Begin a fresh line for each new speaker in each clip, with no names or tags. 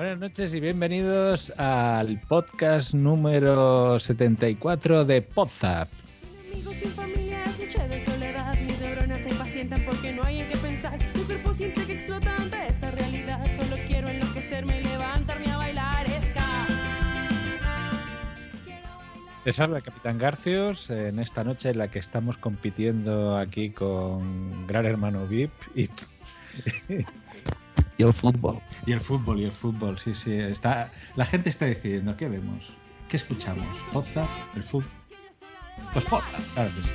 Buenas noches y bienvenidos al podcast número 74 de Podzap.
Sin amigos, sin familia, es noche de soledad. Mis neuronas se impacientan porque no hay en qué pensar. Mi cuerpo siente que explota ante esta realidad. Solo quiero enloquecerme y levantarme a bailar. Ska. Quiero bailar.
Les habla Capitán Garcios en esta noche en la que estamos compitiendo aquí con Gran Hermano VIP y,
y el fútbol.
y el fútbol, y el fútbol, sí, sí. Está, la gente está decidiendo, ¿qué vemos? ¿Qué escuchamos? ¿Podzap? ¿El fútbol? Pues Podzap, claro que sí.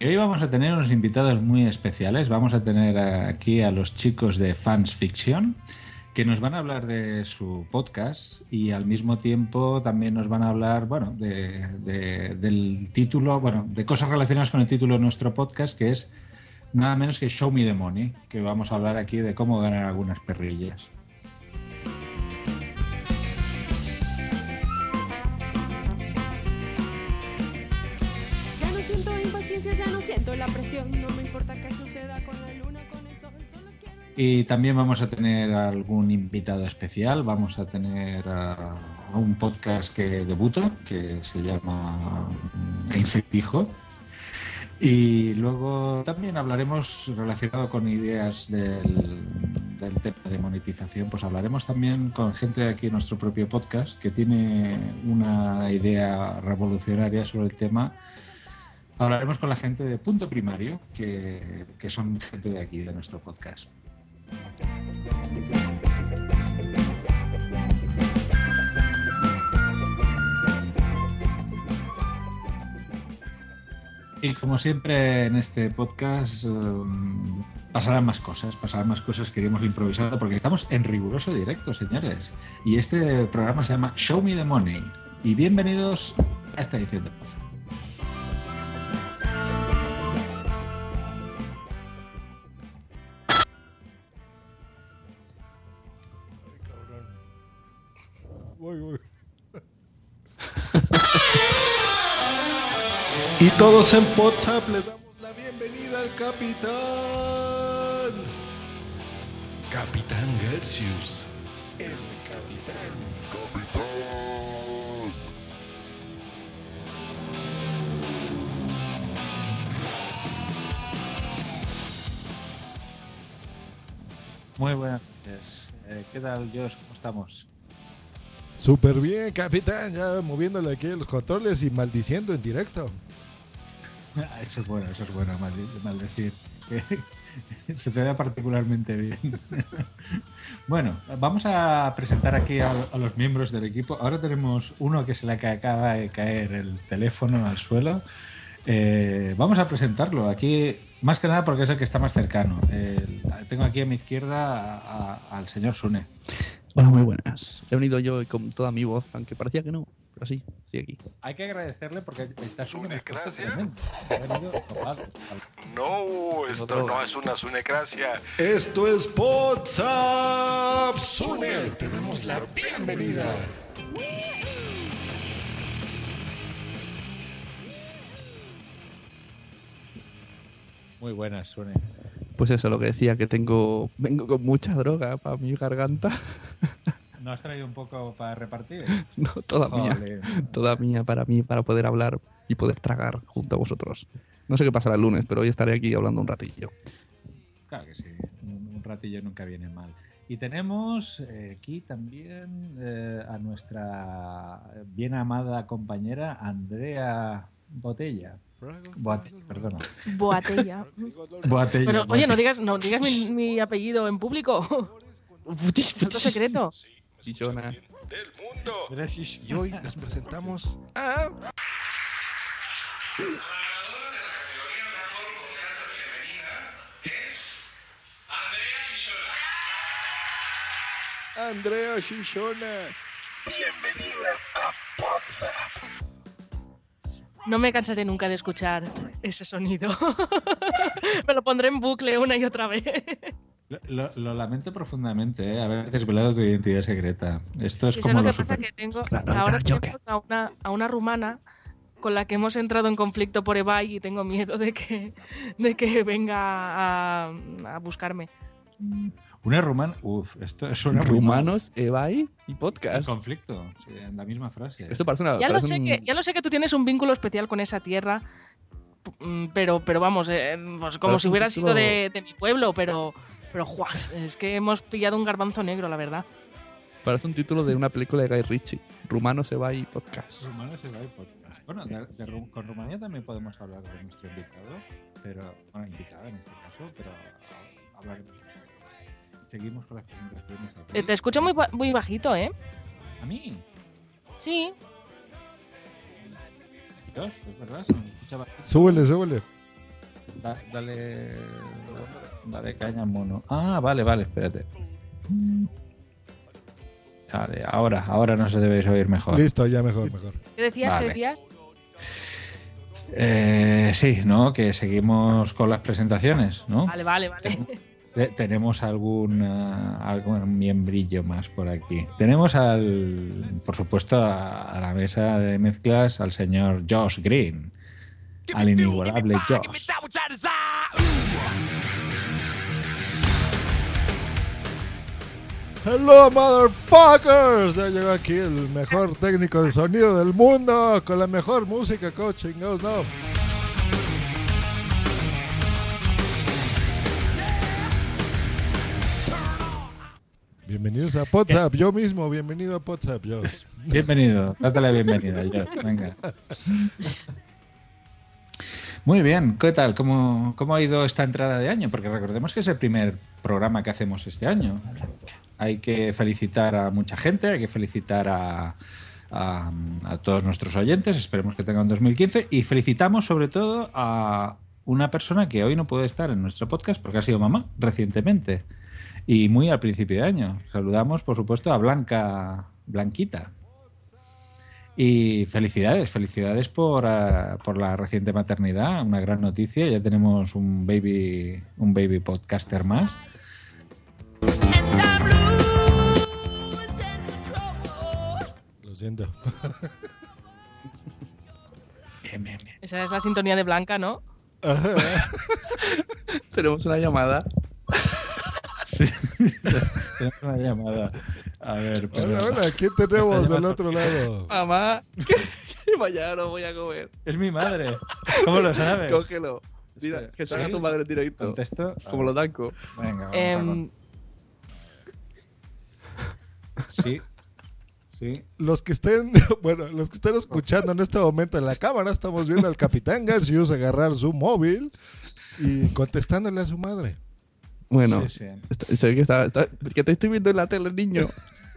Y hoy vamos a tener unos invitados muy especiales. Vamos a tener aquí a los chicos de Fans Fiction, que nos van a hablar de su podcast y al mismo tiempo también nos van a hablar, bueno, de- de- del título, bueno, de cosas relacionadas con el título de nuestro podcast, que es nada menos que Show Me the Money, que vamos a hablar aquí de cómo ganar algunas perrillas. Y también vamos a tener algún invitado especial. Vamos a tener a, un podcast que debuta, que se llama Insectijo. Y luego también hablaremos relacionado con ideas del, tema de monetización. Pues hablaremos también con gente de aquí en nuestro propio podcast que tiene una idea revolucionaria sobre el tema. Hablaremos con la gente de Punto Primario, que son gente de aquí, de nuestro podcast. Y como siempre en este podcast um, pasarán más cosas, pasarán más cosas que iremos improvisando porque estamos en riguroso directo, señores. Y este programa se llama Show Me the Money. Y bienvenidos a esta edición
Voy, voy. y todos en WhatsApp le damos la bienvenida al capitán. Capitán Garcius. El capitán.
Muy buenas noches. Eh, ¿Qué tal, Josh? ¿Cómo estamos?
Súper bien, capitán. Ya moviéndole aquí los controles y maldiciendo en directo.
Ah, Eso es bueno, eso es bueno, maldecir. Se te da particularmente bien. bueno, vamos a presentar aquí a, los miembros del equipo. Ahora tenemos uno que se le ca- acaba de caer el teléfono al suelo. Eh, vamos a presentarlo aquí, más que nada porque es el que está más cercano. Tengo aquí a mi izquierda al señor Sune.
Hola, muy buenas. He unido yo con toda mi voz, aunque parecía que no, pero sí, estoy aquí.
Hay que agradecerle porque está
Sunecracia.
venido.
No, esto no es una sunecracia.
Esto es WhatsApp. Sune, te damos la bienvenida.
Muy buenas, Sune.
Pues eso, lo que decía, que tengo. Vengo con mucha droga para mi garganta.
¿No has traído un poco para repartir?
No, toda mía.
Jolín.
Toda mía para mí, para poder hablar y poder tragar junto a vosotros. No sé qué pasará el lunes, pero hoy estaré aquí hablando un ratillo.
Claro que sí, un, un ratillo nunca viene mal. Y tenemos eh, aquí también eh, a nuestra bien amada compañera Andrea Botella. Boate- perdona.
Boatella.
Botella.
Pero, oye, no digas, no digas mi, mi apellido en público. Alto secreto.
Chichona.
Del mundo.
Gracias.
Y hoy les presentamos a. Andrea Shishona.
No me cansaré nunca de escuchar ese sonido. me lo pondré en bucle una y otra vez.
Lo, lo- lo lamento profundamente, ¿eh? haber desvelado tu identidad secreta. Esto es
¿Y
como
lo
los
que pasa? Que tengo,
Claro,
ahora
yo
tenemos a una, a una rumana con la que hemos entrado en conflicto por eBay y tengo miedo de que, de que venga a, a buscarme.
Una rumana. Uf, esto suena muy mal.
Rumanos, Ebay y podcast.
conflicto, sí, en la misma frase.
Esto parece una.
Ya lo, sé
un-
que, ya lo sé que tú tienes un vínculo especial con esa tierra, mm, pero, pero vamos, eh, pues como si hubiera
título-
sido de, de mi pueblo, pero, pero ¡juá! es que hemos pillado un garbanzo negro, la verdad.
Parece un título de una película de Guy Ritchie. Rumanos, Ebay y podcast.
Rumania se va ir podcast. Bueno, de- de con Rumanía también podemos hablar de nuestro invitado, pero, bueno, invitada en este caso, pero hablar. Seguimos con las presentaciones. aquí.
Eh, te escucho muy, muy bajito, ¿eh?
A mí,
Sí.
Dios, es verdad, se me escucha bajito.
Súbele, súbele.
Da- dale, dale caña al mono. Ah, vale, vale, espérate. Vale, ahora, ahora no se debéis oír mejor.
Listo, ya mejor, mejor.
¿Qué decías?
Vale.
¿Qué decías?
Eh, sí, ¿no? Que seguimos con las presentaciones, ¿no?
Vale, vale, vale.
Te- Tenemos algún, ah, algún miembrillo más por aquí. Tenemos al, por supuesto, a, a la mesa de mezclas al señor Josh Green, al inigualable Josh.
Hello, motherfuckers. Ya llegó aquí el mejor técnico de sonido del mundo con la mejor música, coaching. No, Bienvenidos a WhatsApp, yo mismo, bienvenido a WhatsApp, yo.
Bienvenido, date la bienvenida, Josh. Venga. Muy bien, ¿qué tal? ¿Cómo, ¿Cómo ha ido esta entrada de año? Porque recordemos que es el primer programa que hacemos este año. Hay que felicitar a mucha gente, hay que felicitar a, a, a todos nuestros oyentes, esperemos que tengan 2015, y felicitamos sobre todo a una persona que hoy no puede estar en nuestro podcast porque ha sido mamá recientemente y muy al principio de año. Saludamos, por supuesto, a Blanca, Blanquita. Y felicidades, felicidades por, ah, por la reciente maternidad, una gran noticia. Ya tenemos un baby, un baby podcaster más.
Lo siento.
Esa es la sintonía de Blanca, ¿no?
Tenemos una llamada.
Tenemos una llamada. A ver, pero-
Hola, hola, ¿quién tenemos del otro lado?
Mamá, vaya, no voy a comer.
Es mi madre. ¿Cómo lo sabes?
Cógelo. Mira, que salga
¿Sí?
tu madre en directo.
Contesto.
Como lo danco.
Venga, vamos a
Em,
con- Sí. Sí.
Los que estén, bueno, los que estén escuchando en este momento en la cámara, estamos viendo al capitán Garcius agarrar su móvil y contestándole a su madre.
Bueno,
Sí, sí.
está- está- está- que te estoy viendo en la tele, niño.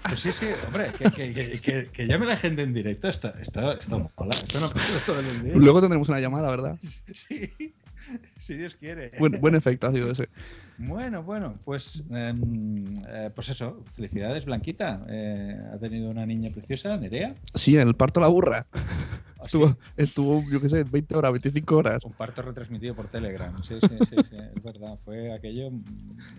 Pues sí, sí, hombre, que, que, que, que, llame la gente en directo. Esto, esto, esto mola. Esto no pasa todos los días.
Luego tendremos una llamada, ¿verdad?
Sí, si Dios quiere.
Buen, buen efecto ha sido ese.
Bueno, bueno, pues, em, eh, pues eso, felicidades, Blanquita. Eh, ha tenido una niña preciosa, Nerea.
Sí, el parto a la burra.
¿O
Estuvo,
sí?
estuvo, yo qué sé, 20 horas, 25 horas.
Un parto retransmitido por Telegram. Sí, sí, sí, sí, es verdad. Fue aquello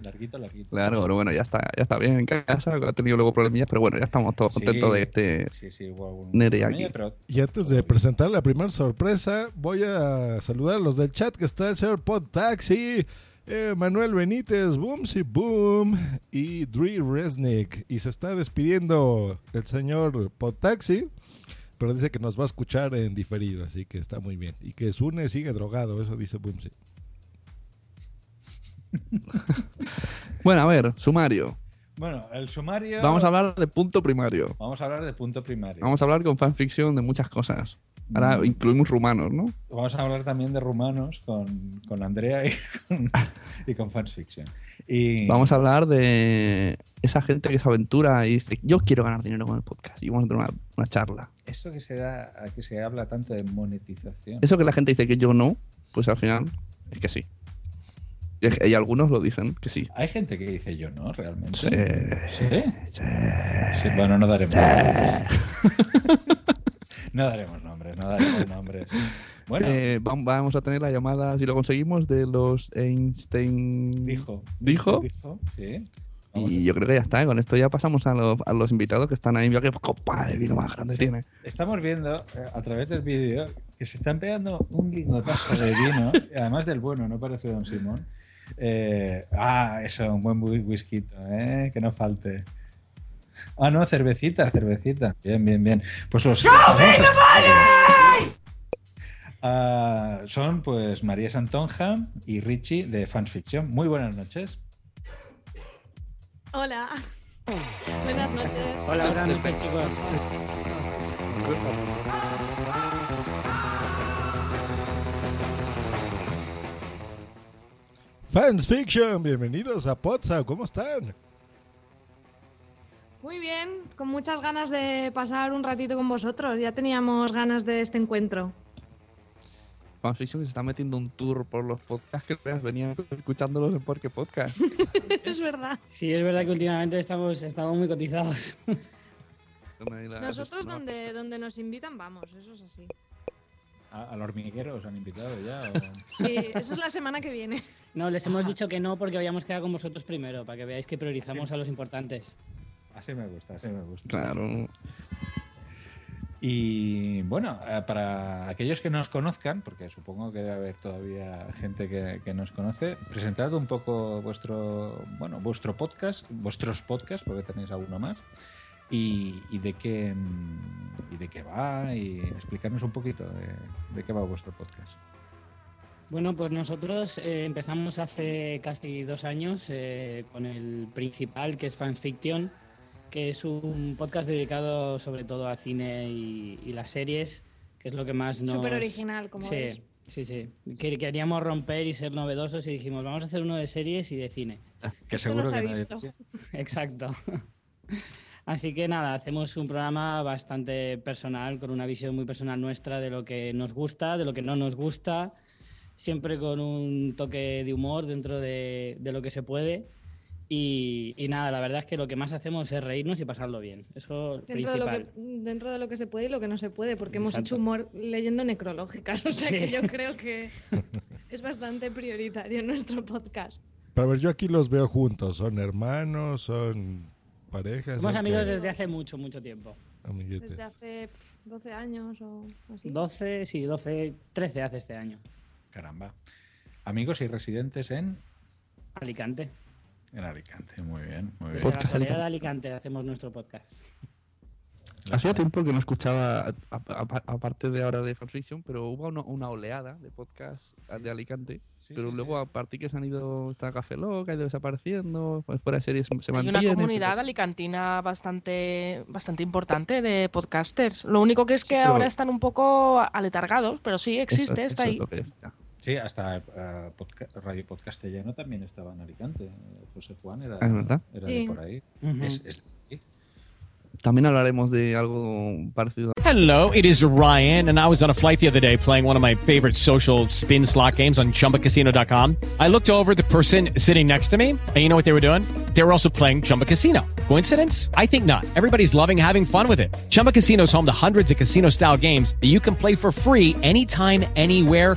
larguito, larguito.
Claro, pero bueno, ya está, ya está bien en casa. Ha tenido luego problemillas, pero bueno, ya estamos todos
Sí.
contentos de este.
Sí, sí,
Nerea aquí.
pero
Y antes de presentar la primera sorpresa, voy a saludar a los del chat que está el señor Pod Taxi, eh, Manuel Benítez, Boomsy Boom y Dre Resnick. Y se está despidiendo el señor Potaxi, pero dice que nos va a escuchar en diferido, así que está muy bien. Y que Sune sigue drogado, eso dice Boomsy.
Bueno, a ver, sumario.
Bueno, el sumario.
Vamos a hablar de punto primario.
Vamos a hablar de punto primario.
Vamos a hablar con fanfiction de muchas cosas. Ahora
Mm.
incluimos rumanos, ¿no?
Vamos a hablar también de rumanos con, con Andrea y con, y con Fans Fiction. Y
Vamos a hablar de esa gente que se aventura y dice, yo quiero ganar dinero con el podcast. Y vamos a tener una, una charla.
esto que se da, que se habla tanto de monetización.
Eso que la gente dice que yo no, pues al final es que sí. Y, y algunos lo dicen que sí.
Hay gente que dice yo no, realmente.
Sí.
¿Sí?
Sí.
Sí, bueno, no daremos nombres. no daremos nombres, no daremos nombres. Bueno,
Eh, vam- vamos a tener la llamada, si lo conseguimos, de los Einstein.
dijo.
¿Dijo?
Dijo, sí. Vamos
Y yo creo que ya está. Con esto ya pasamos a, los- a los invitados que están ahí. Mira qué copa de vino más grande
Sí.
tiene.
Estamos viendo eh, a través del vídeo que se están pegando un lingotazo de vino, además del bueno, no parece Don Simón. Eh, ah, eso, un buen whi- whisky, ¿eh? que no falte. Ah, no, cervecita, cervecita. Bien, bien, bien. Pues los. los vamos a- Ah, son pues María Santonja y Richie de Fans Fiction. Muy buenas noches.
Hola. Buenas noches.
Hola, buenas noches, chicos.
Fans Fiction, bienvenidos a Potsa, ¿cómo están?
Muy bien, con muchas ganas de pasar un ratito con vosotros. Ya teníamos ganas de este encuentro.
Fanfiction que se está metiendo un tour por los podcasts que veas, venía escuchándolos en Porque Podcast.
es verdad.
Sí, es verdad que últimamente estamos, estamos muy cotizados.
Nosotros donde, donde nos invitan vamos, eso es así.
¿A- ¿Al hormiguero os han invitado ya? o-
Sí, eso es la semana que viene.
No, les hemos dicho que no porque habíamos quedado con vosotros primero, para que veáis que priorizamos
Sí.
a los importantes.
Así me gusta, así me gusta.
Claro.
Y bueno, eh, para aquellos que no os conozcan, porque supongo que debe haber todavía gente que, que nos conoce, presentad un poco vuestro, bueno, vuestro podcast, vuestros podcasts, porque tenéis alguno más, y, y de qué y de qué va, y explicarnos un poquito de, de qué va vuestro podcast.
Bueno, pues nosotros eh, empezamos hace casi dos años eh, con el principal, que es Fans Fiction, que es un podcast dedicado sobre todo al cine y, y las series, que es lo que más nos...
Súper original, como
sí,
veis.
Sí, sí. Que- Queríamos romper y ser novedosos y dijimos, vamos a hacer uno de series y de cine.
Que
Esto
seguro
no se
que
ha
nadie-
visto.
Exacto. Así que nada, hacemos un programa bastante personal, con una visión muy personal nuestra de lo que nos gusta, de lo que no nos gusta, siempre con un toque de humor dentro de, de lo que se puede. Y, y nada, la verdad es que lo que más hacemos es reírnos y pasarlo bien. Eso
Dentro de, lo que, dentro de lo que se puede y lo que no se puede, porque hemos hecho humor leyendo necrológicas, o sea
Sí.
que yo creo que es bastante prioritario en nuestro podcast.
Pero a ver, yo aquí los veo juntos, son hermanos, son parejas.
Somos amigos desde hace mucho, mucho tiempo.
Amiguetes.
Desde hace pf, 12 años o así.
12, sí, 12, 13 hace este año.
Caramba. Amigos y residentes en,
Alicante.
En Alicante. Muy bien, muy bien.
Desde
Podcast
la de Alicante hacemos nuestro podcast.
Hacía tiempo que no escuchaba, aparte de ahora de fanfiction, pero hubo una, una oleada de podcasts de Alicante.
Sí,
pero
sí,
luego, a partir que se han ido, está Café Loca, ha ido desapareciendo, pues fuera de series se
Hay
mantiene.
una comunidad alicantina bastante, bastante importante de podcasters. Lo único que es
Sí,
que
pero-
ahora están un poco aletargados, pero sí
Eso-
existe, está
eso es
ahí.
lo que decía.
Sí, hasta eh, podca- Radio Podcastellano también estaba en Alicante. José Juan era,
Ah, ¿es verdad?
era
Sí.
de por ahí.
Ujú.
Es- es- sí.
También hablaremos de algo parecido.
Hello, it is Ryan, and I was on a flight the other day playing one of my favorite social spin slot games on chumbacasino.com. I looked over the person sitting next to me, and you know what they were doing? They were also playing Chumba Casino. Coincidence? I think not. Everybody's loving having fun with it. Chumba Casino is home to hundreds of casino style games that you can play for free anytime, anywhere,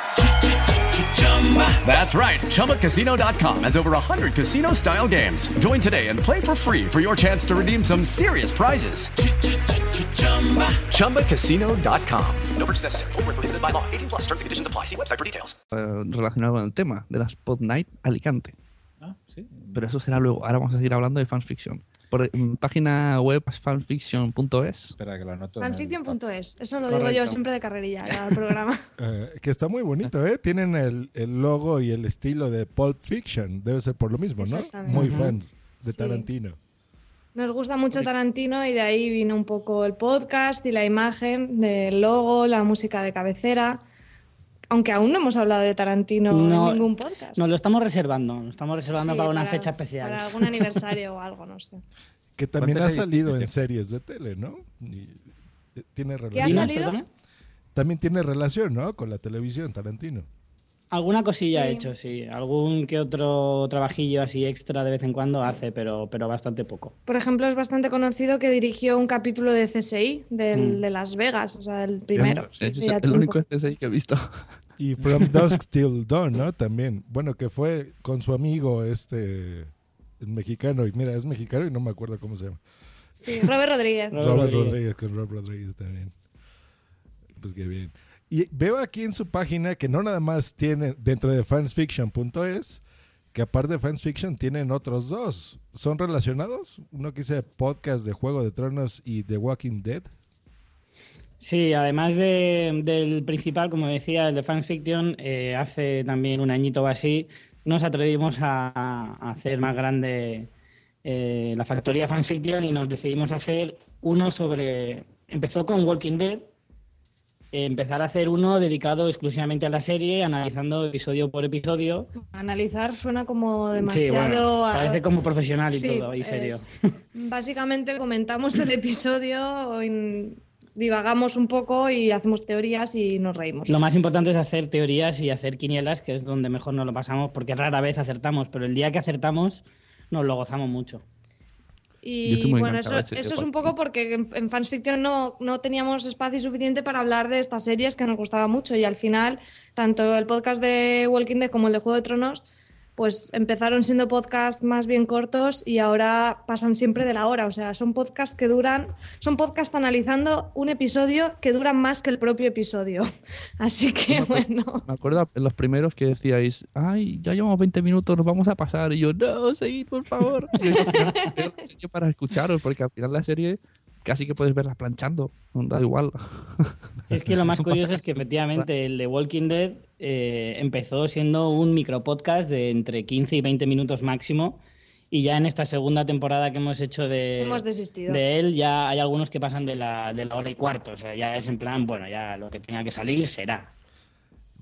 That's right. ChumbaCasino.com has over 100 casino style games. Join today and play for free for your chance to redeem some serious prizes. ChumbaCasino.com.
No purchase necessary. Void where prohibited by law. 18 plus terms and conditions apply. See website for details.
eh, relacionado con el tema de las Pod Night Alicante.
Ah, sí.
Pero eso será luego. Ahora vamos a seguir hablando de fanfiction. Por mm, página web fanfiction.es.
Espera, que lo anoto.
Fanfiction.es. Eso lo digo yo
Correcto.
siempre de carrerilla al programa.
Eh, que está muy bonito, ¿eh? Tienen el, el logo y el estilo de Pulp Fiction. Debe ser por lo mismo, ¿no? Muy
Ujú.
fans de
Sí.
Tarantino.
Nos gusta mucho Tarantino y de ahí vino un poco el podcast y la imagen del logo, la música de cabecera. Aunque aún no hemos hablado de Tarantino
No,
en ningún podcast.
Nos lo estamos reservando, lo estamos reservando
Sí,
para una
para-
fecha especial.
Para algún aniversario o algo, no sé.
Que también ha
¿Cuántas
salido en series de tele, ¿no? Y, eh, tiene
¿Qué ha
relación.
salido?
También tiene relación, ¿no? Con la televisión, Tarantino.
Alguna cosilla ha
Sí.
hecho, sí. Algún que otro trabajillo así extra de vez en cuando hace, pero, pero bastante poco.
Por ejemplo, es bastante conocido que dirigió un capítulo de CSI del,
Mm.
de Las Vegas, o sea, el primero.
Ese
Sí,
es
ya
el único CSI que he visto.
Y From Dusk Till Dawn, ¿no? También. Bueno, que fue con su amigo este el mexicano. Y mira, es mexicano y no me acuerdo cómo se llama.
Sí, Robert Rodríguez.
Robert
Robert
Rodríguez.
Rodríguez, con Rob Rodríguez también. Pues qué bien. Y veo aquí en su página que no nada más tiene dentro de fansfiction.es, que aparte de fansfiction tienen otros dos. ¿Son relacionados? Uno que dice podcast de Juego de Tronos y The Walking Dead.
Sí, además de- del principal, como decía, el de Fans Fiction, eh, hace también un añito o así, nos atrevimos a, a hacer más grande eh, la factoría Fans Fiction y nos decidimos hacer uno sobre... Empezó con Walking Dead, empezar a hacer uno dedicado exclusivamente a la serie, analizando episodio por episodio.
Analizar suena como
Sí,
demasiado.
bueno, parece como profesional y
Sí,
todo, y serio.
es- Básicamente comentamos el episodio, y divagamos un poco y hacemos teorías y nos reímos.
Lo más importante es hacer teorías y hacer quinielas, que es donde mejor nos lo pasamos, porque rara vez acertamos, pero el día que acertamos nos lo gozamos mucho.
Y bueno, eso, es un poco porque en, en Fans Fiction no, no teníamos espacio suficiente para hablar de estas series que nos gustaba mucho y al final, tanto el podcast de Walking Dead como el de Juego de Tronos, pues empezaron siendo podcasts más bien cortos y ahora pasan siempre de la hora. O sea, son podcasts que duran, son podcasts analizando un episodio que duran más que el propio episodio. Así que bueno.
Me acuerdo en los primeros que decíais, ay, ya llevamos 20 minutos, nos vamos a pasar. Y yo, no, seguid, por favor. Y yo, "Veo la serie para escucharos, porque al final la serie casi que puedes verla planchando. Da igual.
Es que lo más curioso es que efectivamente el de Walking Dead eh, empezó siendo un micropodcast de entre 15 y 20 minutos máximo. Y ya en esta segunda temporada que hemos hecho de,
Hemos desistido.
de él, ya hay algunos que pasan de la, de la hora y cuarto. O sea, ya es en plan, bueno, ya lo que tenga que salir será.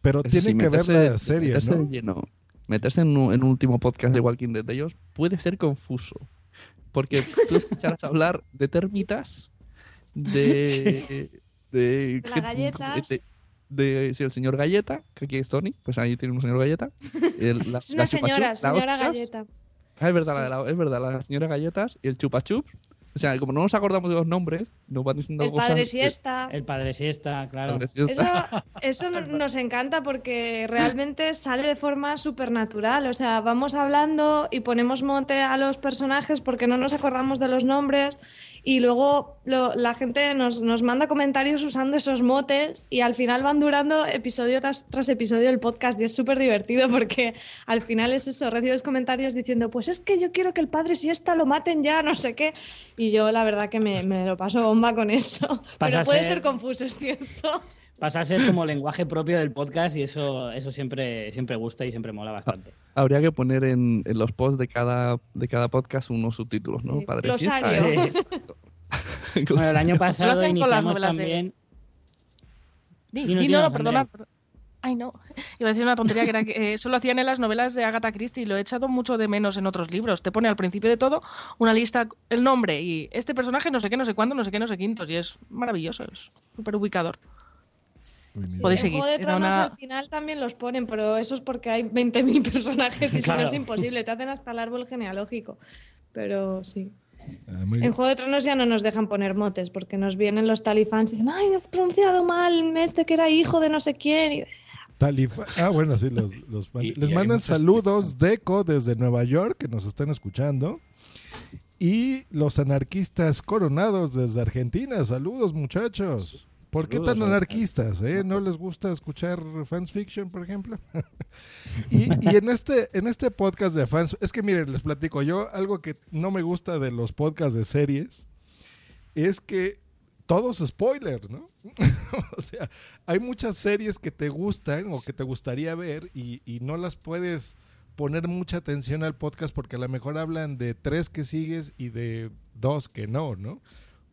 Pero
Eso
tienen
sí,
que ver la serie,
meterse
¿no?
lleno. Meterse en un, en un último podcast de Walking Dead de ellos puede ser confuso. Porque tú escucharás hablar de termitas, de. de,
Las galletas.
de- de- sí, el señor Galleta, que aquí es Tony, pues ahí tiene un señor Galleta. el- la-
Es una
la
señora, señora galleta.
Ah, es verdad, la, la- es verdad, la señora Galletas y el chupa chups. O sea, como no nos acordamos de los nombres, nos van diciendo
El
cosas.
padre
que-
siesta.
El padre siesta, claro.
Padre siesta.
Eso, eso no- nos encanta porque realmente sale de forma súper natural. O sea, vamos hablando y ponemos mote a los personajes porque no nos acordamos de los nombres y luego lo- la gente nos, nos manda comentarios usando esos motes y al final van durando episodio tras, tras episodio del podcast y es súper divertido porque al final es eso, recibes comentarios diciendo, pues es que yo quiero que el padre siesta lo maten ya, no sé qué. Y yo la verdad que me, me lo paso bomba con eso.
Pasa
Pero puede
ser-
ser confuso, es cierto.
Pasa a ser como lenguaje propio del podcast y eso, eso siempre, siempre gusta y siempre mola bastante.
Habría que poner en, en los posts de cada, de cada podcast unos subtítulos, ¿no? Padre
glosario.
fiesta.
Sí. Bueno, el año pasado iniciamos también.
Di,
Dinos,
di, no,
dinos,
no, perdona.
Andrea.
Ay, no. Iba a decir una tontería que era que eh, eso lo hacían en las novelas de Agatha Christie y lo he echado mucho de menos en otros libros. Te pone al principio de todo una lista, el nombre y este personaje no sé qué, no sé cuándo, no sé qué, no sé quintos y es maravilloso, es súper ubicador. Podéis
en. Juego de Tronos
una-
al final también los ponen, pero eso es porque hay 20.000 personajes y si no
Claro.
es imposible, te hacen hasta el árbol genealógico. Pero sí.
Ah,
En. Juego de Tronos ya no nos dejan poner motes porque nos vienen los talifans y dicen, ay, has pronunciado mal este que era hijo de no sé quién. Y-
Ah, bueno, sí, los, los fan-
Y- y
les mandan saludos Deco desde Nueva York, que nos están escuchando. Y los anarquistas coronados desde Argentina. Saludos, muchachos. ¿Por qué tan anarquistas? eh? ¿No les gusta escuchar fans fiction, por ejemplo? y y en, este, en este podcast de fans, es que miren, les platico yo, algo que no me gusta de los podcasts de series es que todos spoilers, ¿no? o sea, hay muchas series que te gustan o que te gustaría ver y, y no las puedes poner mucha atención al podcast porque a lo mejor hablan de tres que sigues y de dos que no, ¿no?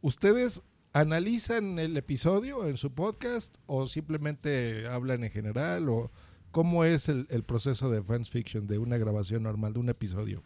¿Ustedes analizan el episodio en su podcast o simplemente hablan en general o cómo es el, proceso de fans fiction de una grabación normal de un episodio?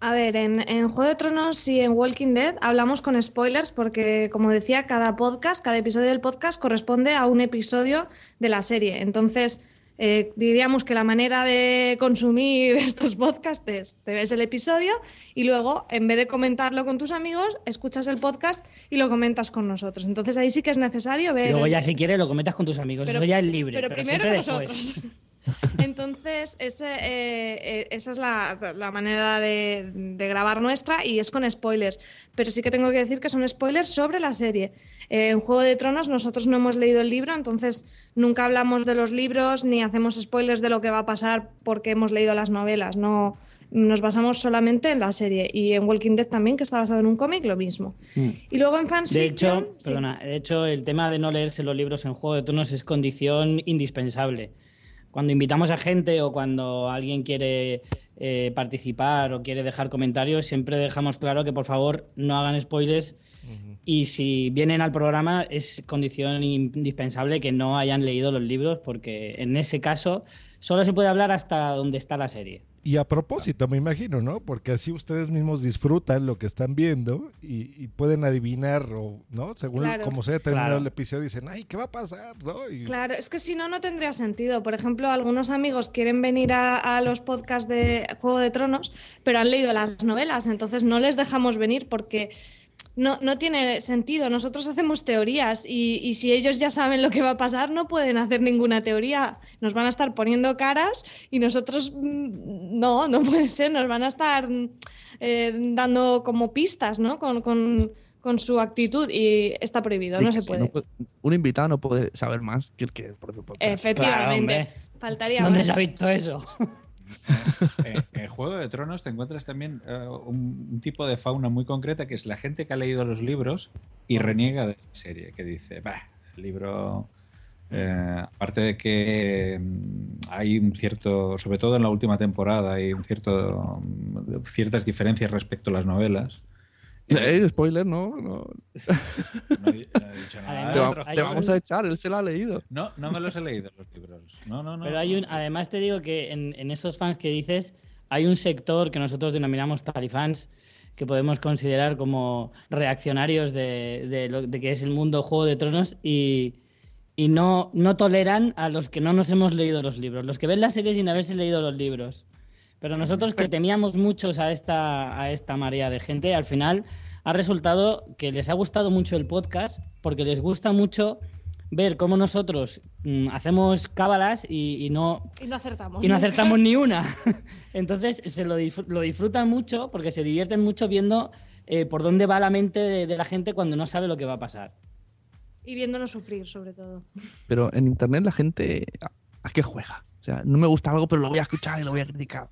A ver, en, en Juego de Tronos y en Walking Dead hablamos con spoilers porque, como decía, cada podcast, cada episodio del podcast corresponde a un episodio de la serie. Entonces, eh, diríamos que la manera de consumir estos podcasts es, te ves el episodio y luego, en vez de comentarlo con tus amigos, escuchas el podcast y lo comentas con nosotros. Entonces, ahí sí que es necesario ver...
Y luego ya si quieres lo comentas con tus amigos.
Pero-
Eso ya es libre.
pero
Pero,
primero nosotros. Entonces, ese, eh, eh, esa es la, la manera de, de grabar nuestra y es con spoilers. Pero sí que tengo que decir que son spoilers sobre la serie. Eh, en Juego de Tronos nosotros no hemos leído el libro, entonces nunca hablamos de los libros ni hacemos spoilers de lo que va a pasar porque hemos leído las novelas. No nos basamos solamente en la serie. Y en Walking Dead también, que está basado en un cómic, lo mismo.
Mm.
Y luego en Fans
De hecho,
sí.
perdona, de hecho, el tema de no leerse los libros en Juego de Tronos es condición indispensable. Cuando invitamos a gente o cuando alguien quiere eh, participar o quiere dejar comentarios, siempre dejamos claro que por favor no hagan spoilers y si vienen al programa es condición indispensable que no hayan leído los libros porque en ese caso solo se puede hablar hasta donde está la serie.
Y a propósito, me imagino, ¿no? Porque así ustedes mismos disfrutan lo que están viendo y, y pueden adivinar, o, ¿no? Según
Claro.
cómo se haya terminado
Claro.
el episodio, dicen, ay, ¿qué va a pasar? ¿no? Y-
Claro, es que si no, no tendría sentido. Por ejemplo, algunos amigos quieren venir a, a los podcasts de Juego de Tronos, pero han leído las novelas, entonces no les dejamos venir porque no, no tiene sentido. Nosotros hacemos teorías y, y si ellos ya saben lo que va a pasar, no pueden hacer ninguna teoría. Nos van a estar poniendo caras y nosotros mm, no, no puede ser. Nos van a estar mm, eh, dando como pistas, ¿no? Con, con- con su actitud y está prohibido, no se puede.
puede- un invitado no puede saber más que el que podcast.
Efectivamente.
Claro.
Faltaría
¿Dónde
más.
se ha visto eso?
En, en Juego de Tronos te encuentras también eh, un, tipo de fauna muy concreta que es la gente que ha leído los libros y reniega de la serie, que dice, bah, el libro, eh, aparte de que mm, hay un cierto, sobre todo en la última temporada, hay mm, ciertas diferencias respecto a las novelas.
Eh, spoiler, no, no.
No he, no he dicho nada.
Te, va-
Además, hay
te
un-
vamos a echar, él se lo ha leído.
No, no me los he leído los libros. No, no, no.
Pero hay un, además te digo que en, en esos fans que dices, hay un sector que nosotros denominamos talifans, que podemos considerar como reaccionarios de, de lo de que es el mundo Juego de Tronos y, y no, no toleran a los que no nos hemos leído los libros, los que ven la serie sin haberse leído los libros. Pero nosotros que temíamos muchos a esta, a esta marea de gente, al final ha resultado que les ha gustado mucho el podcast porque les gusta mucho ver cómo nosotros mm, hacemos cábalas y, y no,
Y no acertamos.
y no acertamos ni una. Entonces se lo, disfr- lo disfrutan mucho porque se divierten mucho viendo eh, por dónde va la mente de, de la gente cuando no sabe lo que va a pasar.
Y viéndonos sufrir, sobre todo.
Pero en internet la gente. ¿A, a qué juega? O sea, no me gusta algo, pero lo voy a escuchar y lo voy a criticar.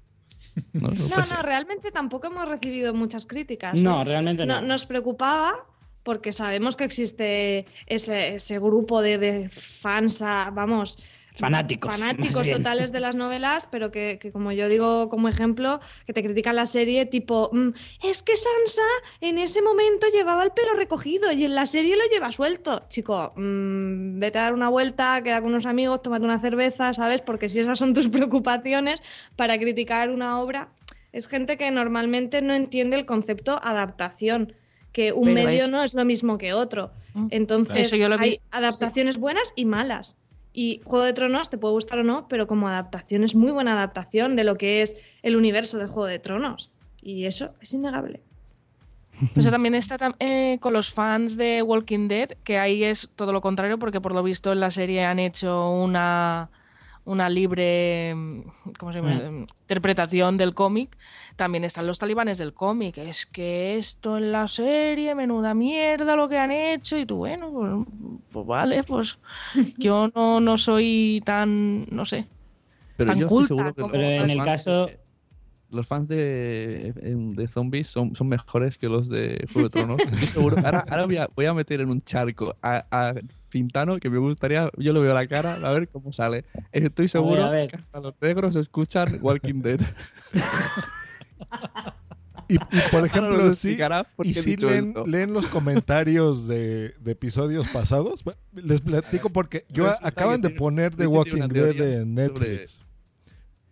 No, no
No, realmente tampoco hemos recibido muchas críticas.
No,
¿eh?
realmente no.
Nos preocupaba porque sabemos que existe ese, ese grupo de, de fans, a- vamos.
Fanáticos,
Fanáticos totales de las novelas, pero que, que como yo digo como ejemplo, que te critican la serie tipo, "Mm, es que Sansa en ese momento llevaba el pelo recogido y en la serie lo lleva suelto. Chico, mm, vete a dar una vuelta, queda con unos amigos, tómate una cerveza, ¿sabes? Porque si esas son tus preocupaciones para criticar una obra, es gente que normalmente no entiende el concepto adaptación que un
Pero
medio
es-
no es lo mismo que otro.
Mm.
Entonces, hay
visto,
adaptaciones buenas y malas. Y Juego de Tronos te puede gustar o no, pero como adaptación es muy buena adaptación de lo que es el universo de Juego de Tronos. Y eso es innegable.
Eso también está eh, con los fans de Walking Dead, que ahí es todo lo contrario, porque por lo visto en la serie han hecho una, una libre mm, ¿cómo se llama?
Mm.
interpretación del cómic. También están los talibanes del cómic. Es que esto en la serie, menuda mierda lo que han hecho. Y tú, bueno, pues, pues vale, pues yo no, no soy tan, no sé,
Pero
tan
yo estoy
culta
seguro que
como-
Pero en el caso-
los fans de, de zombies son, son mejores que los de Juego de Tronos. Estoy seguro. Ahora, ahora voy, a, voy a meter en un charco a, a Pintano que me gustaría, yo lo veo a la cara, a ver cómo sale. Estoy seguro
a ver.
que hasta los negros escuchan Walking Dead.
Y, y, por ejemplo,
nos
sí, y sí leen, leen los comentarios de, de episodios pasados. Les platico porque yo acaban de poner The Walking Dead en Netflix.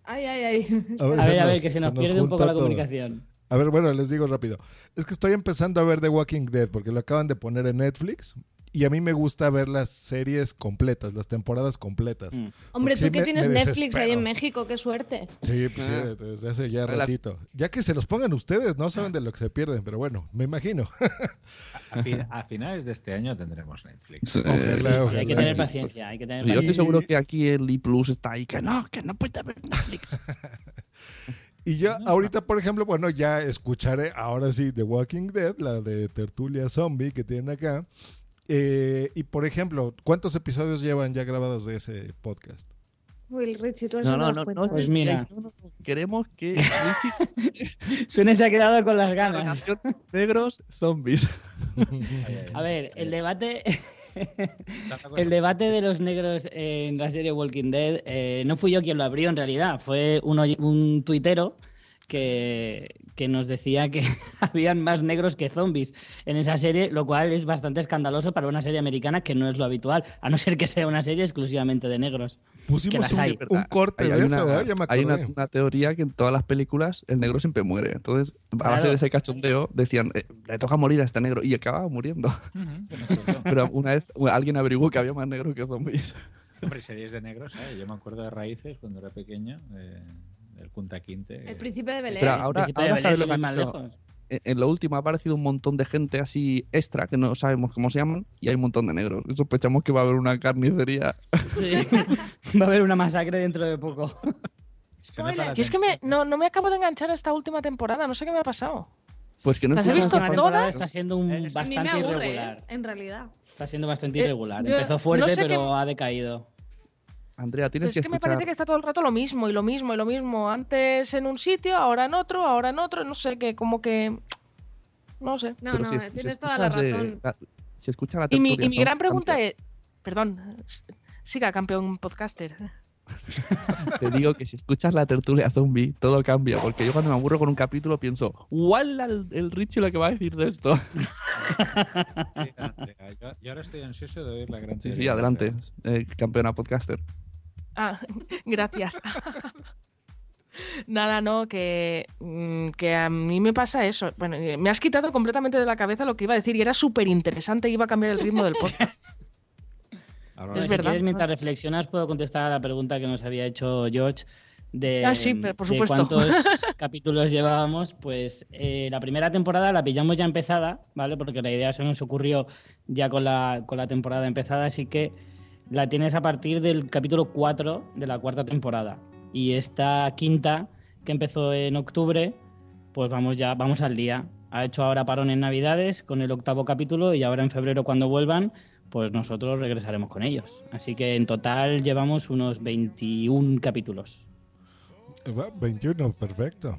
Ay, ay, ay.
A ver,
A
se
ver, a ver,
nos-
que se
se
nos
nos
pierde un poco la
todo.
comunicación.
A ver, bueno, les digo rápido. Es que estoy empezando a ver The Walking Dead porque lo acaban de poner en Netflix. Y a mí me gusta ver las series completas, las temporadas completas.
Mm.
Hombre,
Porque
tú
sí
que
me-
tienes
me
Netflix ahí en México, qué suerte.
Sí, pues sí,
Ah.
desde hace ya ratito. Ya que se los pongan ustedes, no saben de lo que se pierden, pero bueno, me imagino.
A, fin- a finales de este año tendremos Netflix.
Ojalá,
Sí,
ojalá.
hay que tener paciencia, hay que tener
Yo estoy
paciencia.
seguro que aquí el E Plus está ahí, que no, que no puede haber Netflix.
Y yo ahorita, por ejemplo, bueno, ya escucharé ahora sí The Walking Dead, la de Tertulia Zombie que tienen acá. Eh, y por ejemplo, ¿cuántos episodios llevan ya grabados de ese podcast?
Will Richie, tú
No, no, no, no,
Pues mira.
no, no, no. Queremos que
Suene se ha quedado con las
la
ganas.
negros zombies.
A ver, el debate. El debate de los negros en la serie Walking Dead eh, no fui yo quien lo abrió en realidad, fue un, un tuitero que, que nos decía que habían más negros que zombies en esa serie, lo cual es bastante escandaloso para una serie americana que no es lo habitual, a no ser que sea una serie exclusivamente de negros.
Pusimos un,
hay.
un corte
Hay- hay
de
una,
eso, ¿eh? ya me
hay una, una teoría que en todas las películas el negro siempre muere. Entonces, a base
Claro.
de ese cachondeo, decían, eh, le toca morir a este negro. Y acababa muriendo. Pero una vez alguien averiguó que había más negros que zombies.
Hombre, series de negros, ¿eh? Yo me acuerdo de Raíces cuando era pequeño, de- del Kunta Quinte.
El príncipe de Belén.
Pero ahora,
Príncipe de
ahora
Belén,
sabes lo que han
más
hecho.
lejos.
En en lo último ha aparecido un montón de gente así extra que no sabemos cómo se llaman y hay un montón de negros. Sospechamos que va a haber una carnicería.
Sí. Va a haber una masacre dentro de poco.
Es que me, no, no me acabo de enganchar a esta última temporada, no sé qué me ha pasado.
Pues que no
¿Las he visto todas?
está siendo un
me
bastante
aburre,
irregular.
¿eh? en realidad.
Está siendo bastante
Eh,
irregular.
yo-
Empezó fuerte,
no sé
pero ha decaído.
Andrea, tienes
es
que
me parece que está todo el rato lo mismo y lo mismo y lo mismo. Antes en un sitio, ahora en otro, ahora en otro. No sé, que como que. No sé.
No,
pero
no,
si es- si
tienes toda la razón.
la- si escuchas la
Y mi,
tertulia
y mi gran pregunta es. Perdón, siga, campeón podcaster.
Te digo que si escuchas la tertulia zombie, todo cambia. Porque yo cuando me aburro con un capítulo pienso, ¡Wala el, el Richie lo que va a decir de esto!
Yo, yo ahora estoy ansioso de oír la gran
Sí, sí, adelante, eh, campeona podcaster.
Ah, gracias. Nada, no, que, mm, que a mí me pasa eso. Bueno, eh, me has quitado completamente de la cabeza lo que iba a decir y era súper interesante, iba a cambiar el ritmo del podcast.
Ahora
Es
si
verdad.
quieres, mientras reflexionas, puedo contestar a la pregunta que nos había hecho George de,
Ah, sí, pero por
de cuántos capítulos llevábamos. Pues eh, la primera temporada la pillamos ya empezada, ¿vale? Porque la idea se nos ocurrió ya con la, con la temporada empezada, así que la tienes a partir del capítulo 4 de la cuarta temporada. Y esta quinta, que empezó en octubre, pues vamos ya, vamos al día. Ha hecho ahora parón en Navidades con el octavo capítulo y ahora en febrero cuando vuelvan, pues nosotros regresaremos con ellos. Así que en total llevamos unos 21 capítulos.
Va, 21, perfecto.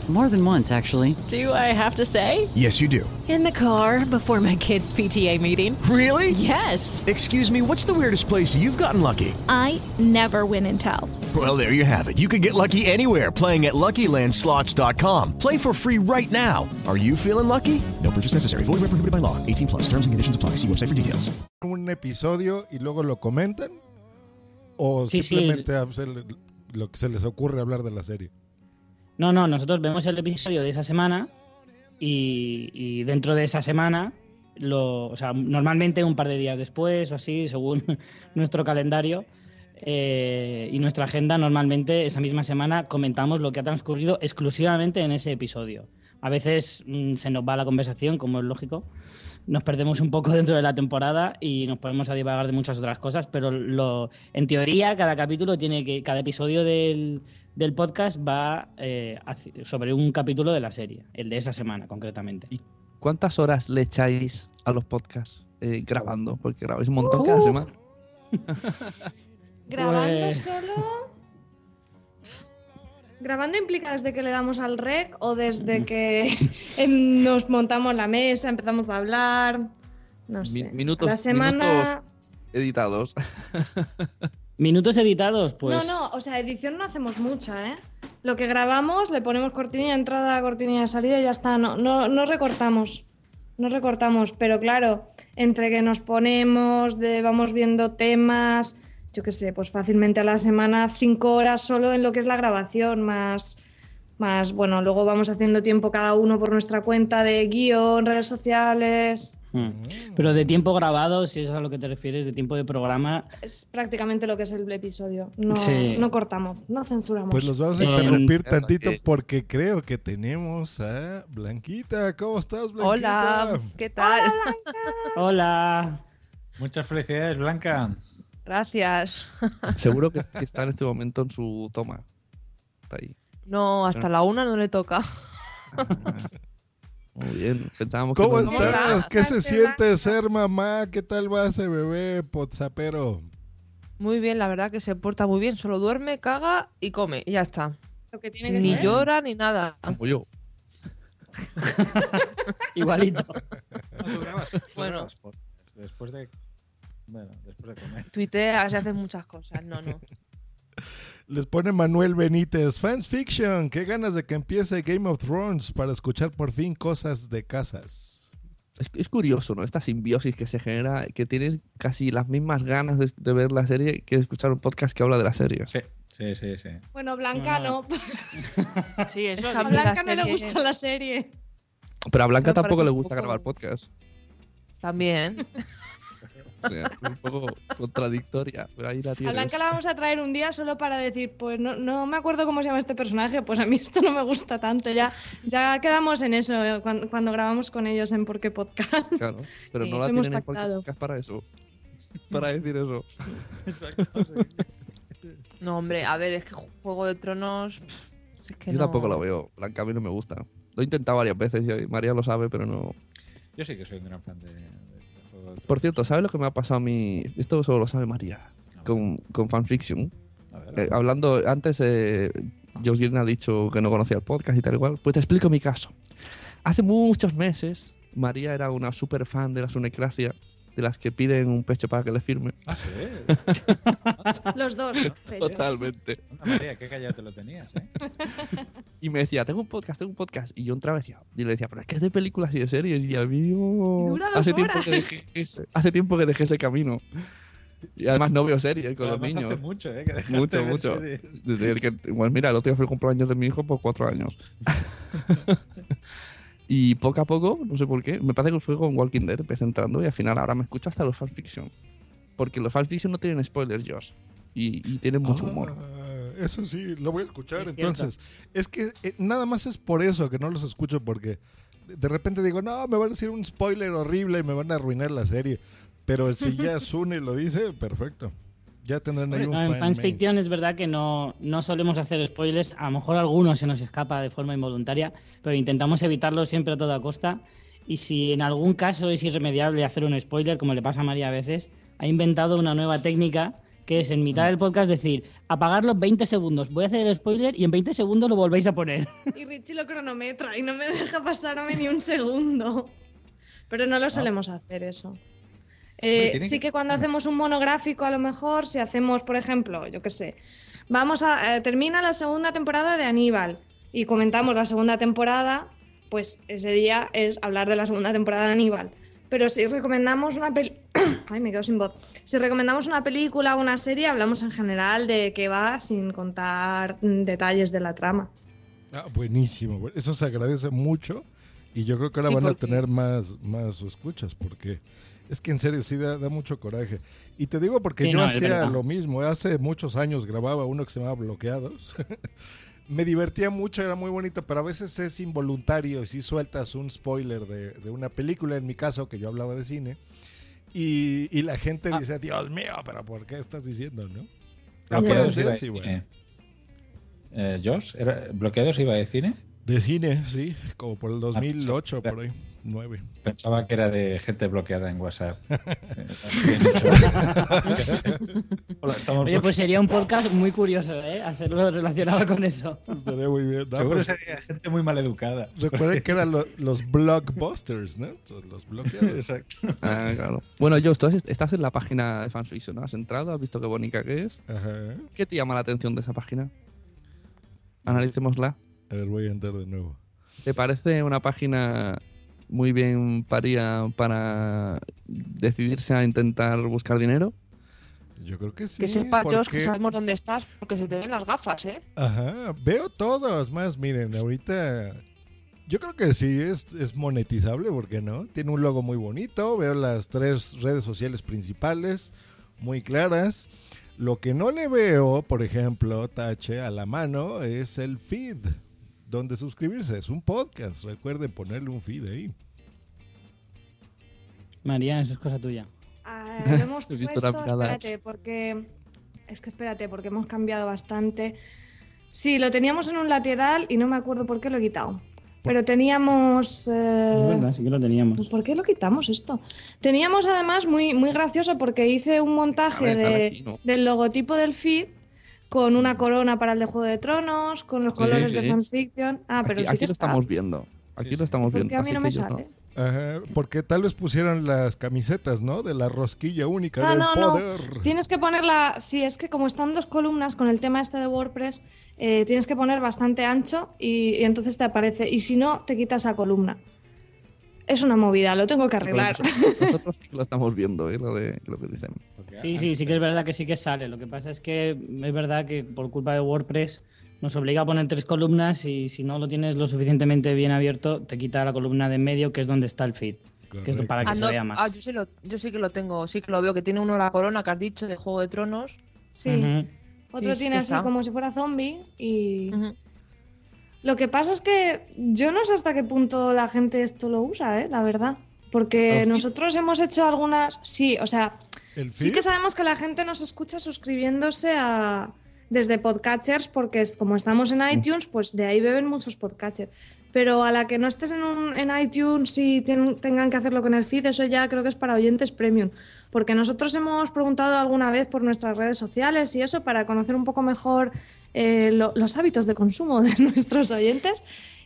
More than once, actually.
Do I have to say?
Yes, you do.
In the car before my kids' PTA meeting.
Really?
Yes.
Excuse me, what's the weirdest place you've gotten lucky?
I never win and tell.
Well, there you have it. You can get lucky anywhere playing at LuckyLandSlots.com. Play for free right now. Are you feeling lucky? No purchase necessary. Void where prohibited by law. 18 plus. Terms and conditions apply. See website for details.
Un episodio y luego lo comentan o
Sí, sí.
simplemente hacen lo que se les ocurre hablar de la serie.
No, no, nosotros vemos el episodio de esa semana y, dentro de esa semana, lo, o sea, normalmente un par de días después o así, según nuestro calendario eh, y nuestra agenda, normalmente esa misma semana comentamos lo que ha transcurrido exclusivamente en ese episodio. A veces mm, se nos va la conversación, como es lógico. Nos perdemos un poco dentro de la temporada y nos ponemos a divagar de muchas otras cosas, pero lo, en teoría cada capítulo tiene que, cada episodio del, del podcast va eh, sobre un capítulo de la serie, el de esa semana concretamente.
¿Cuántas horas le echáis a los podcasts eh, grabando? Porque grabáis un montón cada
Uh.
semana.
Grabando
Pues-
solo. Grabando implica desde que le damos al rec o desde que nos montamos la mesa, empezamos a hablar. No
Mi-
sé.
minutos,
la semana.
minutos editados.
Minutos editados, pues.
No, no, o sea, edición no hacemos mucha, ¿eh? Lo que grabamos, le ponemos cortinilla entrada, cortinilla salida y ya está. No, no, no recortamos. No recortamos, pero claro, entre que nos ponemos, de, vamos viendo temas, yo qué sé, pues fácilmente a la semana cinco horas solo en lo que es la grabación, más, más, bueno, luego vamos haciendo tiempo cada uno por nuestra cuenta de guion, redes sociales.
Mm. Pero de tiempo grabado, si es a lo que te refieres, de tiempo de programa.
Es prácticamente lo que es el episodio. No,
Sí.
no cortamos, no censuramos.
Pues los vamos a
Eh,
interrumpir tantito
que-
porque creo que tenemos a Blanquita. ¿Cómo estás, Blanquita?
Hola, ¿qué tal?
Hola.
Muchas felicidades, Blanca.
Gracias.
Seguro que, que está en este momento en su toma. Está ahí.
No, hasta la una no le toca.
Muy bien. Pensábamos que
¿Cómo estás? ¿Qué se siente ser mamá? ¿Qué tal va ese bebé potzapero?
Muy bien, la verdad que se porta muy bien. Solo duerme, caga y come. Y ya está.
Lo que tiene que
Ni
ser.
llora ni nada.
Como yo.
Igualito.
Bueno.
Después de. Bueno, después de comer.
Tuitea, se hacen muchas cosas. No, no.
Les pone Manuel Benítez. Fans Fiction. Qué ganas de que empiece Game of Thrones para escuchar por fin cosas de casas.
Es, es curioso, ¿no? Esta simbiosis que se genera, que tienes casi las mismas ganas de, de ver la serie que de escuchar un podcast que habla de la serie.
Sí, sí, sí. sí.
Bueno, Blanca no.
Sí, eso
A
Déjame
Blanca
la
no le gusta la serie.
Pero a Blanca tampoco le gusta
poco-
grabar podcast.
También.
O sea, es un poco contradictoria, pero ahí la
A
tienes.
Blanca la vamos a traer un día solo para decir, pues no, no me acuerdo cómo se llama este personaje, pues a mí esto no me gusta tanto. Ya, ya quedamos en eso eh, cuando, cuando grabamos con ellos en Porque Podcast.
Claro, pero no la
hemos
tienen en cualquier
pactado.
podcast para eso. Para decir eso.
No, hombre, a ver, es que Juego de Tronos. pff, Es que
Yo
no.
tampoco la veo. Blanca a mí no me gusta. Lo he intentado varias veces y María lo sabe, pero no.
Yo sí que soy un gran fan de,
Por cierto, ¿sabes lo que me ha pasado a mí? Esto solo lo sabe María. Con, con fanfiction.
Tronos. A ver, a
Eh, hablando, antes eh, ha dicho que no conocía el podcast y tal igual. Pues te explico mi caso. Hace muchos meses, María era una super fan de la sunecracia, de las que piden un pecho para que le firme.
Ah, sí.
Los dos.
Totalmente.
Anda, María, qué callado te lo tenías, ¿eh?
Y me decía, tengo un podcast, tengo un podcast. Y yo entraba y decía, y le decía, pero es que es de películas y de series. Y a mí, oh, hace, tiempo que dejé ese, hace tiempo que dejé ese camino. Y además no veo series con
Además,
los niños.
hace mucho, ¿eh? Que
Mucho,
de
mucho. Desde el que, igual, mira, el otro día fue el cumpleaños de mi hijo por cuatro años. y poco a poco, no sé por qué, me parece que fue con Walking Dead, empecé entrando y al final ahora me escucho hasta los fanfiction. Porque los fanfiction no tienen spoilers, Josh. Y, y tienen mucho humor.
Ah, eso sí, lo voy a escuchar.
Es cierto.
Entonces, es que eh, nada más es por eso que no los escucho porque de- de repente digo, no, me van a decir un spoiler horrible y me van a arruinar la serie. Pero si ya Sune lo dice, perfecto. Ya tendrán ahí un
No, en
fan
Fans
base.
Fiction es verdad que no, no solemos hacer spoilers, a lo mejor algunos se nos escapa de forma involuntaria, pero intentamos evitarlo siempre a toda costa. Y si en algún caso es irremediable hacer un spoiler, como le pasa a María a veces, ha inventado una nueva técnica que es en mitad del podcast decir, apagarlo 20 segundos, voy a hacer el spoiler y en 20 segundos lo volvéis a poner.
Y Richie lo cronometra y no me deja pasarme ni un segundo. Pero no lo solemos hacer eso. Eh, sí
que-
cuando hacemos un monográfico, a lo mejor, si hacemos, por ejemplo, yo qué sé, vamos a. eh, termina la segunda temporada de Aníbal y comentamos la segunda temporada, pues ese día es hablar de la segunda temporada de Aníbal. Pero si recomendamos una peli... Ay, me quedo sin voz. Si recomendamos una película o una serie, hablamos en general de qué va sin contar detalles de la trama.
Ah, buenísimo. bu- Eso se agradece mucho. Y yo creo que ahora
Sí,
van a tener más, más escuchas porque es que en serio sí da, da mucho coraje. Y te digo porque
Sí,
yo
no,
hacía lo mismo. Hace muchos años grababa uno que se llamaba Bloqueados. Me divertía mucho, era muy bonito, pero a veces es involuntario si sueltas un spoiler de, de una película, en mi caso, que yo hablaba de cine, y, y la gente
Ah.
dice, Dios mío, pero ¿por qué estás diciendo, no?
Iba
Aprendes
de
y bueno.
cine. Eh, Josh, ¿era- ¿bloqueados iba de cine?
De cine, sí, como por el 2008, por ahí, 9.
Pensaba que era de gente bloqueada en WhatsApp. Hola, estamos
Oye, pues sería un podcast muy curioso, ¿eh? Hacerlo relacionado con eso.
Estaría muy bien. No,
Seguro
pues,
sería gente muy maleducada.
Recuerden que eran lo- los blockbusters, ¿no? Los bloqueados.
Exacto.
Ah, claro. Bueno, Josh, tú estás en la página de Fansfiction, ¿no? Has entrado, has visto qué bonita que es.
Ajá.
¿Qué te llama la atención de esa página? Analicémosla.
A ver, voy a entrar de nuevo.
¿Te parece una página muy bien paría para decidirse a intentar buscar dinero?
Yo creo que sí.
que sepas, Josh, que
porque-
sabemos dónde estás porque se te ven las gafas, ¿eh?
Ajá, veo todos. Más, miren, ahorita. Yo creo que sí, es, es monetizable, ¿por qué no? Tiene un logo muy bonito. Veo las tres redes sociales principales, muy claras. Lo que no le veo, por ejemplo, tache a la mano, es el feed. Donde suscribirse. Es un podcast. Recuerden ponerle un feed ahí.
María, eso es cosa tuya.
Ah, lo hemos puesto, espérate, porque es que espérate, porque hemos cambiado bastante. Sí, lo teníamos en un lateral y no me acuerdo por qué lo he quitado. Pero teníamos. eh,
Es verdad, sí que lo teníamos.
¿Por qué lo quitamos esto? Teníamos además muy, muy gracioso porque hice un montaje
ver,
de-
aquí, ¿no?
del logotipo del feed con una corona para el de Juego de Tronos, con los
Sí,
colores
sí.
de fanfiction. Ah, pero
aquí
sí
aquí
que
lo
está.
estamos viendo. Aquí lo estamos
¿Por
viendo.
qué a mí no me sale?
Ajá, porque tal vez pusieron las camisetas, ¿no? De la rosquilla única
No,
del
no, no.
poder.
Tienes que ponerla. Sí, es que como están dos columnas con el tema este de WordPress, eh, tienes que poner bastante ancho y, y entonces te aparece. Y si no, te quitas esa columna. Es una movida, lo tengo que arreglar.
Nosotros, sí que lo estamos viendo, ¿eh? Lo, de, lo que dicen.
Sí, sí, sí que es verdad que sí que sale. Lo que pasa es que es verdad que por culpa de WordPress nos obliga a poner tres columnas y si no lo tienes lo suficientemente bien abierto, te quita la columna de en medio, que es donde está el feed. Que es para que
Ah,
se
no,
vea más.
ah, yo, sí lo, yo sí que lo tengo, sí que lo veo, que tiene uno la corona que has dicho de Juego de Tronos.
Sí. Otro
Sí,
tiene
sí
así
está.
como si fuera zombie y. Lo que pasa es que yo no sé hasta qué punto la gente esto lo usa, ¿eh? la verdad. Porque nosotros hemos hecho algunas. Sí, o sea,
¿El
sí que sabemos que la gente nos escucha suscribiéndose a desde podcatchers, porque es- como estamos en iTunes, pues de ahí beben muchos podcatchers. Pero a la que no estés en, un- en iTunes y tienen- tengan que hacerlo con el feed, eso ya creo que es para oyentes premium. Porque nosotros hemos preguntado alguna vez por nuestras redes sociales y eso para conocer un poco mejor eh, lo- los hábitos de consumo de nuestros oyentes.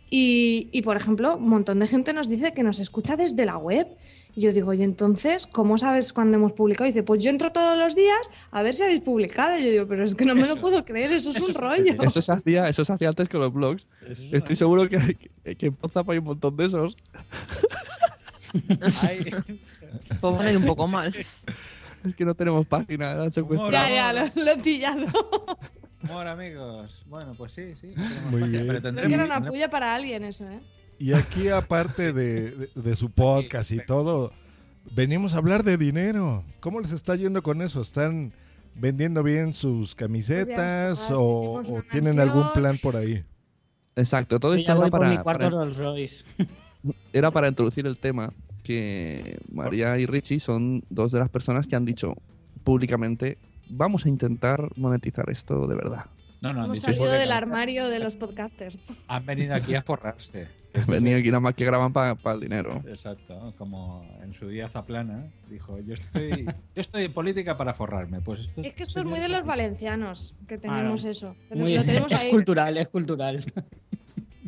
Y, y, por ejemplo, un montón de gente nos dice que nos escucha desde la web. Yo digo, ¿y entonces cómo sabes cuándo hemos publicado? Y dice, pues yo entro todos los días a ver si habéis publicado. Y yo digo, pero es que no me lo puedo creer, eso es un rollo.
Eso se hacía, eso se hacía antes que los blogs. Estoy seguro que, que, que en WhatsApp hay un montón de esos.
Pues a ir un poco mal.
Es que no tenemos página.
Ya, ya, lo, lo he pillado.
Humor, amigos. Bueno, pues sí, sí.
Muy bien.
Pero
Creo que era una puya para alguien eso, ¿eh?
Y aquí, aparte de, de- de su podcast y todo, venimos a hablar de dinero. ¿Cómo les está yendo con eso? ¿Están vendiendo bien sus camisetas
está,
o, tienen
mansión.
algún plan por ahí?
Exacto, todo esto era para, para- era para introducir el tema que María y Richie son dos de las personas que han dicho públicamente vamos a intentar monetizar esto de verdad.
No, no, han
Hemos salido del armario de los podcasters.
Han venido aquí a forrarse.
Venía aquí nada más que graban para el dinero.
Exacto, como en su día Zaplana dijo, yo estoy, yo estoy en política para forrarme. Pues esto
Es que esto es muy de los valencianos, que tenemos
Claro.
eso.
Muy-
lo tenemos
es
ahí.
cultural, es cultural.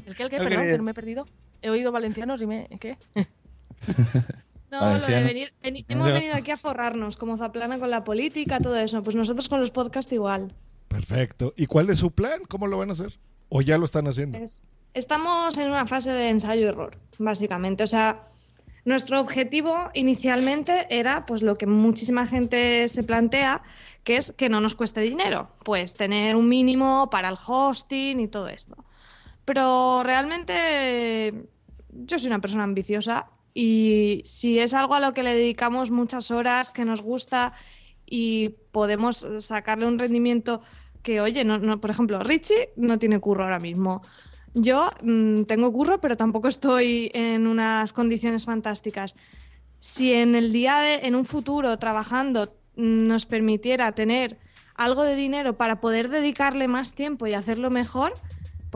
¿El qué? ¿El qué?
No
Perdón, que no me he perdido. He oído valencianos y me... ¿Qué?
No, lo de venir, veni- hemos venido aquí a forrarnos, como Zaplana con la política, todo eso. Pues nosotros con los podcasts igual.
Perfecto. ¿Y cuál es su plan? ¿Cómo lo van a hacer? ¿O ya lo están haciendo?
Es- estamos en una fase de ensayo-error, básicamente. O sea, nuestro objetivo inicialmente era pues lo que muchísima gente se plantea, que es que no nos cueste dinero. Pues tener un mínimo para el hosting y todo esto. Pero realmente yo soy una persona ambiciosa y si es algo a lo que le dedicamos muchas horas, que nos gusta y podemos sacarle un rendimiento que, oye, por ejemplo, Richie no tiene curro ahora mismo. Yo mm, tengo curro, pero tampoco estoy en unas condiciones fantásticas. Si en el día en un futuro trabajando nos permitiera tener algo de dinero para poder dedicarle más tiempo y hacerlo mejor,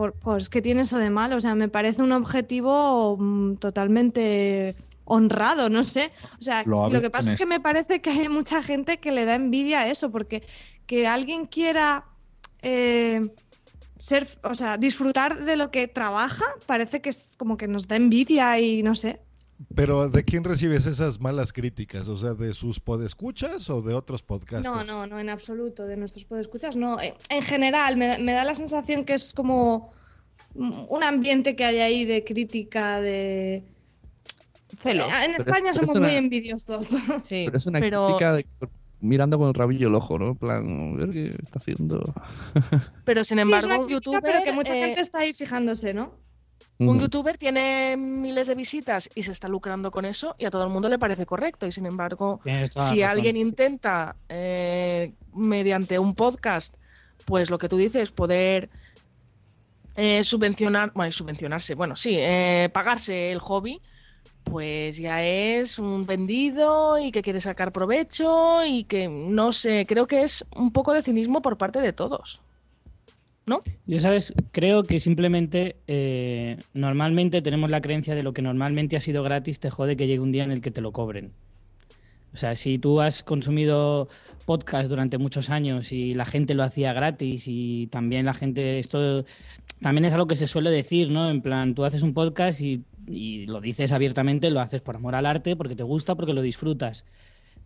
por- pues ¿qué tiene eso de malo? O sea, me parece un objetivo mm, totalmente honrado, no sé. O sea,
Lo
que pasa es que me parece que hay mucha gente que le da envidia a eso, porque que alguien quiera eh, ser, o sea, disfrutar de lo que trabaja, parece que es como que nos da envidia y no sé.
Pero ¿de quién recibes esas malas críticas? O sea, ¿de sus podescuchas o de otros podcasts?
No, no, no, en absoluto. De nuestros podescuchas, no. Eh, En general, me, me da la sensación que es como un ambiente que hay ahí de crítica, de.
Celos.
Eh, En España
pero
somos
es una-
muy envidiosos.
Sí.
Pero es una
Pero-
crítica de- mirando con el rabillo el ojo, ¿no? En plan, ver qué está haciendo.
Pero sin
Sí, es
embargo,
una crítica,
youtuber,
pero que mucha
eh,
gente está ahí fijándose, ¿no?
Un youtuber tiene miles de visitas y se está lucrando con eso y a todo el mundo le parece correcto. Y sin embargo, si alguien intenta, eh, mediante un podcast, pues lo que tú dices, poder eh, subvencionar, bueno, subvencionarse, bueno, sí, eh, pagarse el hobby, pues ya es un vendido y que quiere sacar provecho y que no sé, creo que es un poco de cinismo por parte de todos.
Yo, ¿sabes? Creo que simplemente eh, normalmente tenemos la creencia de lo que normalmente ha sido gratis te jode que llegue un día en el que te lo cobren. O sea, si tú has consumido podcast durante muchos años y la gente lo hacía gratis y también la gente, esto también es algo que se suele decir, ¿no? En plan, tú haces un podcast y lo dices abiertamente, lo haces por amor al arte, porque te gusta, porque lo disfrutas.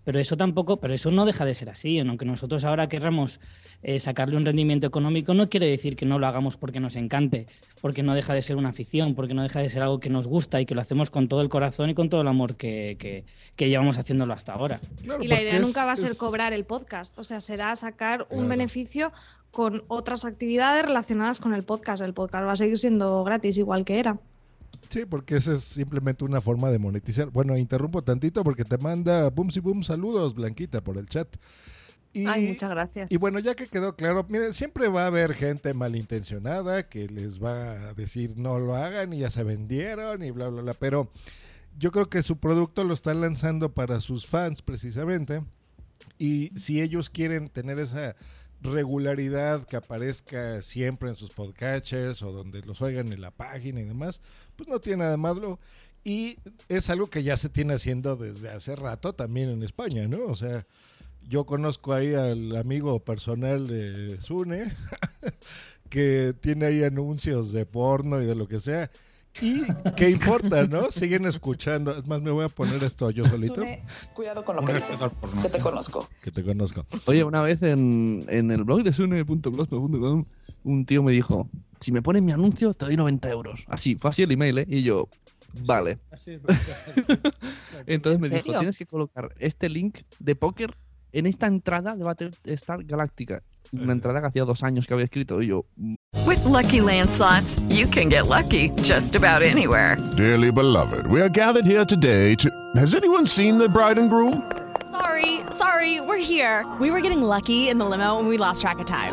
Pero eso tampoco, pero eso no deja de ser así. Aunque nosotros ahora querramos eh, sacarle un rendimiento económico, no quiere decir que no lo hagamos porque nos encante, porque no deja de ser una afición, porque no deja de ser algo que nos gusta y que lo hacemos con todo el corazón y con todo el amor que, que- que llevamos haciéndolo hasta ahora.
Claro,
Y la idea
es-
nunca va a ser
es-
cobrar el podcast, o sea, será sacar
Claro.
un beneficio con otras actividades relacionadas con el podcast. El podcast va a seguir siendo gratis igual que era.
Sí, porque esa es simplemente una forma de monetizar. Bueno, interrumpo tantito porque te manda boom y boom saludos, Blanquita, por el chat. Y,
Ay, muchas gracias.
y bueno, ya que quedó claro, mire, siempre va a haber gente malintencionada que les va a decir no lo hagan y ya se vendieron y bla, bla, bla. Pero yo creo que su producto lo están lanzando para sus fans precisamente. Y si ellos quieren tener esa regularidad que aparezca siempre en sus podcatchers o donde los oigan en la página y demás, pues no tiene nada de malo. Y es algo que ya se tiene haciendo desde hace rato también en España, ¿no? O sea, yo conozco ahí al amigo personal de Sune, que tiene ahí anuncios de porno y de lo que sea. Y qué importa, ¿no? Siguen escuchando. Es más, me voy a poner esto yo solito.
Cuidado con lo que dices, que te conozco.
Que te conozco.
Oye, una vez en, en el blog de sune.blogspot.com un tío me dijo, si me pones mi anuncio te doy 90 euros. Así, fue así el email, ¿eh? Y yo, vale. Entonces me
¿En
dijo, tienes que colocar este link de póker en esta entrada de Battlestar Galáctica. Una entrada que hacía dos años que había escrito. Y yo,
With Lucky Land slots, you can get lucky just about anywhere.
Dearly beloved, we are gathered here today to. Has anyone seen the bride and groom?
Sorry, sorry, we're here. We were getting lucky in the limo and we lost track of time.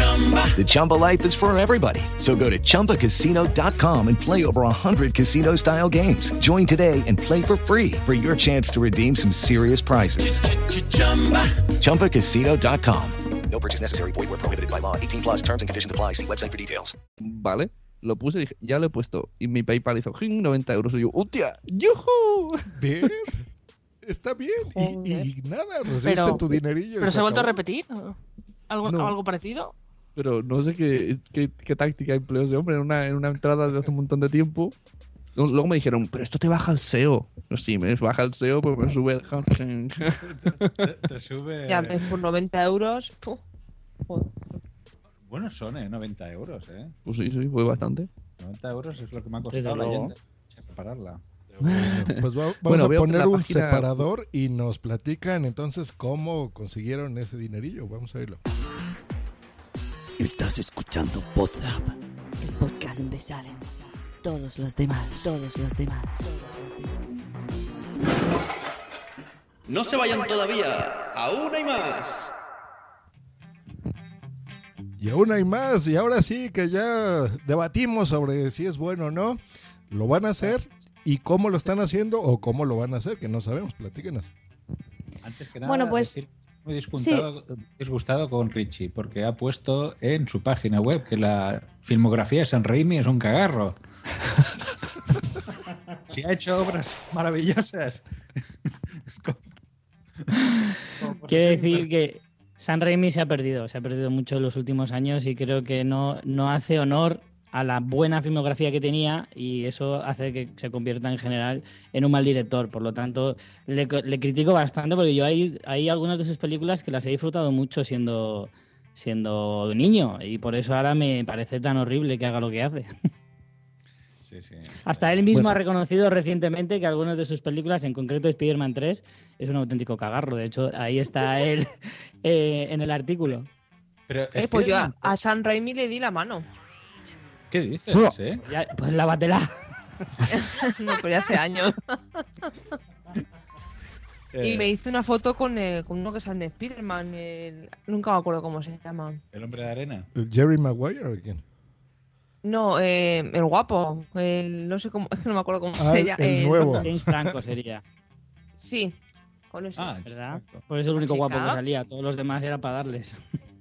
The Chumba life is for everybody. So go to ChumbaCasino.com and play over 100 casino-style games. Join today and play for free for your chance to redeem some serious prizes. ChumbaCasino.com.
No purchase necessary. Void where prohibited by law. 18 plus terms and conditions apply. See website for details.
Vale, lo puse y dije, ya lo he puesto. Y mi PayPal hizo "Jing, 90 euros. Y yo, ¡hostia! ¡Yujú!
Bien. Está bien. Y, y nada, recibiste
Pero,
tu dinerillo.
¿Pero se ha vuelto a repetir? ¿Algo,
No.
algo parecido?
Pero no sé qué, qué, qué táctica empleó ese hombre en una, en una entrada de hace un montón de tiempo. Luego me dijeron, pero esto te baja el SEO. No, sí, me baja el SEO, pues me sube el...
Te sube.
Ya ves, por 90 euros. ¡puf! Joder.
Bueno, son, ¿eh? 90 euros, ¿eh?
Pues sí, sí, fue bastante.
90 euros es lo que me ha costado la
luego.
Allende prepararla.
Pues va- vamos
Bueno,
a poner un
página-
separador y nos platican entonces cómo consiguieron ese dinerillo. Vamos a verlo.
Estás escuchando Podzap, el podcast donde salen todos los demás, todos los demás.
No se vayan todavía, aún hay más.
Y aún hay más. Y ahora sí que ya debatimos sobre si es bueno o no. ¿Lo van a hacer? ¿Y cómo lo están haciendo? ¿O cómo lo van a hacer? Que no sabemos. Platíquenos.
Antes que nada,
Bueno, pues-
decir muy disgustado, disgustado con Richie porque ha puesto en su página web que la filmografía de San Raimi es un cagarro. si ha hecho obras maravillosas.
Quiero decir que San Raimi se ha perdido, se ha perdido mucho en los últimos años y creo que no, no hace honor a la buena filmografía que tenía y eso hace que se convierta en general en un mal director. Por lo tanto, le, le critico bastante porque yo hay, hay algunas de sus películas que las he disfrutado mucho siendo, siendo niño y por eso ahora me parece tan horrible que haga lo que hace.
Sí, sí.
Hasta él mismo
Bueno.
ha reconocido recientemente que algunas de sus películas, en concreto Spider-Man 3, es un auténtico cagarro. De hecho, ahí está él eh, en el artículo.
Pero
Eh, pues yo a, a San Raimi le di la mano.
¿Qué dices? Eh?
Ya, pues lávatela.
no, pero ya hace años.
Eh,
Y me hice una foto con, eh, con uno que sale en Spider-Man. el- Nunca me acuerdo cómo se llama.
El hombre de arena.
¿El Jerry Maguire o quién?
No, eh, el guapo. El, no sé cómo. Es que no me acuerdo cómo
Ah,
se
el-
llama.
el nuevo.
James Franco sería,
Sí, con eso.
Ah,
¿verdad? Por eso el único
Chica.
guapo que salía. Todos los demás era para darles.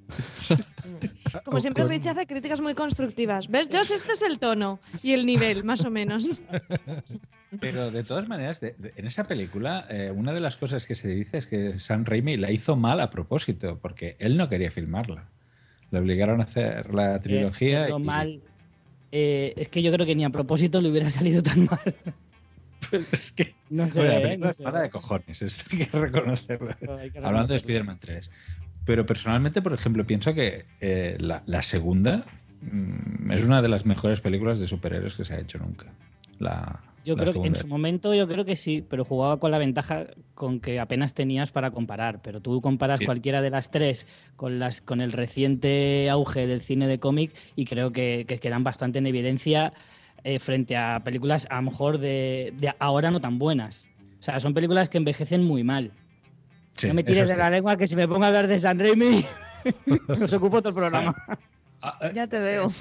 Como siempre, Richie hace críticas muy constructivas. ¿Ves, Josh? Este es el tono y el nivel, más o menos.
Pero de todas maneras, de- de- en esa película, eh, una de las cosas que se dice es que Sam Raimi la hizo mal a propósito, porque él no quería filmarla. Le obligaron a hacer la trilogía.
Eh, lo
y-
mal. eh, es que yo creo que ni a propósito le hubiera salido tan mal.
es que,
No sé,
Bueno, la película
No
es
sé.
mala de cojones, esto hay que reconocerlo.
Hay que
Hablando de. Spider-Man 3. Pero personalmente, por ejemplo, pienso que eh, la, la segunda mm, es una de las mejores películas de superhéroes que se ha hecho nunca. La,
Yo
la
creo que en su momento yo creo que sí, pero jugaba con la ventaja con que apenas tenías para comparar. Pero tú comparas
Sí.
cualquiera de las tres con las con el reciente auge del cine de cómic y creo que, que quedan bastante en evidencia eh, frente a películas a lo mejor de, de ahora no tan buenas. O sea, son películas que envejecen muy mal.
Sí,
no me tires
es
de la lengua que si me pongo a hablar de San Raimi nos ocupo todo el programa.
Ah, eh,
Ya te veo.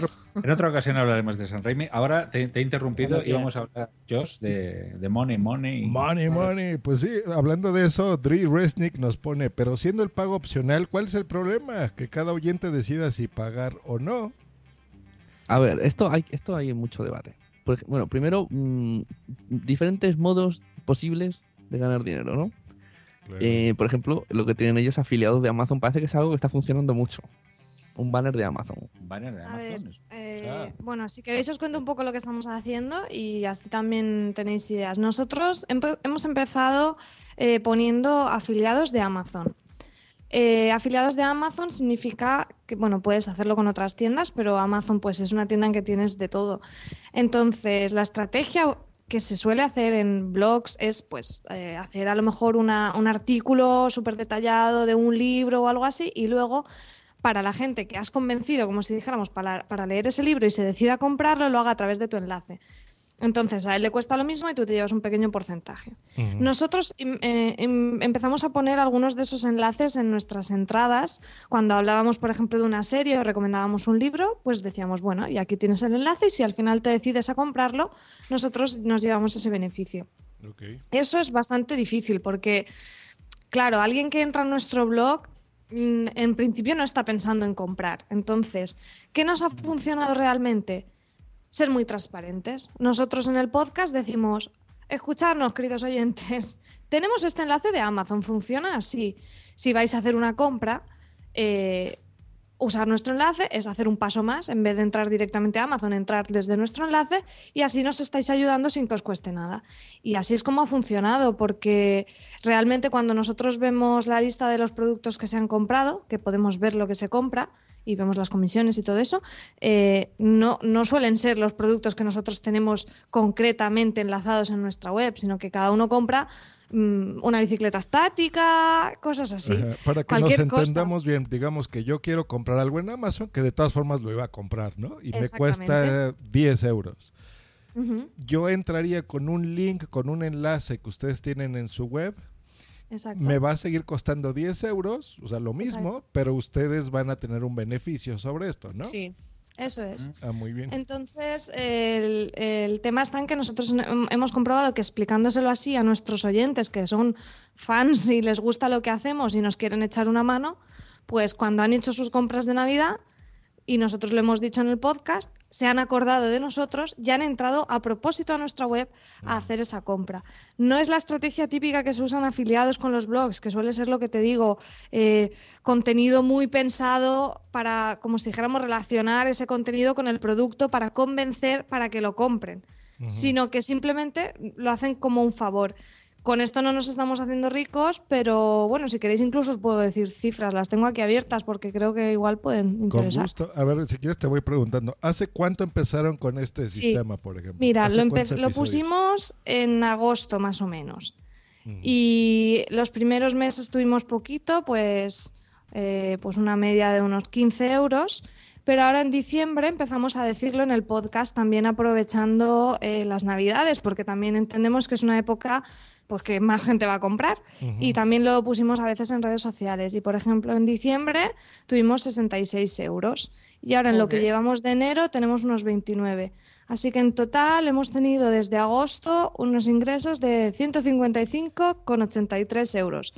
En otra ocasión hablaremos de San Raimi. Ahora te, te he interrumpido y vamos a hablar, Josh, de, de Money, Money.
Money, money. Pues sí, hablando de eso, Dre Resnick nos pone, pero siendo el pago opcional, ¿cuál es el problema? Que cada oyente decida si pagar o no.
A ver, esto hay, esto hay mucho debate. Bueno, primero, mm, diferentes modos posibles de ganar dinero, ¿no? Eh, por ejemplo, lo que tienen ellos afiliados de Amazon parece que es algo que está funcionando mucho. Un banner de Amazon.
Banner de
A ver,
Amazon.
eh,
Ah.
bueno, si queréis os cuento un poco lo que estamos haciendo y así también tenéis ideas. Nosotros empe- hemos empezado eh, poniendo afiliados de Amazon. Eh, afiliados de Amazon significa que, bueno, puedes hacerlo con otras tiendas, pero Amazon pues es una tienda en que tienes de todo. Entonces, la estrategia que se suele hacer en blogs es pues eh, hacer a lo mejor una- un artículo súper detallado de un libro o algo así y luego para la gente que has convencido, como si dijéramos, para, para leer ese libro y se decida comprarlo, lo haga a través de tu enlace. Entonces a él le cuesta lo mismo y tú te llevas un pequeño porcentaje. Nosotros em- eh, em- empezamos a poner algunos de esos enlaces en nuestras entradas. Cuando hablábamos, por ejemplo, de una serie o recomendábamos un libro, pues decíamos, bueno, y aquí tienes el enlace y si al final te decides a comprarlo, nosotros nos llevamos ese beneficio. Eso es bastante difícil porque, claro, alguien que entra a nuestro blog mm, en principio no está pensando en comprar. Entonces, ¿qué nos ha funcionado realmente? Ser muy transparentes. Nosotros en el podcast decimos, escucharnos, queridos oyentes, tenemos este enlace de Amazon, funciona así. Si vais a hacer una compra, eh, usar nuestro enlace es hacer un paso más, en vez de entrar directamente a Amazon, entrar desde nuestro enlace y así nos estáis ayudando sin que os cueste nada. Y así es como ha funcionado, porque realmente cuando nosotros vemos la lista de los productos que se han comprado, que podemos ver lo que se compra y vemos las comisiones y todo eso, eh, no, no suelen ser los productos que nosotros tenemos concretamente enlazados en nuestra web, sino que cada uno compra mm, una bicicleta estática, cosas así.
Ajá, Para que
Cualquier
nos
cosa.
entendamos bien, digamos que yo quiero comprar algo en Amazon, que de todas formas lo iba a comprar, ¿no? Y me cuesta 10 euros. Yo entraría con un link, con un enlace que ustedes tienen en su web.
Exacto.
Me va a seguir costando 10 euros, o sea, lo mismo,
Exacto.
pero ustedes van a tener un beneficio sobre esto, ¿no?
Sí, eso es.
Ah, muy bien.
Entonces, el, el tema está en que nosotros hem- hemos comprobado que explicándoselo así a nuestros oyentes, que son fans y les gusta lo que hacemos y nos quieren echar una mano, pues cuando han hecho sus compras de Navidad, y nosotros lo hemos dicho en el podcast, se han acordado de nosotros y han entrado a propósito a nuestra web a hacer esa compra. No es la estrategia típica que se usan afiliados con los blogs, que suele ser lo que te digo, eh, contenido muy pensado para, como si dijéramos, relacionar ese contenido con el producto para convencer para que lo compren, sino que simplemente lo hacen como un favor. Con esto no nos estamos haciendo ricos, pero bueno, si queréis incluso os puedo decir cifras, las tengo aquí abiertas porque creo que igual pueden
Con
interesar.
gusto. A ver, si quieres te voy preguntando. ¿Hace cuánto empezaron con este
Sí.
sistema, por ejemplo?
Mira,
¿Hace
lo, pusimos en agosto más o menos. Y los primeros meses tuvimos poquito, pues, eh, pues una media de unos 15 euros. Pero ahora en diciembre empezamos a decirlo en el podcast, también aprovechando eh, las navidades, porque también entendemos que es una época pues, que más gente va a comprar. Y también lo pusimos a veces en redes sociales. Y por ejemplo, en diciembre tuvimos 66 euros. Y ahora en lo que llevamos de enero tenemos unos 29. Así que en total hemos tenido desde agosto unos ingresos de 155,83 euros.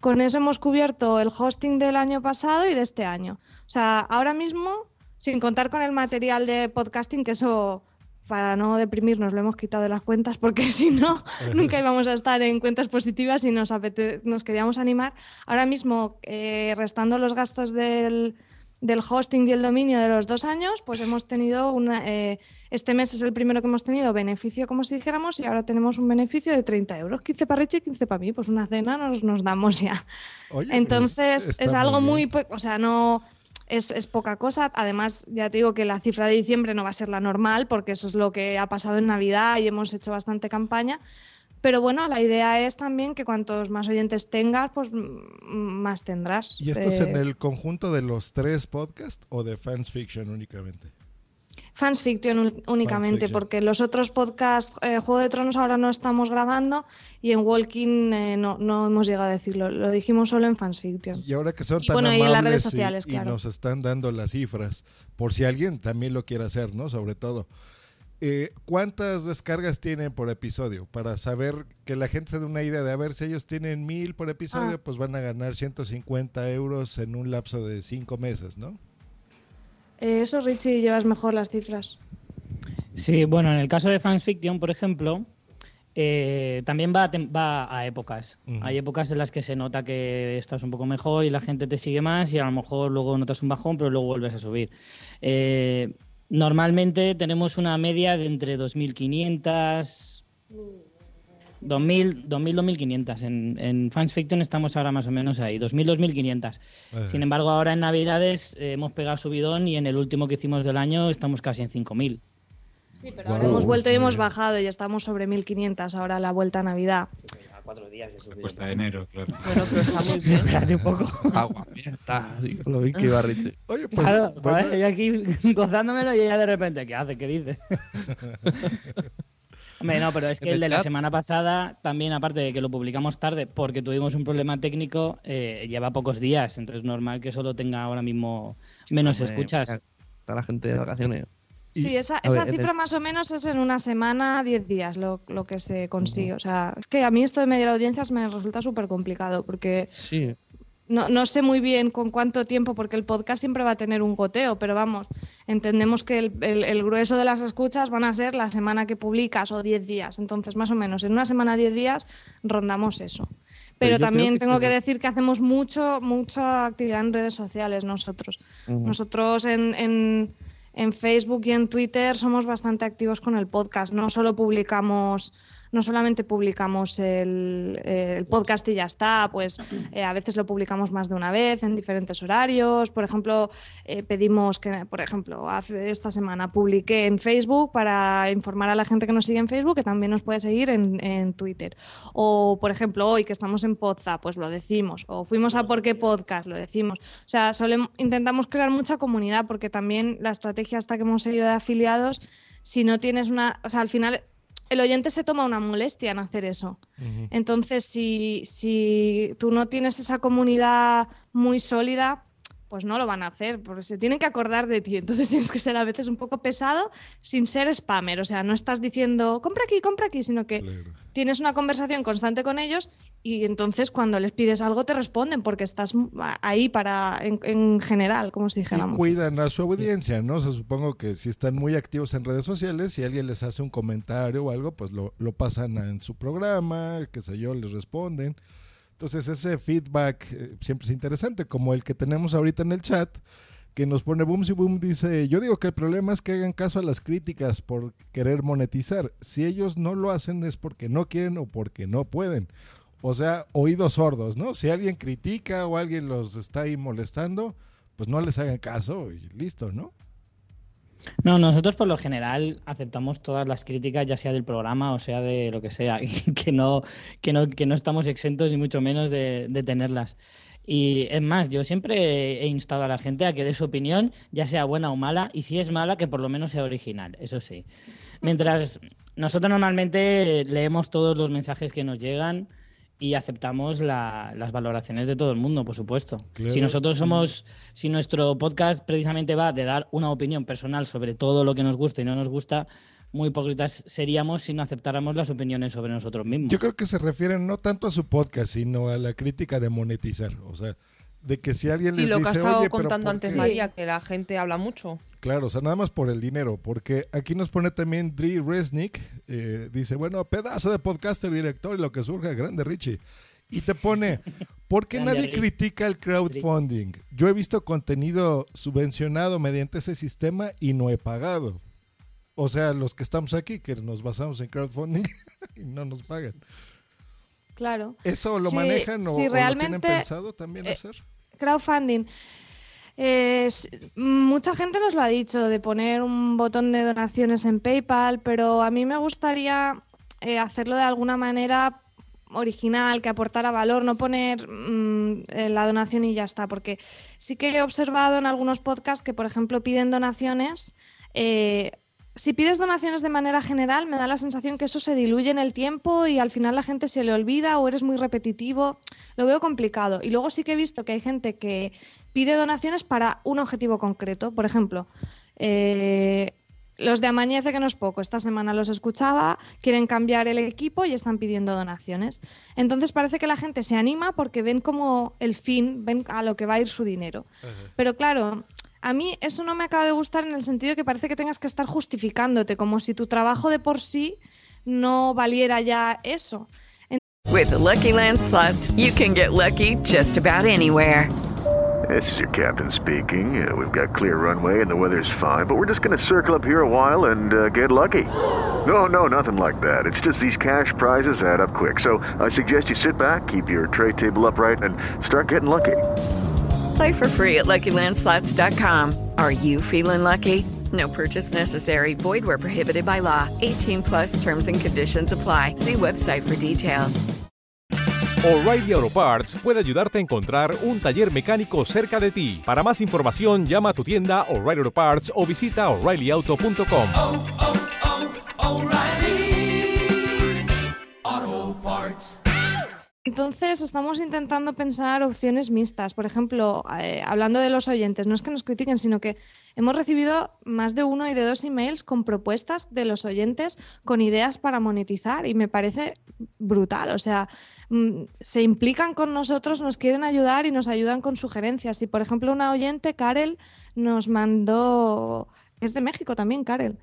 Con eso hemos cubierto el hosting del año pasado y de este año. O sea, ahora mismo, sin contar con el material de podcasting, que eso para no deprimirnos lo hemos quitado de las cuentas porque si no nunca íbamos a estar en cuentas positivas y nos, apete- nos queríamos animar. Ahora mismo, eh, restando los gastos del, del hosting y el dominio de los dos años, pues hemos tenido una, eh, este mes es el primero que hemos tenido beneficio, como si dijéramos, y ahora tenemos un beneficio de 30 euros, 15 para Richie y 15 para mí, pues una cena nos, nos damos ya.
Oye, pues,
Entonces
está
es algo
muy
muy, o sea, no es, es poca cosa. Además, ya te digo que la cifra de diciembre no va a ser la normal, porque eso es lo que ha pasado en Navidad y hemos hecho bastante campaña. Pero bueno, la idea es también que cuantos más oyentes tengas, pues más tendrás.
¿Y esto es en
Eh,
el conjunto de los tres podcasts o de Fans Fiction únicamente?
Fans Fiction únicamente, porque los otros podcasts, eh, Juego de Tronos ahora no estamos grabando y en Walking eh, no, no hemos llegado a decirlo, lo dijimos solo en Fans Fiction.
Y ahora que son
Y
tan
y
amables
las redes
y-
sociales,
y,
claro.
nos están dando las cifras, por si alguien también lo quiere hacer, ¿no? Sobre todo. Eh, ¿Cuántas descargas tienen por episodio? Para saber que la gente se dé una idea de, a ver, si ellos tienen mil por episodio,
Ah.
pues van a ganar 150 euros en un lapso de cinco meses, ¿no?
Eh, eso, Richie, llevas mejor las cifras.
Sí, bueno, en el caso de Fans Fiction, por ejemplo, eh, también va a, tem- va a épocas. Hay épocas en las que se nota que estás un poco mejor y la gente te sigue más y a lo mejor luego notas un bajón, pero luego vuelves a subir. Eh, normalmente tenemos una media de entre 2.500... 2000, 2000, 2500. En, en Fans Fiction estamos ahora más o menos ahí, 2000, 2500.
Eh.
Sin embargo, ahora en Navidades eh, hemos pegado subidón y en el último que hicimos del año estamos casi en 5000.
Sí, pero ahora hemos vuelto y hemos bajado y estamos sobre 1500 ahora la vuelta a Navidad.
A cuatro días de subida.
Cuesta de enero, claro.
Bueno, pero está muy bien.
Espérate un poco.
Agua, ya está. Así con lo bien que iba Richie.
Oye, pues.
Claro,
bueno,
joder, yo aquí gozándomelo y ella de repente, ¿qué hace? ¿Qué dice? Hombre, no, pero es que el
el
de la semana pasada, también aparte de que lo publicamos tarde porque tuvimos un problema técnico, eh, lleva pocos días, entonces es normal que solo tenga ahora mismo menos
Hombre,
escuchas.
Está la gente de vacaciones.
Sí, esa,
ver,
cifra más o menos es en una semana, 10 días lo, lo que se consigue. O sea, es que a mí esto de medir audiencias me resulta súper complicado porque
Sí.
No, no sé muy bien con cuánto tiempo, porque el podcast siempre va a tener un goteo, pero vamos, entendemos que el, el- el grueso de las escuchas van a ser la semana que publicas o 10 días. Entonces, más o menos, en una semana, 10 días, rondamos eso.
Pero
también
que
tengo que decir que hacemos mucho, mucha actividad en redes sociales nosotros. Nosotros en, en- en Facebook y en Twitter somos bastante activos con el podcast. No solo publicamos, no solamente publicamos el, podcast y ya está, pues eh, a veces lo publicamos más de una vez en diferentes horarios. Por ejemplo, eh, pedimos que, por ejemplo, hace esta semana publiqué en Facebook para informar a la gente que nos sigue en Facebook que también nos puede seguir en, Twitter. O, por ejemplo, hoy que estamos en Podza, pues lo decimos. O fuimos a Por qué Podcast, lo decimos. O sea, intentamos crear mucha comunidad porque también la estrategia hasta que hemos seguido de afiliados, si no tienes una... O sea, al final el oyente se toma una molestia en hacer eso. Entonces, si, si tú no tienes esa comunidad muy sólida, pues no lo van a hacer, porque se tienen que acordar de ti. Entonces tienes que ser a veces un poco pesado sin ser spammer. O sea, no estás diciendo, compra aquí, compra aquí, sino que tienes una conversación constante con ellos y entonces cuando les pides algo te responden porque estás ahí para, en, en general, como si
y
dijéramos.
cuidan a su audiencia, ¿no? O sea, supongo que si están muy activos en redes sociales, si alguien les hace un comentario o algo, pues lo, lo pasan en su programa, qué sé yo, les responden. Entonces ese feedback eh, siempre es interesante, como el que tenemos ahorita en el chat, que nos pone Boom si Boom, dice, yo digo que el problema es que hagan caso a las críticas por querer monetizar. Si ellos no lo hacen es porque no quieren o porque no pueden. O sea, oídos sordos, ¿no? Si alguien critica o alguien los está ahí molestando, pues no les hagan caso y listo, ¿no?
No, nosotros por lo general aceptamos todas las críticas, ya sea del programa o sea de lo que sea, que no, que no, que no estamos exentos ni mucho menos de, de tenerlas. Y es más, yo siempre he instado a la gente a que dé su opinión, ya sea buena o mala, y si es mala, que por lo menos sea original, eso sí. Mientras nosotros normalmente leemos todos los mensajes que nos llegan y aceptamos la- las valoraciones de todo el mundo, por supuesto.
Claro.
Si nosotros somos, si nuestro podcast precisamente va de dar una opinión personal sobre todo lo que nos gusta y no nos gusta, muy hipócritas seríamos si no aceptáramos las opiniones sobre nosotros mismos.
Yo creo que se refieren no tanto a su podcast, sino a la crítica de monetizar. O sea, de que si alguien
Y
les
lo que ha
dice,
estado
oye, pero
contando
¿por
antes
qué?".
María, que la gente habla mucho.
Claro, o sea, nada más por el dinero, porque aquí nos pone también Dri Resnick, eh, dice, bueno, pedazo de podcaster, director y lo que surja, grande Richie. Y te pone, ¿por qué nadie
Rick.
critica el crowdfunding? Yo he visto contenido subvencionado mediante ese sistema y no he pagado. O sea, los que estamos aquí, que nos basamos en crowdfunding y no nos pagan.
Claro.
¿Eso lo
Sí,
manejan o,
sí,
o lo tienen
realmente,
pensado también
eh,
hacer?
Crowdfunding. Eh, mucha gente nos lo ha dicho de poner un botón de donaciones en PayPal, pero a mí me gustaría eh, hacerlo de alguna manera original, que aportara valor, no poner mm, eh, la donación y ya está, porque sí que he observado en algunos podcasts que, por ejemplo, piden donaciones. Si pides donaciones de manera general, me da la sensación que eso se diluye en el tiempo y al final la gente se le olvida o eres muy repetitivo. Lo veo complicado. Y luego sí que he visto que hay gente que pide donaciones para un objetivo concreto. Por ejemplo, eh, los de Amañece, que no es poco, esta semana los escuchaba, quieren cambiar el equipo y están pidiendo donaciones. Entonces parece que la gente se anima porque ven como el fin, ven a lo que va a ir su dinero. Pero claro, a mí eso no me acaba de gustar en el sentido que parece que tengas que estar justificándote, como si tu trabajo de por sí no valiera ya eso.
With the Lucky Land slots, you can get lucky just about anywhere.
This is your captain speaking. Uh, we've got clear runway and the weather's fine, but we're just going to circle up here a while and uh, get lucky. No, no, nothing like that. It's just these cash prizes add up quick. So I suggest you sit back, keep your tray table upright, and start getting lucky.
Play for free at LuckyLandSlots.com. Are you feeling lucky? No purchase necessary. Void where prohibited by law. 18 plus terms and conditions apply. See website for details.
O'Reilly Auto Parts puede ayudarte a encontrar un taller mecánico cerca de ti. Para más información, llama a tu tienda O'Reilly Auto Parts o visita oreillyauto.com.
Entonces estamos intentando pensar opciones mixtas. Por ejemplo, eh, hablando de los oyentes, no es que nos critiquen, sino que hemos recibido más de uno y de dos emails con propuestas de los oyentes, con ideas para monetizar y me parece brutal. O sea, mm, se implican con nosotros, nos quieren ayudar y nos ayudan con sugerencias. Y por ejemplo, una oyente, Karel, nos mandó, es de México también, Karel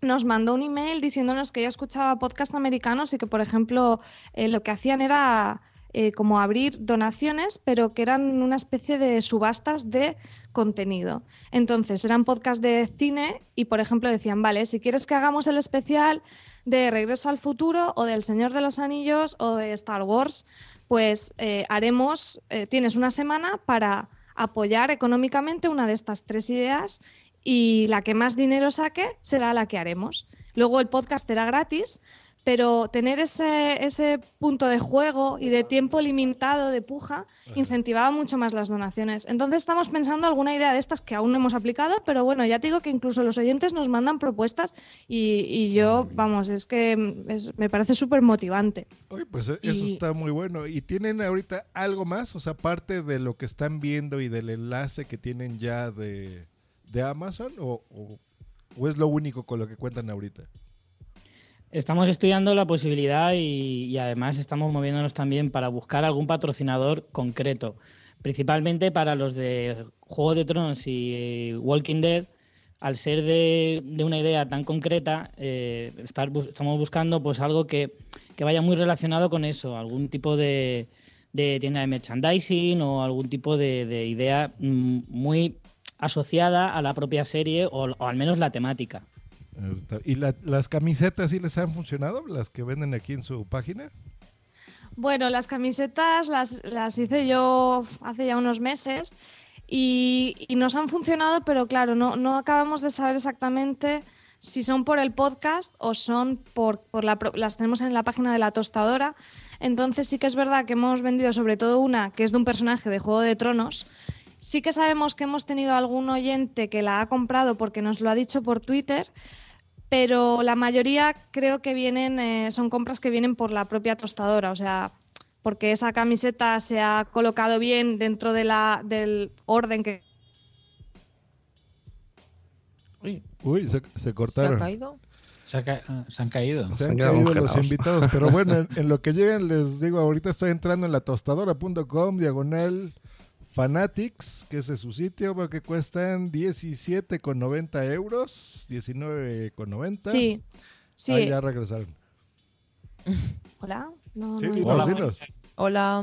nos mandó un email diciéndonos que ella escuchaba podcast americanos y que, por ejemplo, eh, lo que hacían era eh, como abrir donaciones, pero que eran una especie de subastas de contenido. Entonces, eran podcasts de cine y, por ejemplo, decían, vale, si quieres que hagamos el especial de Regreso al Futuro o del Señor de los Anillos o de Star Wars, pues eh, haremos, tienes una semana para apoyar económicamente una de estas tres ideas y la que más dinero saque será la que haremos. Luego el podcast será gratis, pero tener ese, ese punto de juego y de tiempo limitado de puja incentivaba mucho más las donaciones. Entonces estamos pensando alguna idea de estas que aún no hemos aplicado, pero bueno, ya te digo que incluso los oyentes nos mandan propuestas y, y yo, vamos, es que es- me parece súper motivante.
Oye, pues eh, eso
Y-
está muy bueno. ¿Y tienen ahorita algo más? O sea, aparte de lo que están viendo y del enlace que tienen ya de, de Amazon, o, o- es lo único con lo que cuentan ahorita?
Estamos estudiando la posibilidad y, además estamos moviéndonos también para buscar algún patrocinador concreto, principalmente para los de Juego de Tronos y Walking Dead. Al ser de, de una idea tan concreta, eh, estamos buscando pues algo que, que vaya muy relacionado con eso, algún tipo de, de tienda de merchandising o algún tipo de, de idea mm, muy asociada a la propia serie o, o al menos la temática.
¿Y la- las camisetas sí les han funcionado? ¿Las que venden aquí en su página?
Bueno, las camisetas las, las hice yo hace ya unos meses y, y nos han funcionado, pero claro, no, no acabamos de saber exactamente si son por el podcast o son por, por la, las tenemos en la página de la tostadora. Entonces sí que es verdad que hemos vendido sobre todo una que es de un personaje de Juego de Tronos. Sí que sabemos que hemos tenido algún oyente que la ha comprado porque nos lo ha dicho por Twitter, pero la mayoría creo que vienen, eh, son compras que vienen por la propia tostadora, o sea, porque esa camiseta se ha colocado bien dentro de la, del orden que...
Uy, se, se cortaron.
Se, ha ca- ah, se han caído.
Se han caído los invitados, pero bueno, en, en lo que llegan les digo, ahorita estoy entrando en la tostadora.com, diagonal Fanatics, que ese es su sitio, veo que cuestan 17,90 euros, 19,90.
Sí, sí.
Ah, ya regresaron.
Hola. No,
Sí,
no.
dinos,
Hola.
dinos.
Hola.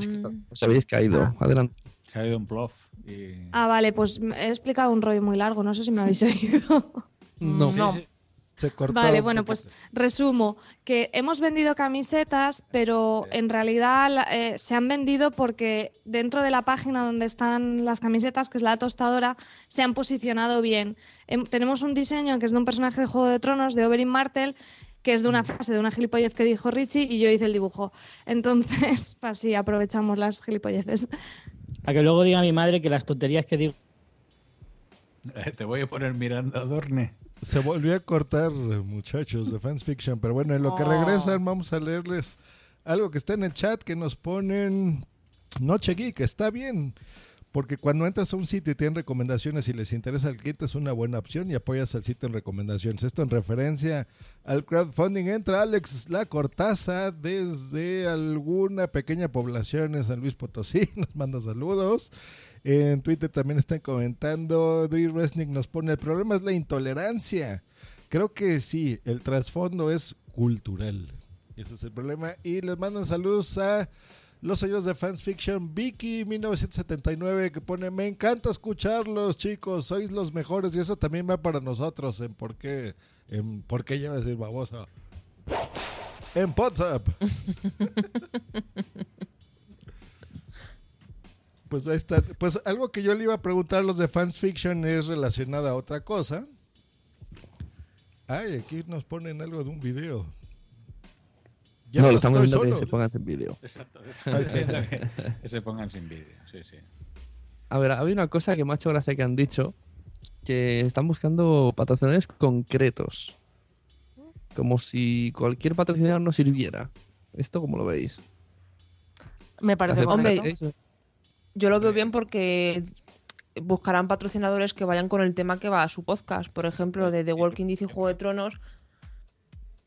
Os habéis caído. Adelante.
Se ha ido un plof. Y...
Ah, vale, pues he explicado un rollo muy largo, no sé si me habéis oído.
No.
No.
Se cortó.
Vale, bueno, pues resumo, que hemos vendido camisetas, pero en realidad eh, se han vendido porque dentro de la página donde están las camisetas, que es la tostadora, se han posicionado bien. Em, tenemos un diseño que es de un personaje de Juego de Tronos, de Oberyn Martell, que es de una frase de una gilipollez que dijo Richie y yo hice el dibujo. Entonces, pues sí, aprovechamos las gilipolleces.
A que luego diga mi madre que las tonterías que digo
Te voy a poner mirando a Dorne.
Se volvió a cortar, muchachos, de Fans Fiction. Pero bueno, en lo que regresan, vamos a leerles algo que está en el chat que nos ponen. Noche Geek, está bien. Porque cuando entras a un sitio y tienen recomendaciones y les interesa al cliente, es una buena opción y apoyas al sitio en recomendaciones. Esto en referencia al crowdfunding. Entra Alex La Cortaza desde alguna pequeña población en San Luis Potosí. Nos manda saludos. En Twitter también están comentando. Dri Resnick nos pone: el problema es la intolerancia. Creo que sí, el trasfondo es cultural. Ese es el problema. Y les mandan saludos a los señores de Fans Fiction, Vicky 1979, que pone, me encanta escucharlos, chicos, sois los mejores. Y eso también va para nosotros en por qué, en por qué ya va a decir babosa. En WhatsApp. Pues ahí está. Pues algo que yo le iba a preguntar a los de Fans Fiction es relacionado a otra cosa. Ay, aquí nos ponen algo de un video.
no, lo estamos viendo que se pongan en vídeo.
Exacto.
Ahí está.
Entiendo que, se pongan sin vídeo. Sí, sí.
A ver, había una cosa que me ha hecho gracia que han dicho, que están buscando patrocinadores concretos. Como si cualquier patrocinador no sirviera. ¿Esto cómo lo veis?
Me parece
¿Aceptáis
correcto.
Yo lo veo bien porque buscarán patrocinadores que vayan con el tema que va a su podcast. Por ejemplo, de The Walking Dead y Juego de Tronos,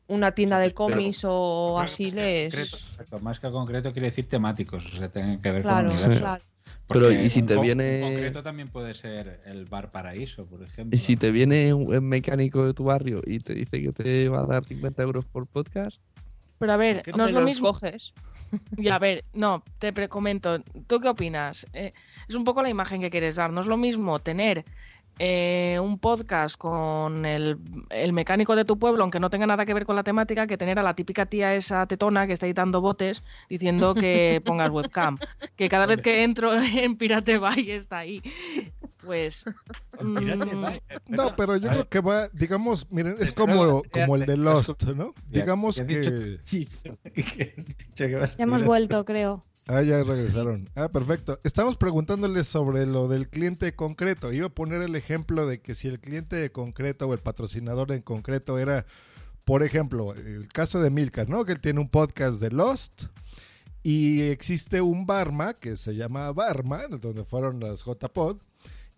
una tienda de cómics o así les...
Concreto. Más que concreto quiere decir temáticos, o sea, tienen que ver
Claro,
con universo.
claro.
Pero,
Porque
¿y si te viene-
concreto también puede ser el Bar Paraíso, por ejemplo.
Y si te viene un un mecánico de tu barrio y te dice que te va a dar 50 euros por podcast,
Pero a ver, no es lo mismo.
coges.
Y a ver, no, te pre- comento. ¿Tú qué opinas? Eh, es un poco la imagen que quieres dar. No es lo mismo tener eh, un podcast con el, el mecánico de tu pueblo, aunque no tenga nada que ver con la temática, que tener a la típica tía esa tetona que está ahí dando botes diciendo que pongas webcam. Que cada vez que entro en Pirate Bay está ahí. Pues. mm,
No, pero yo creo que va, digamos, miren, es como, como el de Lost, ¿no? Digamos que...
Ya hemos vuelto, creo.
Ah, ya regresaron. Ah, perfecto. Estamos preguntándoles sobre lo del cliente concreto. Iba a poner el ejemplo de que si el cliente concreto o el patrocinador en concreto era, por ejemplo, el caso de Milka, ¿no? Que él tiene un podcast de Lost y existe un Barma que se llama Barma, donde fueron las JPod.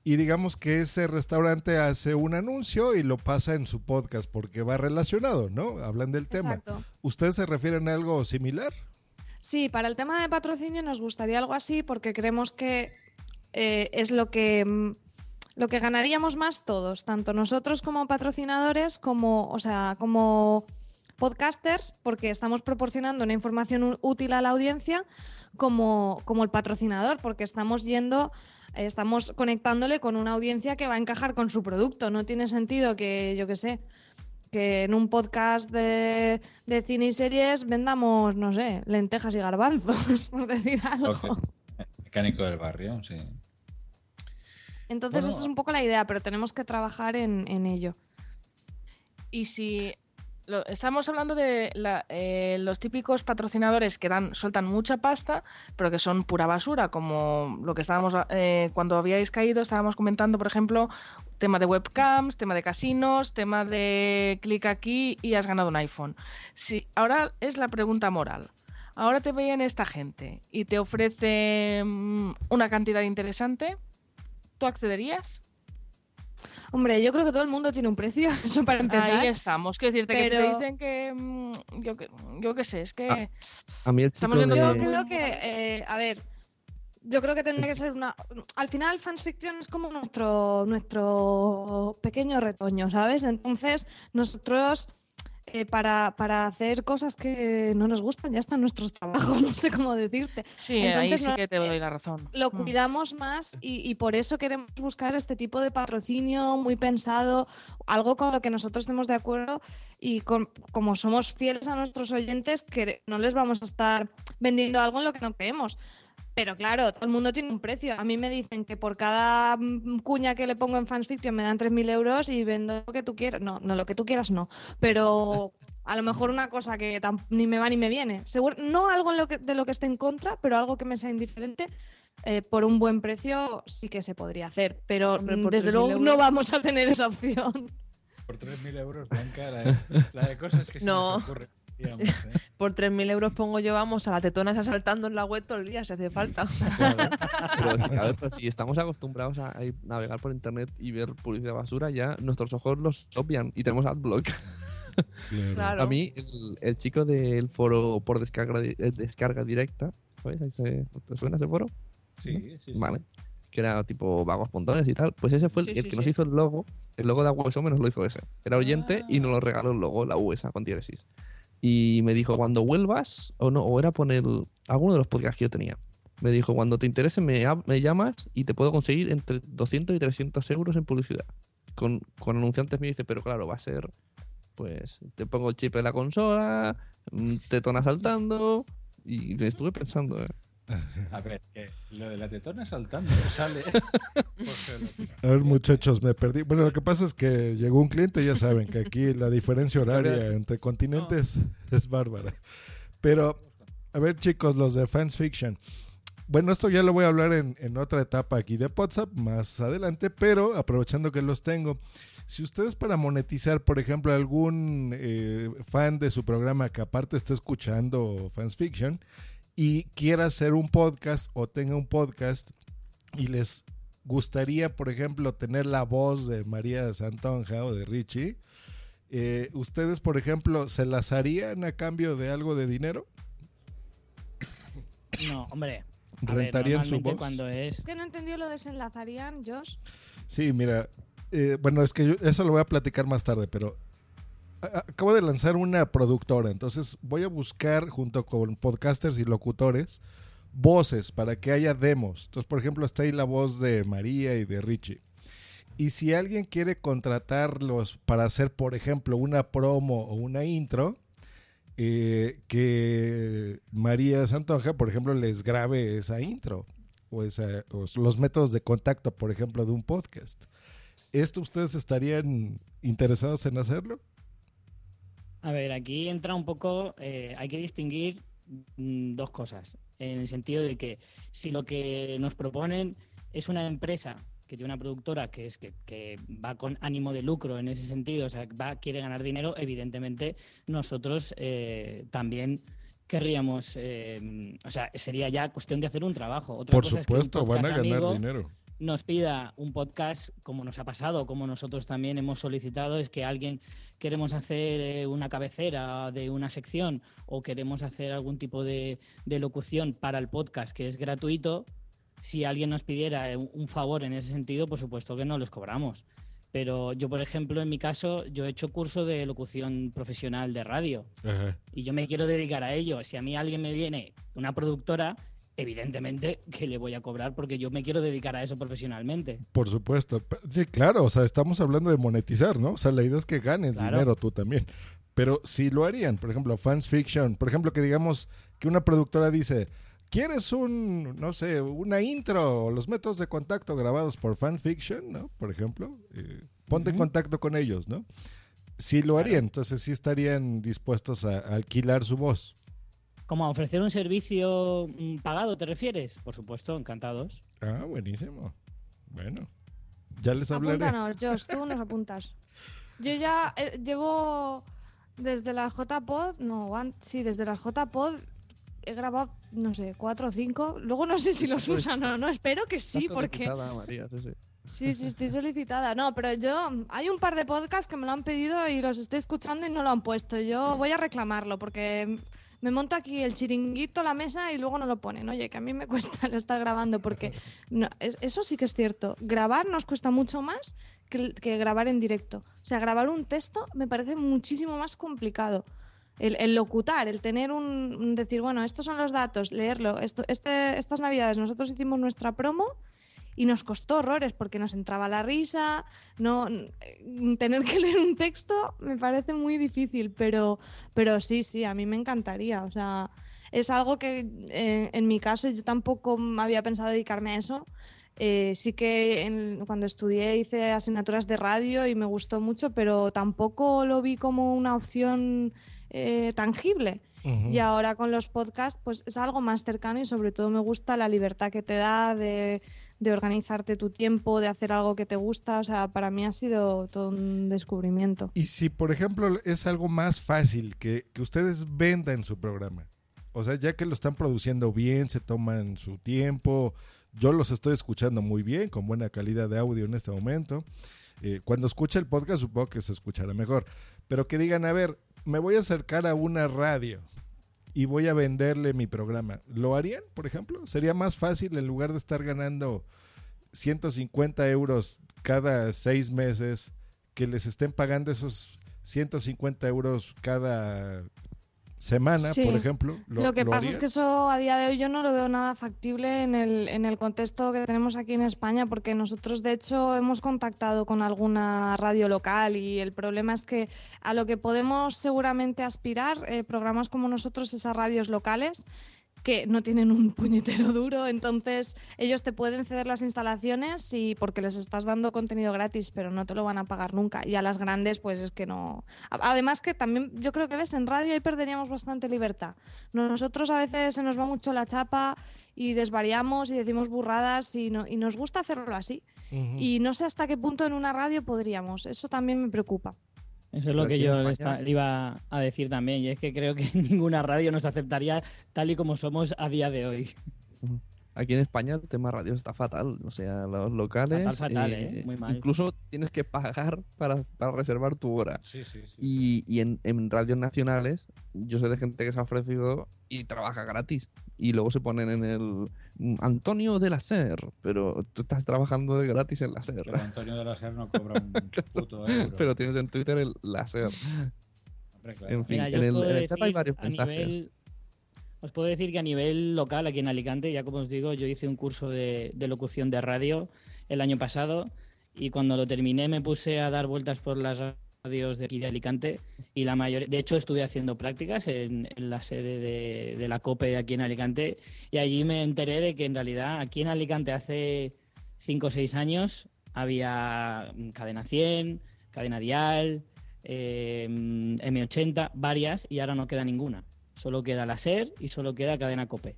Y digamos que ese restaurante hace un anuncio y lo pasa en su podcast porque va relacionado, ¿no? Hablan del tema.
Exacto.
¿Ustedes se refieren a algo similar?
Sí, para el tema de patrocinio nos gustaría algo así porque creemos que eh, es lo que, mm, lo que ganaríamos más todos, tanto nosotros como patrocinadores, como, o sea, como podcasters, porque estamos proporcionando una información útil a la audiencia, como, como el patrocinador, porque estamos yendo, eh, estamos conectándole con una audiencia que va a encajar con su producto. No tiene sentido que, yo qué sé, que en un podcast de, de cine y series vendamos, no sé, lentejas y garbanzos, por decir algo.
Mecánico del barrio, sí.
Entonces,
Bueno.
esa es un poco la idea, pero tenemos que trabajar en, en ello.
Y si lo- estamos hablando de la- eh, los típicos patrocinadores que dan, sueltan mucha pasta, pero que son pura basura, como lo que estábamos eh, cuando habíais caído, estábamos comentando, por ejemplo, tema de webcams, tema de casinos, tema de clic aquí y has ganado un iPhone. Si ahora es la pregunta moral. Ahora te veían esta gente y te ofrece mm, una cantidad interesante, ¿tú accederías?
Hombre, yo creo que todo el mundo tiene un precio, eso para empezar.
Ahí estamos. Quiero decirte que si te dicen que. mm, Yo que, yo qué sé, es que.
Ah, a mí el
Estamos
de-
Yo creo que, eh, a ver, yo creo que tendría que ser una. Al final, Fans Fiction es como nuestro, nuestro pequeño retoño, ¿sabes? Entonces, nosotros. Eh, para, para hacer cosas que no nos gustan, ya están nuestros trabajos, no sé cómo decirte.
Sí, ahí
Entonces,
sí
no-
que te doy la razón.
lo
Mm.
cuidamos más y, y por eso queremos buscar este tipo de patrocinio muy pensado, algo con lo que nosotros estemos de acuerdo y con- como somos fieles a nuestros oyentes, que no les vamos a estar vendiendo algo en lo que no creemos. Pero claro, todo el mundo tiene un precio. A mí me dicen que por cada mm, cuña que le pongo en Fans Fiction me dan 3.000 euros y vendo lo que tú quieras. No, no, lo que tú quieras no. Pero a lo mejor una cosa que ni me va ni me viene. Seguro, no algo en lo que, de lo que esté en contra, pero algo que me sea indiferente. eh, por un buen precio sí que se podría hacer. Pero
Hombre,
mm, desde
3.000
luego no vamos a tener esa opción.
Por 3.000 euros, Blanca, la de, la de cosas que se
No.
nos ocurre. Digamos, ¿eh?
Por 3.000 euros pongo yo, vamos, a la tetona esa saltando en la web todo el día, si hace falta.
Pero, si- a ver, pero si estamos acostumbrados a, navegar por internet y ver publicidad basura, ya nuestros ojos los obvian y tenemos adblock.
Claro.
A mí, el, el chico del foro por descarga, eh, descarga directa, ¿sabes? ¿Te suena ese foro?
Sí, sí, sí.
Vale. Que era tipo vagos pontones y tal. Pues ese fue el,
Sí,
el
sí,
que nos hizo el logo. El logo de AWSOME nos lo hizo ese. Era oyente y
Ah.
nos lo regaló el logo, la USA con diéresis. Y me dijo, cuando vuelvas, o no, o era poner alguno de los podcasts que yo tenía. Me dijo, cuando te interese me, me llamas y te puedo conseguir entre 200 y 300 euros en publicidad. Con, con anunciantes me dice, pero claro, va a ser, pues, te pongo el chip en la consola, mm, te tona saltando. Y me estuve pensando, ¿eh?
A ver, que lo de la tetona saltando sale.
A ver, muchachos, me perdí. Bueno, lo que pasa es que llegó un cliente, ya saben que aquí la diferencia horaria entre continentes es bárbara. Pero, a ver, chicos, los de Fans Fiction. Bueno, esto ya lo voy a hablar en, en otra etapa aquí de WhatsApp más adelante, pero aprovechando que los tengo. Si ustedes para monetizar, por ejemplo, algún eh, fan de su programa que aparte esté escuchando Fans Fiction y quiera hacer un podcast o tenga un podcast y les gustaría, por ejemplo, tener la voz de María Santonja o de Richie, eh, ¿ustedes, por ejemplo, se las harían a cambio de algo de dinero?
No, hombre. ver,
¿Rentarían su voz?
Cuando es
que no entendió lo desenlazarían, Josh.
Sí, mira, eh, bueno, es que yo- eso lo voy a platicar más tarde, pero acabo de lanzar una productora, entonces voy a buscar junto con podcasters y locutores voces para que haya demos. Entonces, por ejemplo, está ahí la voz de María y de Richie. Y si alguien quiere contratarlos para hacer, por ejemplo, una promo o una intro, eh, que María Santonja, por ejemplo, les grabe esa intro o, o los métodos de contacto, por ejemplo, de un podcast. ¿Esto ustedes estarían interesados en hacerlo?
A ver, aquí entra un poco, eh, hay que distinguir mm, dos cosas, en el sentido de que si lo que nos proponen es una empresa que tiene una productora que es que, que va con ánimo de lucro en ese sentido, o sea, va, quiere ganar dinero, evidentemente nosotros eh, también querríamos, eh, o sea, sería ya cuestión de hacer un trabajo. Otra
Por
cosa es que un
supuesto, van a ganar
amigo
dinero.
Nos pida un podcast, como nos ha pasado, como nosotros también hemos solicitado, es que alguien queremos hacer eh, una cabecera de una sección o queremos hacer algún tipo de, de locución para el podcast que es gratuito, si alguien nos pidiera un un favor en ese sentido, por supuesto que no los cobramos. Pero yo, por ejemplo, en mi caso, yo he hecho curso de locución profesional de radio
Ajá.
y yo me quiero dedicar a ello. Si a mí alguien me viene, una productora, evidentemente que le voy a cobrar porque yo me quiero dedicar a eso profesionalmente.
Por supuesto. Sí, claro, o sea, estamos hablando de monetizar, ¿no? O sea, la idea es que ganes
Claro.
dinero tú también. Pero si lo harían, por ejemplo, fans fiction, por ejemplo, que digamos que una productora dice, ¿quieres un, no sé, una intro o los métodos de contacto grabados por fan fiction, ¿no? Por ejemplo, eh, ponte en contacto con ellos, ¿no? Si lo harían, entonces sí estarían dispuestos a, a alquilar su voz.
¿Como a ofrecer un servicio mm, pagado, te refieres? Por supuesto, encantados.
Ah, buenísimo. Bueno, ya les hablaré.
Apúntanos, Josh, tú nos apuntas. Yo ya eh, llevo desde las JPod, no, sí, desde las JPod he grabado, no sé, cuatro o cinco. Luego no sé si los
Uy.
usan o no, espero que sí, porque...
solicitada, María, sí, sí.
Sí, sí, estoy solicitada. No, pero yo, hay un par de podcasts que me lo han pedido y los estoy escuchando y no lo han puesto. Yo voy a reclamarlo porque me monto aquí el chiringuito, la mesa y luego no lo ponen. Oye, que a mí me cuesta estar grabando porque eso sí que es cierto. Grabar nos cuesta mucho más que, grabar en directo. O sea, grabar un texto me parece muchísimo más complicado. El, el locutar, el tener un, un decir, bueno, estos son los datos, leerlo. Esto, este, estas navidades nosotros hicimos nuestra promo y nos costó horrores porque nos entraba la risa, no tener que leer un texto me parece muy difícil, pero, pero sí, sí, a mí me encantaría. O sea, es algo que eh, en mi caso yo tampoco había pensado dedicarme a eso. Eh, sí que en- cuando estudié hice asignaturas de radio y me gustó mucho, pero tampoco lo vi como una opción eh, tangible. Y ahora con los podcasts, pues es algo más cercano y sobre todo me gusta la libertad que te da de, de organizarte tu tiempo, de hacer algo que te gusta. O sea, para mí ha sido todo un descubrimiento.
Y si, por ejemplo, es algo más fácil que, que ustedes vendan su programa. O sea, ya que lo están produciendo bien, se toman su tiempo. Yo los estoy escuchando muy bien, con buena calidad de audio en este momento. Eh, cuando escuche el podcast, supongo que se escuchará mejor. Pero que digan, a ver, me voy a acercar a una radio y voy a venderle mi programa. ¿Lo harían, por ejemplo? ¿Sería más fácil en lugar de estar ganando 150 euros cada seis meses que les estén pagando esos 150 euros cada semana,
Sí.
por ejemplo?
Lo, que pasa es que eso a día de hoy yo no lo veo nada factible en el, en el contexto que tenemos aquí en España, porque nosotros de hecho hemos contactado con alguna radio local y el problema es que a lo que podemos seguramente aspirar, eh, programas como nosotros, esas radios locales, que no tienen un puñetero duro, entonces ellos te pueden ceder las instalaciones y porque les estás dando contenido gratis, pero no te lo van a pagar nunca. Y a las grandes, pues es que no. Además que también yo creo que ves, en radio ahí perderíamos bastante libertad. Nosotros a veces se nos va mucho la chapa y desvariamos y decimos burradas y, no- y nos gusta hacerlo así. Y no sé hasta qué punto en una radio podríamos. Eso también me preocupa.
Eso es lo que yo le, iba a decir también, y es que creo que ninguna radio nos aceptaría tal y como somos a día de hoy.
Aquí en España el tema radio está fatal. O sea, los locales.
Fatal, fatal, ¿eh? Muy mal.
Incluso tienes que pagar para, para reservar tu hora.
Sí, sí, sí.
Y, y en, en radios nacionales, yo sé de gente que se ha ofrecido y trabaja gratis. Y luego se ponen en el mm, Antonio de la SER. Pero tú estás trabajando de gratis en la SER.
Pero Antonio de la Ser no cobra un puto euro.
pero tienes en Twitter el la SER.
Hombre, claro.
En fin,
Mira,
en el,
puedo
en el chat hay varios
a
mensajes.
nivel- os puedo decir que a nivel local, aquí en Alicante, ya como os digo, yo hice un curso de, de locución de radio el año pasado y cuando lo terminé me puse a dar vueltas por las radios de aquí de Alicante y la mayoría, de hecho estuve haciendo prácticas en, en la sede de, de la COPE de aquí en Alicante y allí me enteré de que en realidad aquí en Alicante hace 5 o 6 años había Cadena 100, Cadena Dial, eh, M80, varias, y ahora no queda ninguna. Solo queda la SER y solo queda Cadena Cope.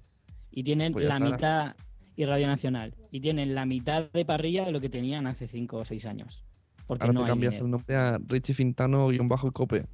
Y tienen
Pues
la mitad, y Radio Nacional, y tienen la mitad de parrilla de lo que tenían hace 5 o 6 años. Porque
Ahora
no
te
hay
cambias
dinero.
el nombre a Richie Fintano-Cope.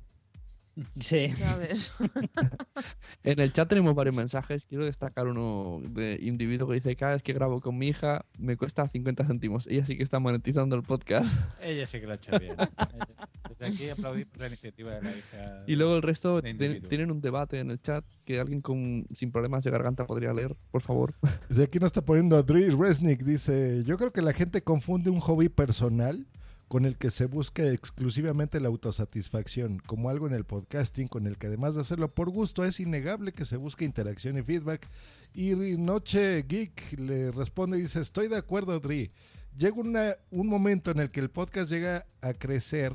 Sí.
Ya ves.
En el chat tenemos varios mensajes. Quiero destacar uno de individuo que dice: Cada vez que grabo con mi hija me cuesta 50 céntimos. Ella sí que está monetizando el podcast.
Ella sí que lo ha hecho bien. Desde aquí aplaudimos la iniciativa de la hija.
Y luego el resto ten- tienen un debate en el chat que alguien con, sin problemas de garganta podría leer, por favor.
Desde aquí nos está poniendo Adri Resnick. Dice: Yo creo que la gente confunde un hobby personal con el que se busca exclusivamente la autosatisfacción, como algo en el podcasting, con el que además de hacerlo por gusto, es innegable que se busque interacción y feedback. Y Noche Geek le responde y dice, estoy de acuerdo, Adri. Llega una- un momento en el que el podcast llega a crecer,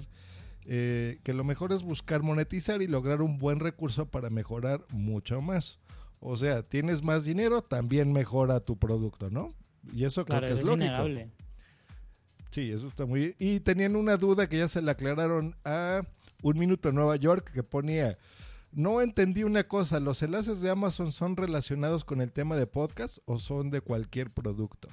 eh, que lo mejor es buscar monetizar y lograr un buen recurso para mejorar mucho más. O sea, tienes más dinero, también mejora tu producto, ¿no? Y eso
Claro,
creo que
eso
es lógico.
innegable.
Sí, eso está muy bien. Y tenían una duda que ya se la aclararon a Un Minuto en Nueva York que ponía, no entendí una cosa, ¿los enlaces de Amazon son relacionados con el tema de podcast o son de cualquier producto?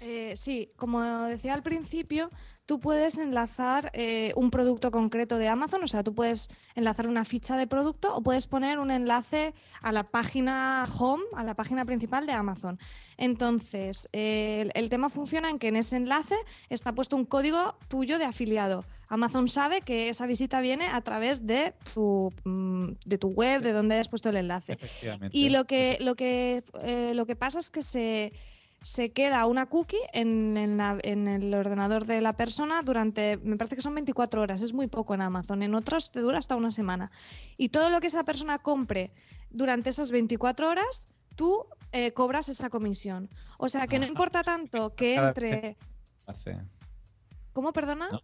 Eh, sí, como decía al principio, tú puedes enlazar eh, un producto concreto de Amazon, o sea, tú puedes enlazar una ficha de producto o puedes poner un enlace a la página home, a la página principal de Amazon. Entonces, eh, el, el tema funciona en que en ese enlace está puesto un código tuyo de afiliado. Amazon sabe que esa visita viene a través de tu, mm, de tu web, de donde hayas puesto el enlace.
Efectivamente.
Y lo que, lo que, eh, lo que pasa es que se, se queda una cookie en, en la- en el ordenador de la persona durante, me parece que son 24 horas, es muy poco en Amazon, en otros te dura hasta una semana. Y todo lo que esa persona compre durante esas 24 horas, tú eh, cobras esa comisión. O sea que no importa tanto que entre... ¿Cómo, perdona?
No.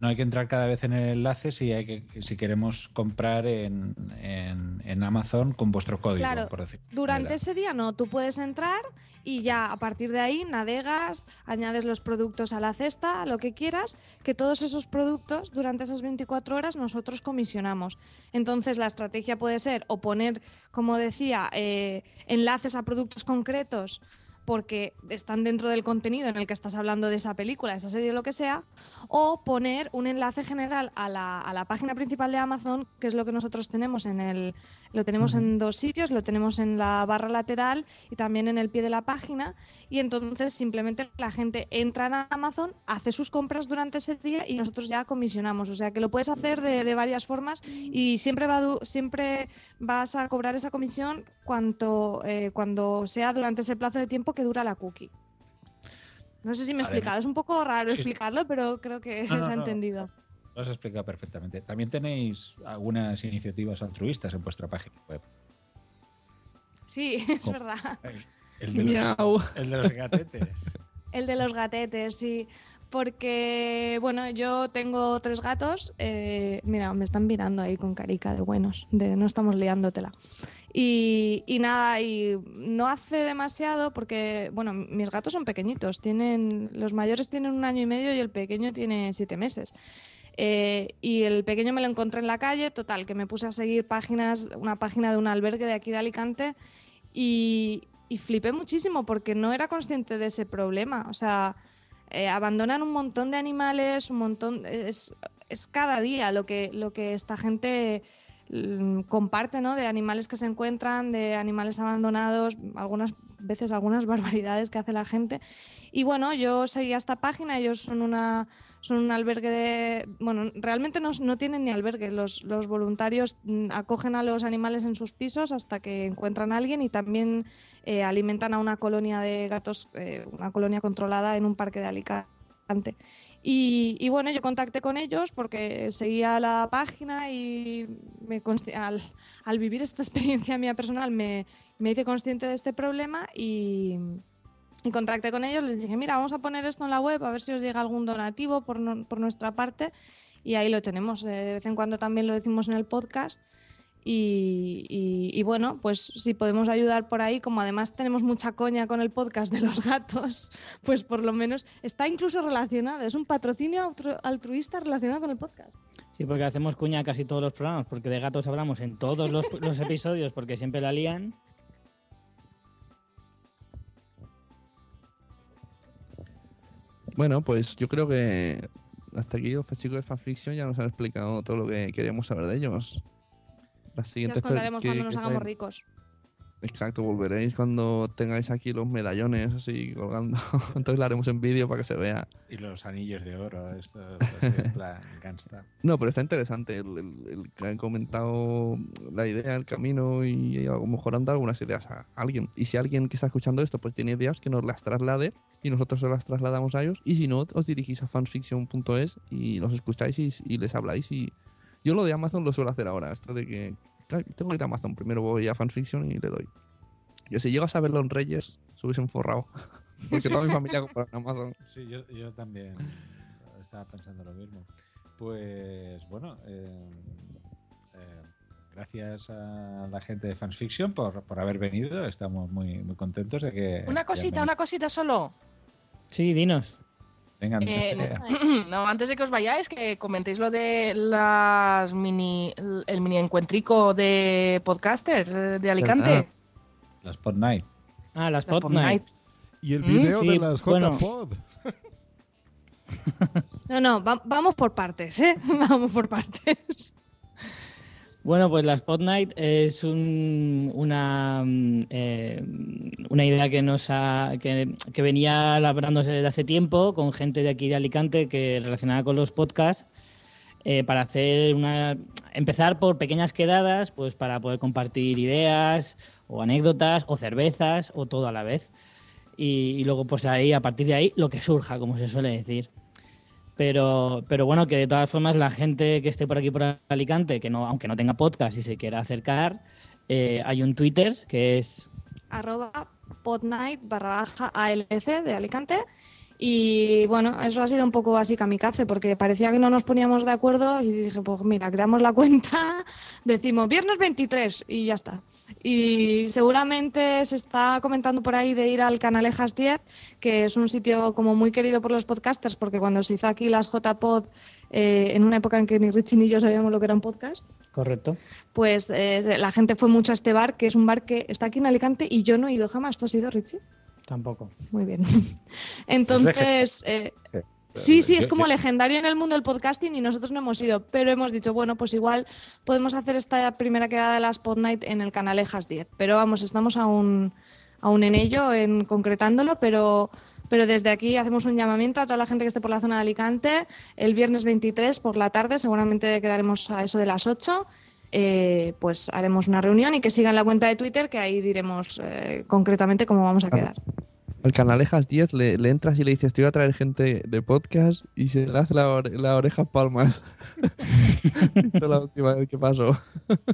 No hay que entrar cada vez en el enlace si, hay que, si queremos comprar en, en- en Amazon con vuestro código,
Claro,
por decir.
Durante ese día no, tú puedes entrar y ya a partir de ahí navegas, añades los productos a la cesta, lo que quieras, que todos esos productos durante esas 24 horas nosotros comisionamos. Entonces la estrategia puede ser o poner, como decía, eh, enlaces a productos concretos porque están dentro del contenido en el que estás hablando de esa película, esa serie, lo que sea, o poner un enlace general a la, a la página principal de Amazon, que es lo que nosotros tenemos en el, lo tenemos en dos sitios, lo tenemos en la barra lateral y también en el pie de la página, y entonces simplemente la gente entra en Amazon, hace sus compras durante ese día y nosotros ya comisionamos, o sea que lo puedes hacer de, de varias formas y siempre, va, siempre vas a cobrar esa comisión cuanto, eh, cuando sea durante ese plazo de tiempo que dura la cookie. No sé si me he explicado, es un poco raro
Sí,
explicarlo, pero creo que
No, no,
se ha
no.
entendido.
Lo has explicado perfectamente. También tenéis algunas iniciativas altruistas en vuestra página web.
Sí, es
¿Cómo?
verdad.
El de los,
Miau.
el de los gatetes.
El de los gatetes, sí. Porque, bueno, yo tengo tres gatos. eh, mira, me están mirando ahí con carica de buenos, de no estamos liándotela. Y, y nada, y no hace demasiado porque, bueno, mis gatos son pequeñitos. Tienen, los mayores tienen un año y medio y el pequeño tiene siete meses. Eh, y el pequeño me lo encontré en la calle, total, que me puse a seguir páginas, una página de un albergue de aquí de Alicante y, y flipé muchísimo porque no era consciente de ese problema. O sea, eh, abandonan un montón de animales, un montón, es, es cada día lo que, lo que esta gente mm, comparte, ¿no? De animales que se encuentran, de animales abandonados, algunas veces algunas barbaridades que hace la gente. Y bueno, yo seguía esta página, ellos son una son un albergue de... Bueno, realmente no, no tienen ni albergue, los, los voluntarios mm, acogen a los animales en sus pisos hasta que encuentran a alguien y también eh, alimentan a una colonia de gatos, eh, una colonia controlada en un parque de Alicante. Y, y bueno, yo contacté con ellos porque seguía la página y me al, al vivir esta experiencia mía personal me, me hice consciente de este problema y, y contacté con ellos, les dije, mira, vamos a poner esto en la web a ver si os llega algún donativo por, no- por nuestra parte y ahí lo tenemos. Eh, de vez en cuando también lo decimos en el podcast y, y- y bueno, pues si podemos ayudar por ahí, como además tenemos mucha coña con el podcast de los gatos, pues por lo menos está incluso relacionado, es un patrocinio altru- altruista relacionado con el podcast.
Sí, porque hacemos cuña casi todos los programas, porque de gatos hablamos en todos los, los episodios, porque siempre la lían.
Bueno, pues yo creo que hasta aquí los chicos de fanfiction ya nos han explicado todo lo que queríamos saber de ellos. Las
Ya
siguientes
os contaremos
que-
cuando nos
que
hagamos
salen-
ricos.
Exacto, volveréis cuando tengáis aquí los medallones así colgando. Entonces lo haremos en vídeo para que se vea.
Y los anillos de oro, esto es en plan gangsta.
No, pero está interesante el, el- el que han comentado la idea, el camino y a lo mejor han dado algunas ideas a alguien. Y si alguien que está escuchando esto pues tiene ideas, que nos las traslade y nosotros se las trasladamos a ellos. Y si no, os dirigís a fanfiction.es y los escucháis y, y les habláis. Y yo lo de Amazon lo suelo hacer ahora. Esto de que tengo que ir a Amazon, primero voy a fanfiction y le doy. Yo si llego a saberlo en Reyes, se hubiesen forrado. Porque toda mi familia compra en Amazon.
Sí, yo, yo también estaba pensando lo mismo. Pues bueno, eh, eh, gracias a la gente de Fansfiction por, por haber venido. Estamos muy, muy contentos de que.
Una cosita, una cosita solo.
Sí, dinos.
Venga,
Eh, no, antes de que os vayáis, que comentéis lo de las mini, el mini encuentrico de podcasters eh, de Alicante.
¿Verdad? Las Pod Night.
Ah, las
Las
Pod
Pod
Night.
Night.
Y el
Mm,
video
sí,
de las
bueno.
JPod.
No, no, va- vamos por partes, ¿eh? Vamos por partes.
Bueno, pues la Spot Night es un- una, mm, eh, una idea que nos ha, que, que venía labrándose desde hace tiempo con gente de aquí de Alicante que relacionada con los podcasts eh, para hacer una empezar por pequeñas quedadas, pues para poder compartir ideas o anécdotas o cervezas o todo a la vez. Y, y luego pues ahí a partir de ahí lo que surja, como se suele decir. Pero, pero bueno, que de todas formas la gente que esté por aquí por Alicante, que no, aunque no tenga podcast y se quiera acercar, eh, hay un Twitter que es
arroba podnight barra baja ALC de Alicante. Y bueno, eso ha sido un poco así kamikaze, porque parecía que no nos poníamos de acuerdo y dije, pues mira, creamos la cuenta, decimos viernes 23 y ya está. Y seguramente se está comentando por ahí de ir al Canalejas 10, que es un sitio como muy querido por los podcasters, porque cuando se hizo aquí las JPod, eh, en una época en que ni Richie ni yo sabíamos lo que era un podcast,
correcto.
pues eh, la gente fue mucho a este bar, que es un bar que está aquí en Alicante y yo no he ido jamás. ¿Tú has ido, Richie?
Tampoco.
Muy bien. Entonces, eh,
Eh,
sí, sí, es como legendario en el mundo del podcasting y nosotros no hemos ido, pero hemos dicho, bueno, pues igual podemos hacer esta primera quedada de la Spot Night en el canal Ejas 10. Pero vamos, estamos aún, aún en ello, en concretándolo, pero, pero desde aquí hacemos un llamamiento a toda la gente que esté por la zona de Alicante. El viernes 23 por la tarde, seguramente quedaremos a eso de las 8. eh, pues haremos una reunión y que sigan la cuenta de Twitter, que ahí diremos eh, concretamente cómo vamos a quedar.
Al Canalejas 10 le, le entras y le dices, te voy a traer gente de podcast y se le hace la, ore- la oreja palmas. Esto la última vez que pasó.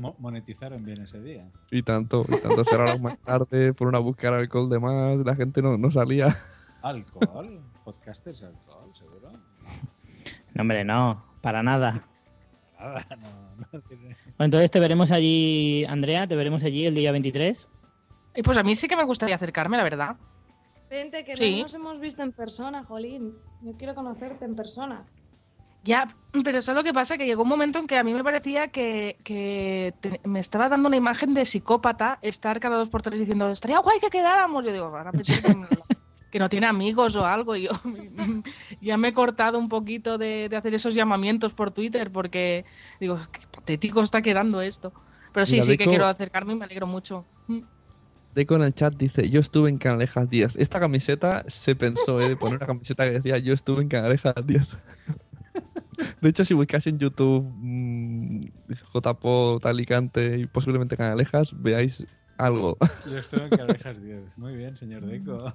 Mo- monetizaron bien ese día.
Y tanto, y tanto cerraron más tarde por una búsqueda de alcohol de más, la gente no, no salía.
Alcohol. podcasters alcohol, seguro.
No, hombre, no, para nada.
Nada, no, no tiene-
Bueno, entonces te veremos allí, Andrea, te veremos allí el día 23.
Y pues a mí sí que me gustaría acercarme, la verdad.
Vente, que
Sí.
no nos hemos visto en persona, Jolín. Yo quiero conocerte en persona.
Ya, pero eso es lo que pasa, que llegó un momento en que a mí me parecía que, que te- me estaba dando una imagen de psicópata estar cada dos por tres diciendo, estaría guay que quedáramos. Yo digo, ahora que, no- tiene amigos o algo. Y yo ya me he cortado un poquito de, de hacer esos llamamientos por Twitter porque digo, qué patético está quedando esto. Pero sí,
Mira,
sí que quiero acercarme y me alegro mucho. Mm.
Deco en el chat dice, yo estuve en Canalejas 10. Esta camiseta se pensó eh, de poner una camiseta que decía, yo estuve en Canalejas 10. De hecho, si buscáis en YouTube mm, JPO, Alicante y posiblemente Canalejas, veáis algo.
Yo estuve en Carejas 10. Muy bien, señor Deco.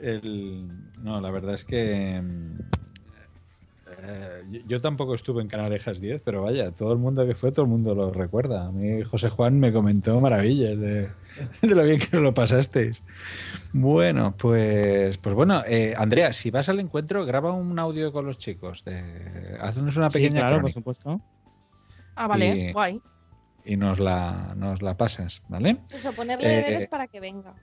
El- no, la verdad es que. Eh, yo- tampoco estuve en Canalejas 10, pero vaya, todo el mundo que fue, todo el mundo lo recuerda. A mí José Juan me comentó maravillas de, de lo bien que lo pasasteis. Bueno, pues, pues bueno, eh, Andrea, si vas al encuentro, graba un audio con los chicos. De, haznos una
Sí,
pequeña
claro, por supuesto.
Ah, vale,
Y-
guay.
y nos la, nos la pasas, ¿vale?
Eso, ponerle
Eh,
deberes para que venga.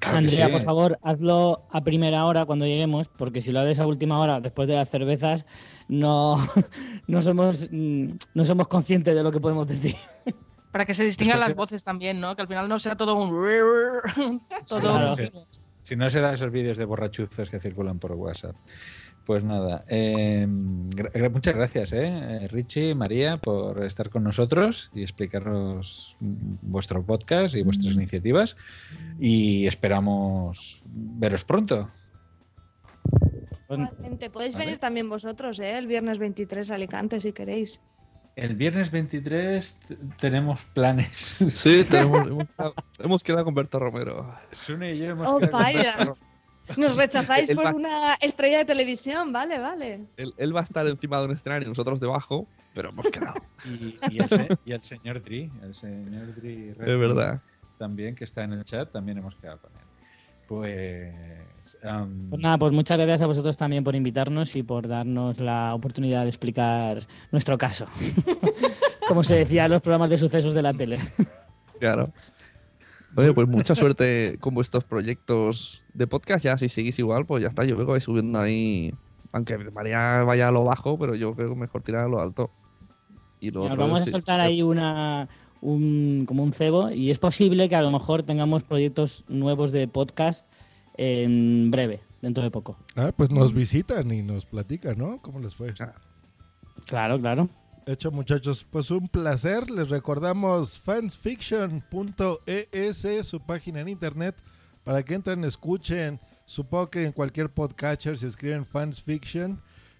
Claro
Andrea,
sí.
por favor, hazlo a primera hora cuando lleguemos, porque si lo haces a última hora, después de las cervezas, no, no, somos, mm, no somos conscientes de lo que podemos decir.
Para que se distingan
Después
las
se-
voces también, ¿no? Que al final no sea todo un... todo
Claro. Si no será esos vídeos de borrachuzos que circulan por WhatsApp. Pues nada, eh, gra- gra- muchas gracias, eh, Richie, María, por estar con nosotros y explicarnos mm, vuestro podcast y vuestras iniciativas. Y esperamos veros pronto.
Igualmente, podéis
Vale.
venir también vosotros, ¿eh? El viernes 23 a Alicante, si queréis.
El viernes 23 t- tenemos planes.
Sí, tenemos- hemos, quedado- hemos quedado con Berto Romero.
Sune y yo hemos
Oh,
quedado con
vaya.
Berto
Nos rechazáis por
va-
una estrella de televisión, vale, vale.
Él, él va a estar encima de un escenario y nosotros debajo, pero hemos quedado.
Y, y el, y el señor Dri, el señor Dri
Es verdad.
también que está en el chat, también hemos quedado con él. Pues, am,
Pues nada, pues muchas gracias a vosotros también por invitarnos y por darnos la oportunidad de explicar nuestro caso. Como se decía en los programas de sucesos de la tele.
Claro. Oye, pues mucha suerte con vuestros proyectos de podcast. Ya si seguís igual, pues ya está. Yo creo que vais subiendo ahí. Aunque María vaya a lo bajo, pero yo creo que mejor tirar a lo alto. Y lo otro
vamos a soltar
sí-
ahí una, un, como un cebo y es posible que a lo mejor tengamos proyectos nuevos de podcast en breve, dentro de poco.
Ah, pues nos visitan y nos platican, ¿no? ¿Cómo les fue?
Claro, claro.
Hecho, muchachos, pues un placer. Les recordamos fansfiction.es, su página en internet, para que entren, escuchen. Supongo que en cualquier podcatcher, si escriben fansfiction,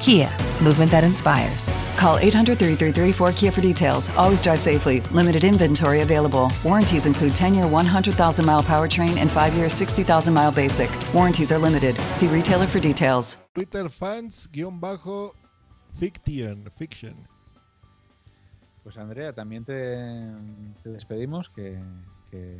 Kia, movement that inspires.
Call 800 333 4KIA for details. Always drive safely. Limited inventory available. Warranties include 10 year 100,000 mile powertrain and 5 year 60,000 mile basic. Warranties are limited. See retailer for details.
Twitter fans, bajo fiction. Fiction.
Pues Andrea, también te, te despedimos, que, que,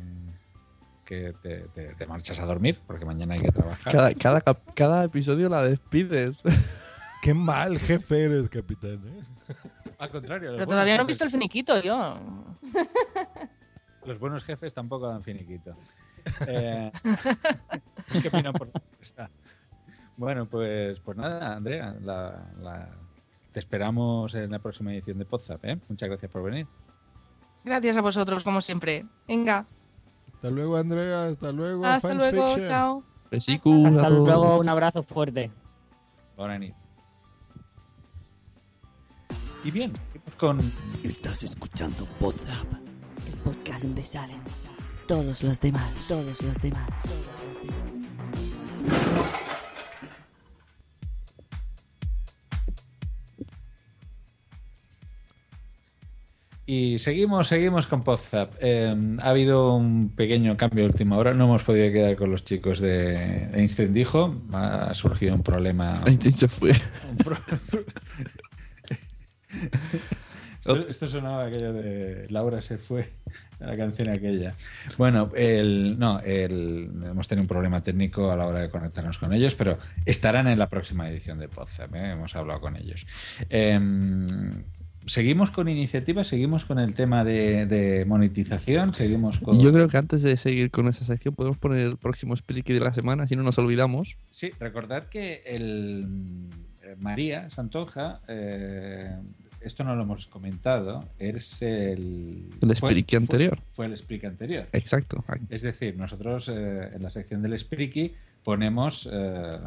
que te, te- te marchas a dormir, porque mañana hay que trabajar.
Cada, cada, cada episodio la despides.
Qué mal jefe eres, capitán. ¿eh?
Al contrario,
Pero todavía no he visto el finiquito yo.
Los buenos jefes tampoco dan finiquito. Eh, ¿Qué opinan por la empresa? Bueno, pues, pues nada, Andrea, la- la- te esperamos en la próxima edición de Podzap. ¿eh? Muchas gracias por venir.
Gracias a vosotros, como siempre. Venga,
Hasta luego, Andrea. Hasta luego,
hasta
Fans
luego,
Fiction.
chao.
Hasta
a todos.
luego, un abrazo fuerte.
Bona nit. Y bien, seguimos con.
Estás escuchando Podzap, el podcast donde salen todos los demás, todos los demás.
Y seguimos, seguimos con Podzap. Eh, ha habido un pequeño cambio de última hora. No hemos podido quedar con los chicos de Einstein dijo. Ha surgido un problema.
Einstein se fue.
Un pro- esto, esto sonaba aquello de Laura se fue, la canción aquella. Bueno, el, no, el, hemos tenido un problema técnico a la hora de conectarnos con ellos, pero estarán en la próxima edición de Podzap. ¿eh? Hemos hablado con ellos. Em, seguimos con iniciativas, seguimos con el tema de, de monetización, seguimos con.
Yo creo que antes de seguir con esa sección podemos poner el próximo Spreaky de la semana, si no nos olvidamos.
Sí, recordad que el eh, María Santonja, eh, esto no lo hemos comentado, es el...
El
fue-
anterior.
Fue el Spreaky anterior.
Exacto.
Es decir, nosotros eh, en la sección del Spreaky ponemos eh,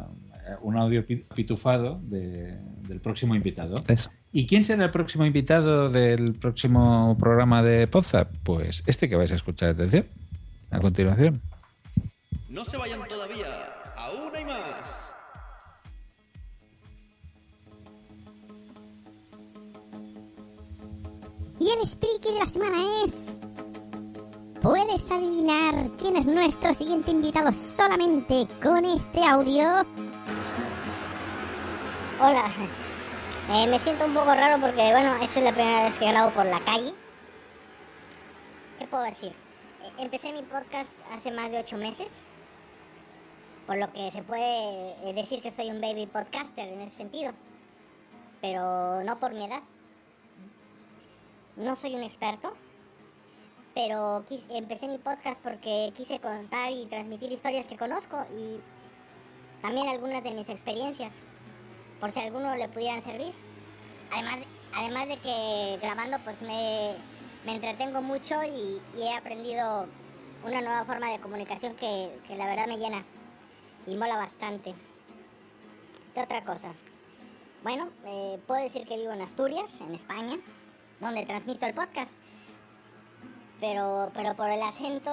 un audio pi- pitufado de- del próximo invitado.
Eso.
¿Y quién será el próximo invitado del próximo programa de Podzap? Pues este que vais a escuchar, atención, a continuación.
No se vayan todavía,
Y el Spreaky de la semana es. ¿Puedes adivinar quién es nuestro siguiente invitado solamente con este audio?
Hola. Eh, me siento un poco raro porque, bueno, esta es la primera vez que grabo por la calle. ¿Qué puedo decir? Eh, Empecé mi podcast hace más de ocho meses. Por lo que se puede eh, decir que soy un baby podcaster en ese sentido. Pero no por mi edad. No soy un experto. Pero quis- empecé mi podcast porque quise contar y transmitir historias que conozco y también algunas de mis experiencias por si alguno le pudieran servir. Además, además de que grabando pues me, me entretengo mucho y, y he aprendido una nueva forma de comunicación que, que la verdad me llena y mola bastante. ¿Qué otra cosa? Bueno, eh, puedo decir que vivo en Asturias, en España, donde transmito el podcast. Pero, pero por el acento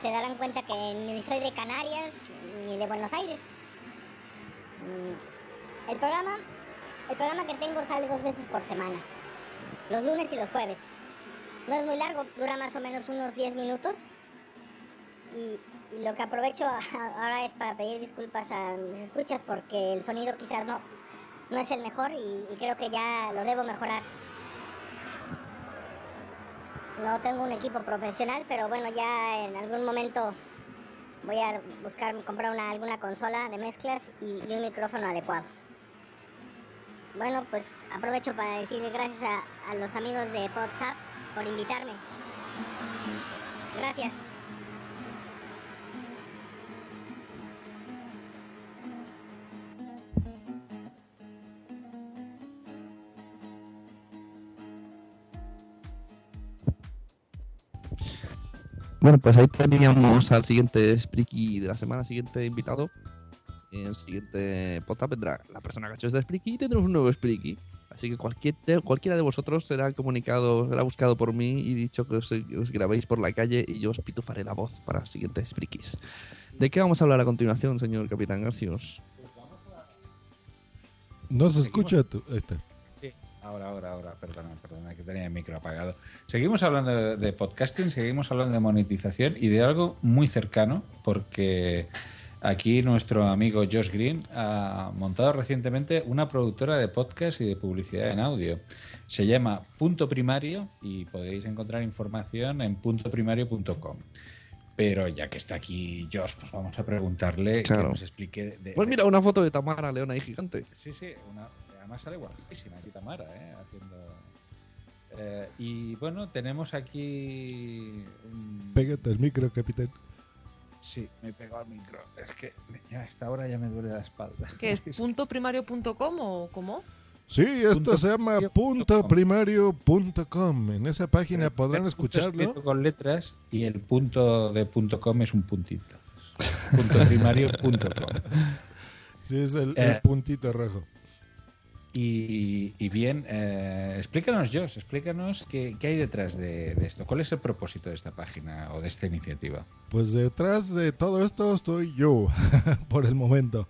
se darán cuenta que ni soy de Canarias ni de Buenos Aires. Mm, El programa, el programa que tengo sale dos veces por semana, los lunes y los jueves. No es muy largo, dura más o menos unos 10 minutos. Y, y lo que aprovecho ahora es para pedir disculpas a mis escuchas porque el sonido quizás no, no es el mejor y, creo que ya lo debo mejorar. No tengo un equipo profesional, pero bueno, ya en algún momento voy a buscar comprar una, alguna consola de mezclas y, y un micrófono adecuado. Bueno, pues aprovecho para decirle gracias a, a los amigos de WhatsApp por invitarme. Gracias.
Bueno, pues ahí teníamos al siguiente Spreaky de la semana, siguiente invitado. En el siguiente podcast vendrá la persona que ha hecho este Spreaky y tendremos un nuevo Spreaky. Así que cualquier, de- cualquiera de vosotros será comunicado, será buscado por mí y dicho que os, grabéis por la calle y yo os pitufaré la voz para los siguientes Spreakys. ¿De qué vamos a hablar a continuación, señor Capitán Garcios?
No se escucha tu. Ahí está.
Ahora, ahora, ahora, perdona, perdona, que tenía el micro apagado. Seguimos hablando de, de podcasting, seguimos hablando de monetización y de algo muy cercano, porque aquí nuestro amigo Josh Green ha montado recientemente una productora de podcast y de publicidad en audio. Se llama Punto Primario y podéis encontrar información en puntoprimario.com. Pero ya que está aquí Josh, pues vamos a preguntarle
Claro.
que nos explique. de-
Pues mira, una foto de Tamara Leona ahí gigante.
Sí, sí, una- además sale guapísima aquí Tamara, ¿eh? Haciendo... Eh, y bueno, tenemos aquí... un-
Pégate el micro, capitán.
Sí, me he pegado al micro. Es que ya a esta hora ya me duele la espalda.
¿Qué es? ¿Puntoprimario.com o cómo?
Sí, esto
Punto
se llama
primario
puntoprimario.com. En esa página podrán
Punto
escucharlo.
con letras y el punto de punto .com es un puntito. Puntoprimario.com.
Sí, es el, el
Eh,
puntito rojo.
Y, y bien, eh, explícanos, Josh, explícanos qué, qué hay detrás de, de esto. ¿Cuál es el propósito de esta página o de esta iniciativa?
Pues detrás de todo esto estoy yo, por el momento.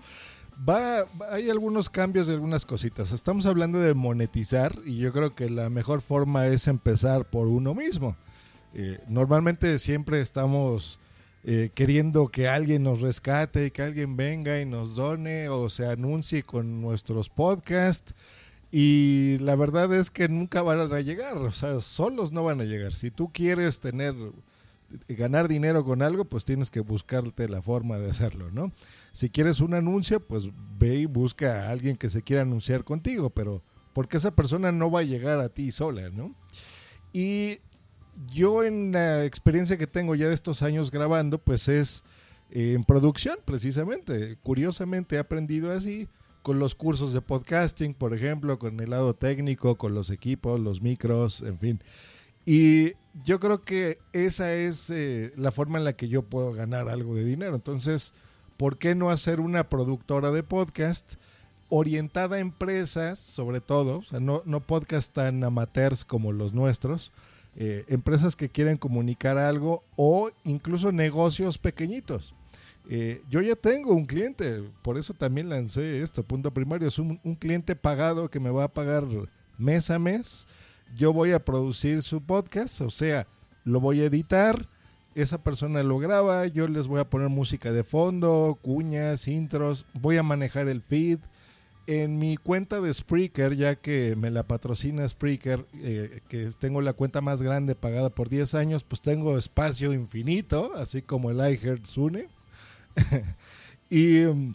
Va, hay algunos cambios y algunas cositas. Estamos hablando de monetizar y yo creo que la mejor forma es empezar por uno mismo. Eh, normalmente siempre estamos eh, queriendo que alguien nos rescate, que alguien venga y nos done o se anuncie con nuestros podcasts. Y la verdad es que nunca van a llegar, o sea, solos no van a llegar. Si tú quieres tener ganar dinero con algo, pues tienes que buscarte la forma de hacerlo, ¿no? Si quieres un anuncio, pues ve y busca a alguien que se quiera anunciar contigo, pero porque esa persona no va a llegar a ti sola, ¿no? Y yo en la experiencia que tengo ya de estos años grabando, pues es eh, en producción precisamente. Curiosamente he aprendido así con los cursos de podcasting, por ejemplo, con el lado técnico, con los equipos, los micros, en fin. Y yo creo que esa es eh, la forma en la que yo puedo ganar algo de dinero. Entonces, ¿por qué no hacer una productora de podcast orientada a empresas, sobre todo, o sea, no, no podcast tan amateurs como los nuestros, eh, empresas que quieren comunicar algo o incluso negocios pequeñitos. Eh, yo ya tengo un cliente, por eso también lancé esto, punto primario, es un, un cliente pagado que me va a pagar mes a mes. Yo voy a producir su podcast, o sea, lo voy a editar, esa persona lo graba, yo les voy a poner música de fondo, cuñas, intros, voy a manejar el feed. En mi cuenta de Spreaker, ya que me la patrocina Spreaker, eh, que tengo la cuenta más grande pagada por 10 años, pues tengo espacio infinito, así como el iHeart Sune. y um,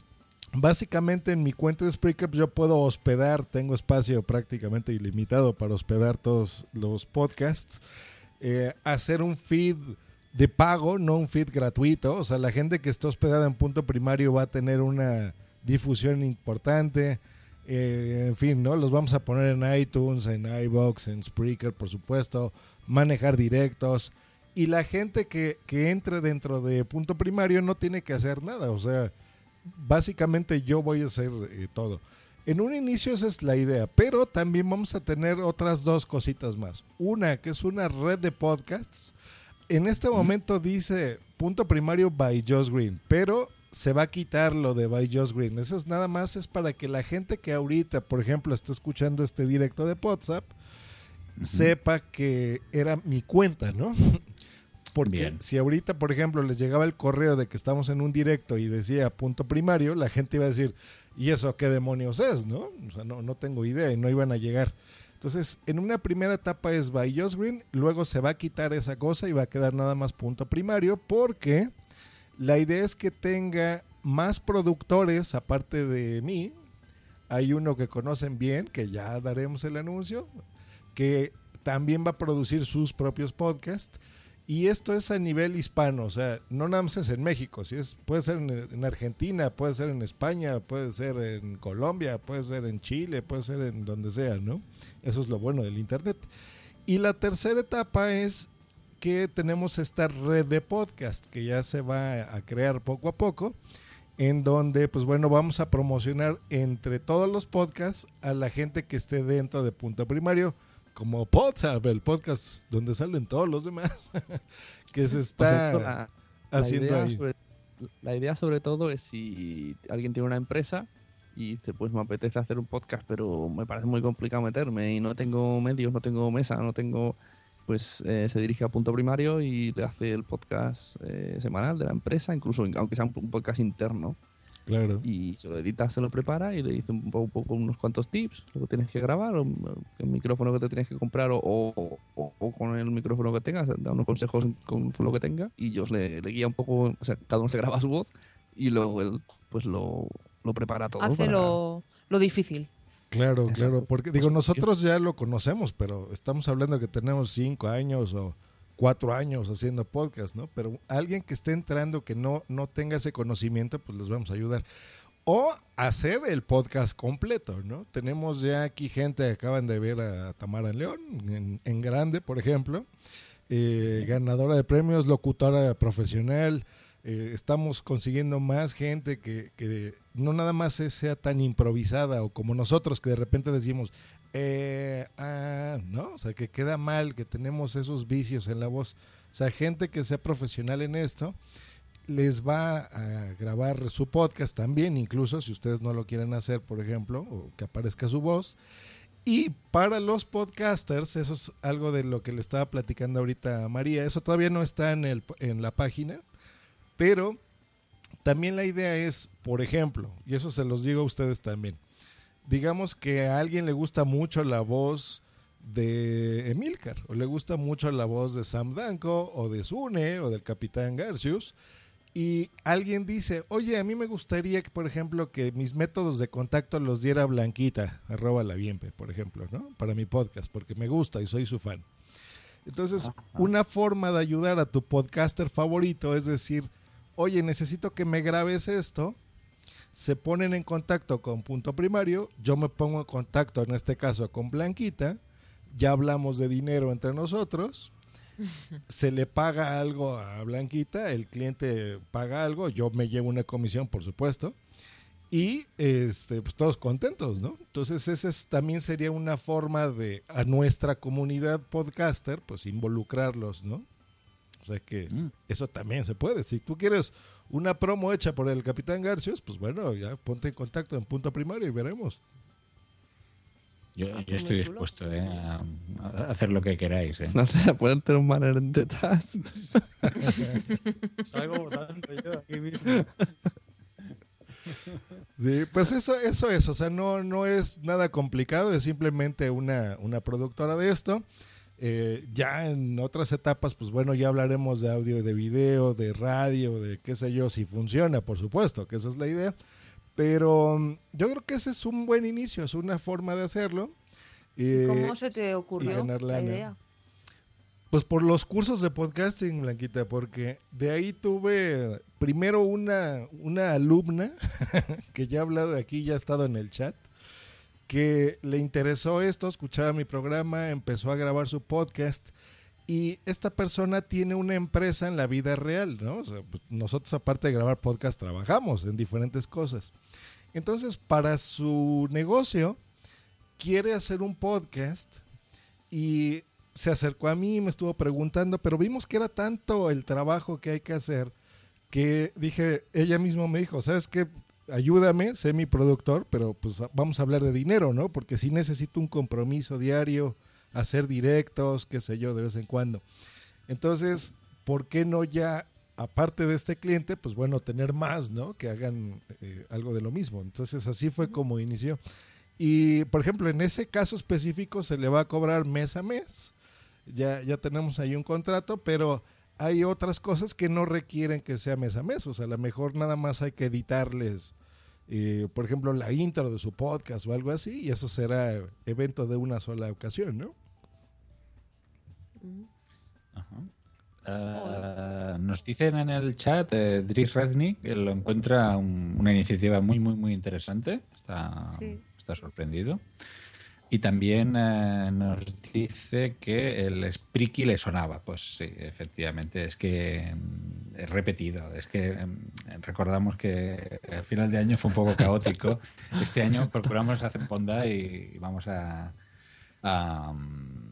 básicamente en mi cuenta de Spreaker pues, yo puedo hospedar, tengo espacio prácticamente ilimitado para hospedar todos los podcasts, eh, hacer un feed de pago, no un feed gratuito, o sea, la gente que está hospedada en punto primario va a tener una difusión importante, eh, en fin, ¿no? Los vamos a poner en iTunes, en iBox, en Spreaker, por supuesto, manejar directos. Y la gente que, que entre dentro de punto primario no tiene que hacer nada. O sea, básicamente yo voy a hacer eh, todo. En un inicio esa es la idea, pero también vamos a tener otras dos cositas más. Una que es una red de podcasts. En este momento dice punto primario by Josh Green, pero se va a quitar lo de by Josh Green. Eso es nada más es para que la gente que ahorita, por ejemplo, está escuchando este directo de WhatsApp, sepa que era mi cuenta, ¿no? Porque
Bien.
si ahorita, por ejemplo, les llegaba el correo de que estamos en un directo y decía punto primario, la gente iba a decir, ¿y eso qué demonios es? ¿No? O sea, no, no tengo idea y no iban a llegar. Entonces, en una primera etapa es by Josh Green, luego se va a quitar esa cosa y va a quedar nada más punto primario, porque la idea es que tenga más productores aparte de mí. Hay uno que conocen bien, que ya daremos el anuncio, que también va a producir sus propios podcasts. Y esto es a nivel hispano, o sea, no nada más es en México, si es, puede ser en, en Argentina, puede ser en España, puede ser en Colombia, puede ser en Chile, puede ser en donde sea, ¿no? Eso es lo bueno del Internet. Y la tercera etapa es que tenemos esta red de podcast que ya se va a crear poco a poco, en donde, pues bueno, vamos a promocionar entre todos los podcasts a la gente que esté dentro de Punto Primario como Podzap, el podcast donde salen todos los demás, que se
Por
está
ejemplo, la- la
haciendo
idea
ahí.
sobre- la idea sobre todo es si alguien tiene una empresa y dice, pues me apetece hacer un podcast, pero me parece muy complicado meterme y no tengo medios, no tengo mesa, no tengo... Pues eh, se dirige a punto primario y le hace el podcast eh, semanal de la empresa, incluso aunque sea un, un podcast interno.
Claro.
Y se lo edita, se lo prepara y le dice un poco, un poco unos cuantos tips, lo que tienes que grabar, o el micrófono que te tienes que comprar o, o- o- o con el micrófono que tengas, da unos consejos con lo que tenga y yo le, le guía un poco, o sea, cada uno se graba su voz y luego él pues lo, lo prepara todo.
Hace
para-
lo, lo difícil.
Claro,
Exacto.
claro, porque digo, nosotros ya lo conocemos, pero estamos hablando que tenemos cinco años o cuatro años haciendo podcast, ¿no? Pero alguien que esté entrando que no, no tenga ese conocimiento, pues les vamos a ayudar. o hacer el podcast completo, ¿no? Tenemos ya aquí gente, acaban de ver a Tamara León, en, en grande, por ejemplo, eh, ganadora de premios, locutora profesional. eh, estamos consiguiendo más gente que, que no nada más sea tan improvisada o como nosotros que de repente decimos, eh, ah, ¿no? O sea, que queda mal, que tenemos esos vicios en la voz. O sea, gente que sea profesional en esto les va a grabar su podcast también, incluso si ustedes no lo quieren hacer, por ejemplo, o que aparezca su voz. Y para los podcasters, eso es algo de lo que le estaba platicando ahorita a María, eso todavía no está en, el, en la página, pero también la idea es, por ejemplo, y eso se los digo a ustedes también, digamos que a alguien le gusta mucho la voz de Emilcar, o le gusta mucho la voz de Sam Danko, o de Sune, o del Capitán Garcius, y alguien dice, oye, a mí me gustaría que, por ejemplo, que mis métodos de contacto los diera Blanquita, arroba la Bienpe, por ejemplo, ¿no? Para mi podcast, porque me gusta y soy su fan. Entonces, una forma de ayudar a tu podcaster favorito es decir, oye, necesito que me grabes esto, se ponen en contacto con Punto Primario, yo me pongo en contacto en este caso con Blanquita, ya hablamos de dinero entre nosotros, se le paga algo a Blanquita, el cliente paga algo, yo me llevo una comisión, por supuesto, y este, pues todos contentos, ¿no? Entonces, esa es, también sería una forma de a nuestra comunidad podcaster, pues involucrarlos, ¿no? O sea que eso también se puede. Si tú quieres una promo hecha por el Capitán Garcios, pues bueno, ya ponte en contacto en punto primario y veremos.
Yo, yo estoy dispuesto eh, a, a hacer lo que queráis. eh.
No sé, a ponerte un banner en tetas.
Salgo votando yo aquí mismo.
Sí, pues eso, eso es, o sea, no, no es nada complicado, es simplemente una, una productora de esto. Eh, ya en otras etapas, pues bueno, ya hablaremos de audio y de video, de radio, de qué sé yo, si funciona, por supuesto, que esa es la idea. Pero mm, yo creo que ese es un buen inicio, es una forma de hacerlo. Eh,
¿Cómo se te ocurrió la idea?
Pues por los cursos de podcasting, Blanquita, porque de ahí tuve primero una, una alumna que ya ha hablado aquí, ya ha estado en el chat, que le interesó esto, escuchaba mi programa, empezó a grabar su podcast y esta persona tiene una empresa en la vida real, ¿no? Pues, nosotros aparte de grabar podcast trabajamos en diferentes cosas. Entonces, para su negocio, quiere hacer un podcast y se acercó a mí, me estuvo preguntando, pero vimos que era tanto el trabajo que hay que hacer que dije, ella misma me dijo, ¿sabes qué? Ayúdame, sé mi productor, pero pues vamos a hablar de dinero, ¿no? Porque sí necesito un compromiso diario, hacer directos, qué sé yo, de vez en cuando. Entonces, ¿por qué no ya, aparte de este cliente, pues bueno, tener más, ¿no? Que hagan eh, algo de lo mismo. Entonces, así fue como inició. Y, por ejemplo, en ese caso específico se le va a cobrar mes a mes. Ya, ya tenemos ahí un contrato, pero hay otras cosas que no requieren que sea mes a mes. O sea, a lo mejor nada más hay que editarles, eh, por ejemplo, la intro de su podcast o algo así, y eso será evento de una sola ocasión, ¿no?
Ah, nos dicen en el chat, eh, Dries Rednick, que lo encuentra un- una iniciativa muy, muy, muy interesante. Está,
Sí.
está sorprendido. Y también eh, nos dice que el Spriki le sonaba. Pues sí, efectivamente, es que mm, es repetido. Es que mm, recordamos que el final de año fue un poco caótico. Este año procuramos hacer ponda y vamos a, a, mm,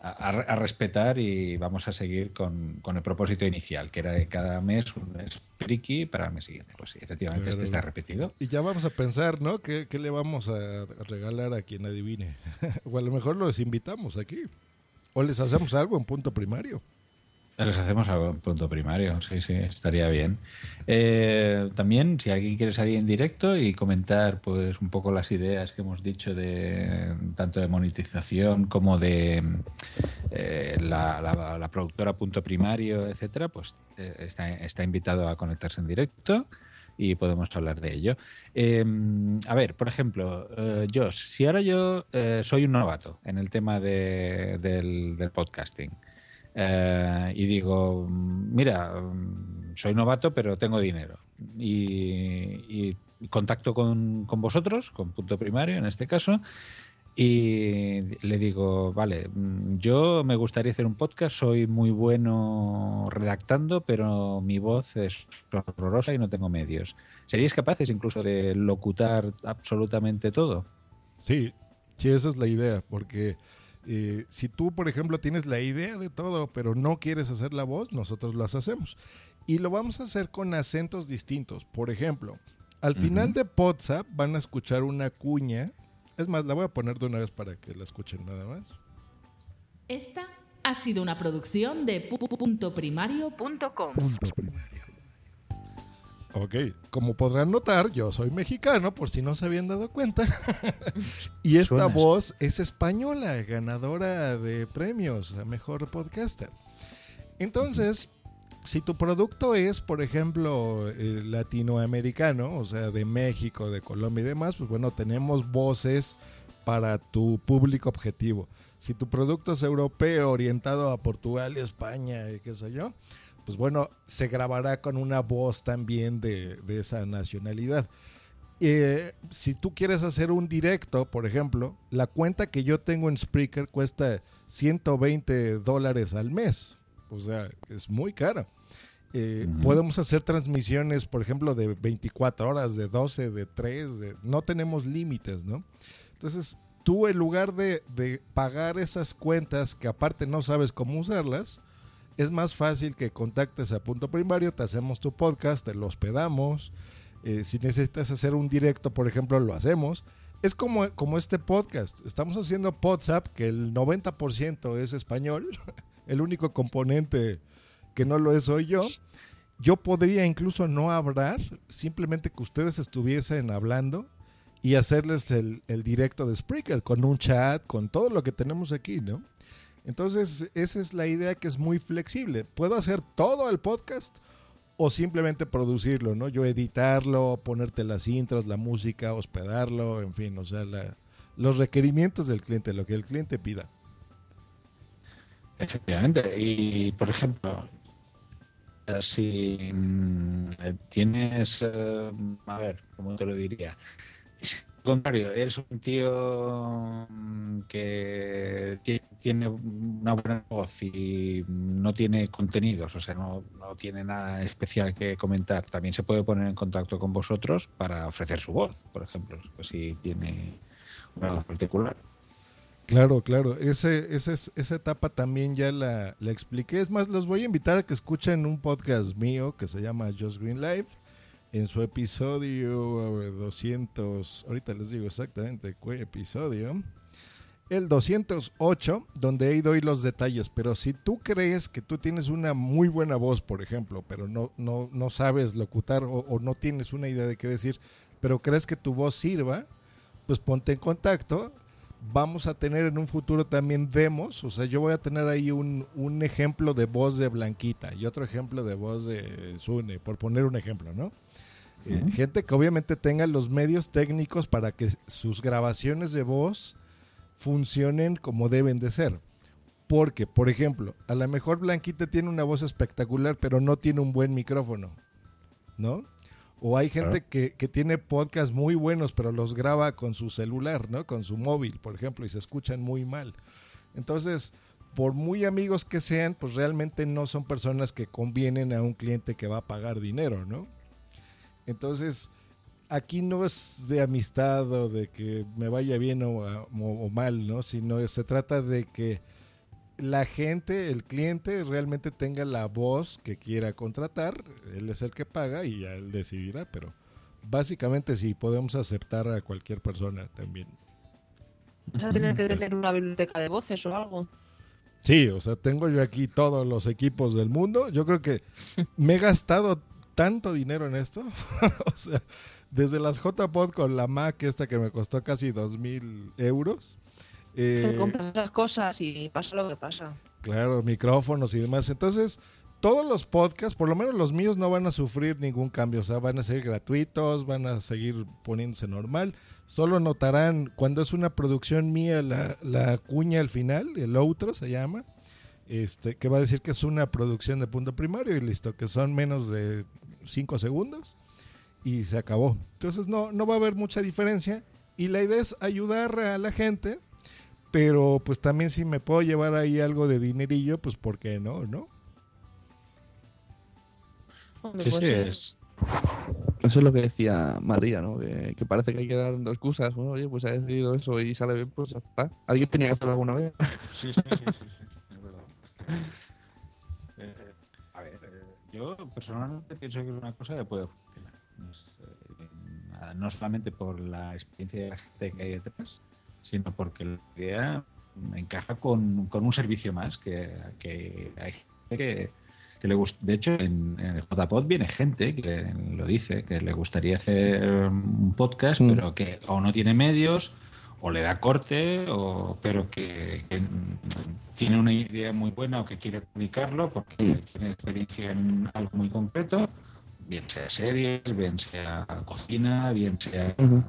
a- a- respetar y vamos a seguir con, con el propósito inicial, que era de cada mes un Spriki para el mes siguiente. Pues sí, efectivamente, este está repetido.
Y ya vamos a pensar, ¿no? ¿Qué, qué le vamos a regalar a quien adivine? o a lo mejor los invitamos aquí. O les hacemos algo en punto primario.
Les hacemos algo en punto primario, sí, sí, estaría bien. Eh, también, si alguien quiere salir en directo y comentar pues un poco las ideas que hemos dicho de tanto de monetización como de eh, la, productora punto primario, etcétera, pues eh, está, invitado a conectarse en directo y podemos hablar de ello. Eh, a ver, por ejemplo, eh, Josh, si ahora yo soy un novato en el tema de- del, del podcasting, eh, y digo, mira, soy novato, pero tengo dinero. Y, y contacto con, con vosotros, con punto primario en este caso, y le digo, vale, yo me gustaría hacer un podcast, soy muy bueno redactando, pero mi voz es horrorosa y no tengo medios. ¿Seríais capaces incluso de locutar absolutamente todo?
Sí, sí, esa es la idea, porque eh, si tú, por ejemplo, tienes la idea de todo, pero no quieres hacer la voz, nosotros las hacemos. Y lo vamos a hacer con acentos distintos. Por ejemplo, al final de WhatsApp van a escuchar una cuña. Es más, la voy a poner de una vez para que la escuchen nada más.
Esta ha sido una producción de pu- pu- puntoprimario.com.
Ok, como podrán notar, yo soy mexicano, por si no se habían dado cuenta. y esta voz es española, ganadora de premios a mejor podcaster. Entonces, si tu producto es, por ejemplo, eh, latinoamericano, o sea, de México, de Colombia y demás, pues bueno, tenemos voces para tu público objetivo. Si tu producto es europeo, orientado a Portugal y España y qué sé yo, pues bueno, se grabará con una voz también de, de esa nacionalidad. Eh, si tú quieres hacer un directo, por ejemplo, la cuenta que yo tengo en Spreaker cuesta 120 dólares al mes. O sea, es muy cara. Eh, Podemos hacer transmisiones, por ejemplo, de 24 horas, de 12, de 3, de- no tenemos límites, ¿no? Entonces, tú en lugar de, de pagar esas cuentas que aparte no sabes cómo usarlas, es más fácil que contactes a Punto Primario, te hacemos tu podcast, te lo hospedamos. eh, si necesitas hacer un directo, por ejemplo, lo hacemos. Es como, como este podcast. Estamos haciendo WhatsApp, que el 90% es español. El único componente que no lo es soy yo. Yo podría incluso no hablar, simplemente que ustedes estuviesen hablando y hacerles el, el directo de Spreaker con un chat, con todo lo que tenemos aquí, ¿no? Entonces, esa es la idea que es muy flexible. Puedo hacer todo el podcast o simplemente producirlo, ¿no? Yo editarlo, ponerte las intros, la música, hospedarlo, en fin, o sea, la- los requerimientos del cliente, lo que el cliente pida.
Efectivamente. Y, por ejemplo, si mm, tienes, eh, a ver, ¿cómo te lo diría? Contrario, eres un tío mm, que ti- tiene una buena voz y no tiene contenidos, o sea, no, no tiene nada especial que comentar, también se puede poner en contacto con vosotros para ofrecer su voz, por ejemplo, pues si tiene una voz particular.
Claro, claro. Ese, ese es- esa etapa también ya la, la expliqué. Es más, los voy a invitar a que escuchen un podcast mío que se llama Just Green Life. En su episodio eh, 200, ahorita les digo exactamente qué episodio. El 208, donde ahí doy los detalles. Pero si tú crees que tú tienes una muy buena voz, por ejemplo, pero no, no, no sabes locutar o, o no tienes una idea de qué decir, pero crees que tu voz sirva, pues ponte en contacto. Vamos a tener en un futuro también demos. O sea, yo voy a tener ahí un, un ejemplo de voz de Blanquita y otro ejemplo de voz de Sune, por poner un ejemplo, ¿no? Eh, gente que obviamente tenga los medios técnicos para que sus grabaciones de voz funcionen como deben de ser. Porque, por ejemplo, a lo mejor Blanquita tiene una voz espectacular, pero no tiene un buen micrófono, ¿no? O hay gente que, que tiene podcasts muy buenos, pero los graba con su celular, ¿no? Con su móvil, por ejemplo, y se escuchan muy mal. Entonces, por muy amigos que sean, pues realmente no son personas que convienen a un cliente que va a pagar dinero, ¿no? Entonces, aquí no es de amistad o de que me vaya bien o, o- o mal, ¿no? Sino se trata de que la gente, el cliente, realmente tenga la voz que quiera contratar. Él es el que paga y ya él decidirá, pero básicamente sí, podemos aceptar a cualquier persona también.
Vas a tener que tener una biblioteca de voces o algo.
Sí, o sea, tengo yo aquí todos los equipos del mundo. Yo creo que me he gastado tanto dinero en esto. o sea, desde las JPod con la Mac esta que me costó casi dos mil euros.
Te
Eh,
compras esas cosas y pasa lo que pasa.
Claro, micrófonos y demás. Entonces, todos los podcasts, por lo menos los míos, no van a sufrir ningún cambio. O sea, van a ser gratuitos, van a seguir poniéndose normal. Solo notarán cuando es una producción mía la, la cuña al final, el outro se llama. este, que va a decir que es una producción de punto primario y listo, que son menos de 5 segundos y se acabó. Entonces no, no va a haber mucha diferencia y la idea es ayudar a la gente, pero pues también si me puedo llevar ahí algo de dinerillo, pues ¿por qué no? ¿No?
Sí, sí, es.
Eso es lo que decía María, ¿no? Que, que parece que hay que dar dos excusas. Bueno, oye, pues ha decidido eso y sale bien, pues ya está. ¿Alguien tenía que hacerlo alguna vez?
Sí, sí, sí, sí, sí, es verdad. Yo personalmente pienso que es una cosa que puede funcionar. Es, eh, no solamente por la experiencia de la gente que hay detrás, sino porque la idea encaja con, con un servicio más que, que hay gente que, que le gusta. De hecho, en, en el JPod viene gente que lo dice, que le gustaría hacer un podcast,
Mm.
pero que o no tiene medios o le da corte, o, pero que, que tiene una idea muy buena o que quiere publicarlo porque tiene experiencia en algo muy concreto, bien sea series, bien sea cocina, bien sea eh,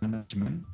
management,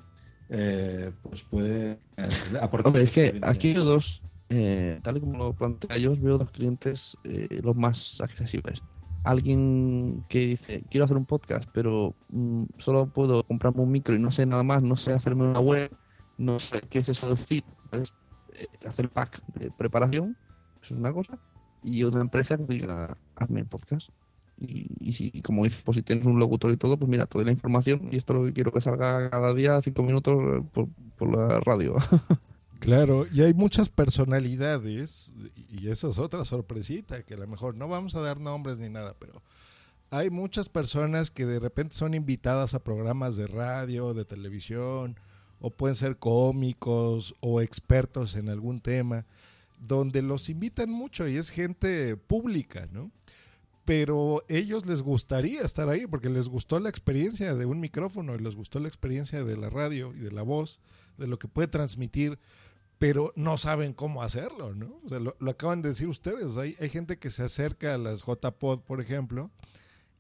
eh, pues puede eh, aportar.
Hombre, es que aquí hay dos, eh, tal y como lo plantea yo, os veo dos clientes eh, los más accesibles. Alguien que dice, quiero hacer un podcast, pero mm, solo puedo comprarme un micro y no sé nada más, no sé hacerme una web, no sé qué es eso feed, es, eh, hacer pack de preparación, eso es una cosa. Y otra empresa que diga, hazme el podcast. Y, y si, como dices, pues si tienes un locutor y todo, pues mira, toda la información y esto es lo que quiero que salga cada día, cinco minutos eh, por, por la radio.
Claro, y hay muchas personalidades, y eso es otra sorpresita, que a lo mejor no vamos a dar nombres ni nada, pero hay muchas personas que de repente son invitadas a programas de radio, de televisión, o pueden ser cómicos o expertos en algún tema, donde los invitan mucho y es gente pública, ¿no? Pero ellos les gustaría estar ahí porque les gustó la experiencia de un micrófono y les gustó la experiencia de la radio y de la voz, de lo que puede transmitir pero no saben cómo hacerlo, ¿no? O sea, lo, lo acaban de decir ustedes. Hay, hay gente que se acerca a las JPod, por ejemplo,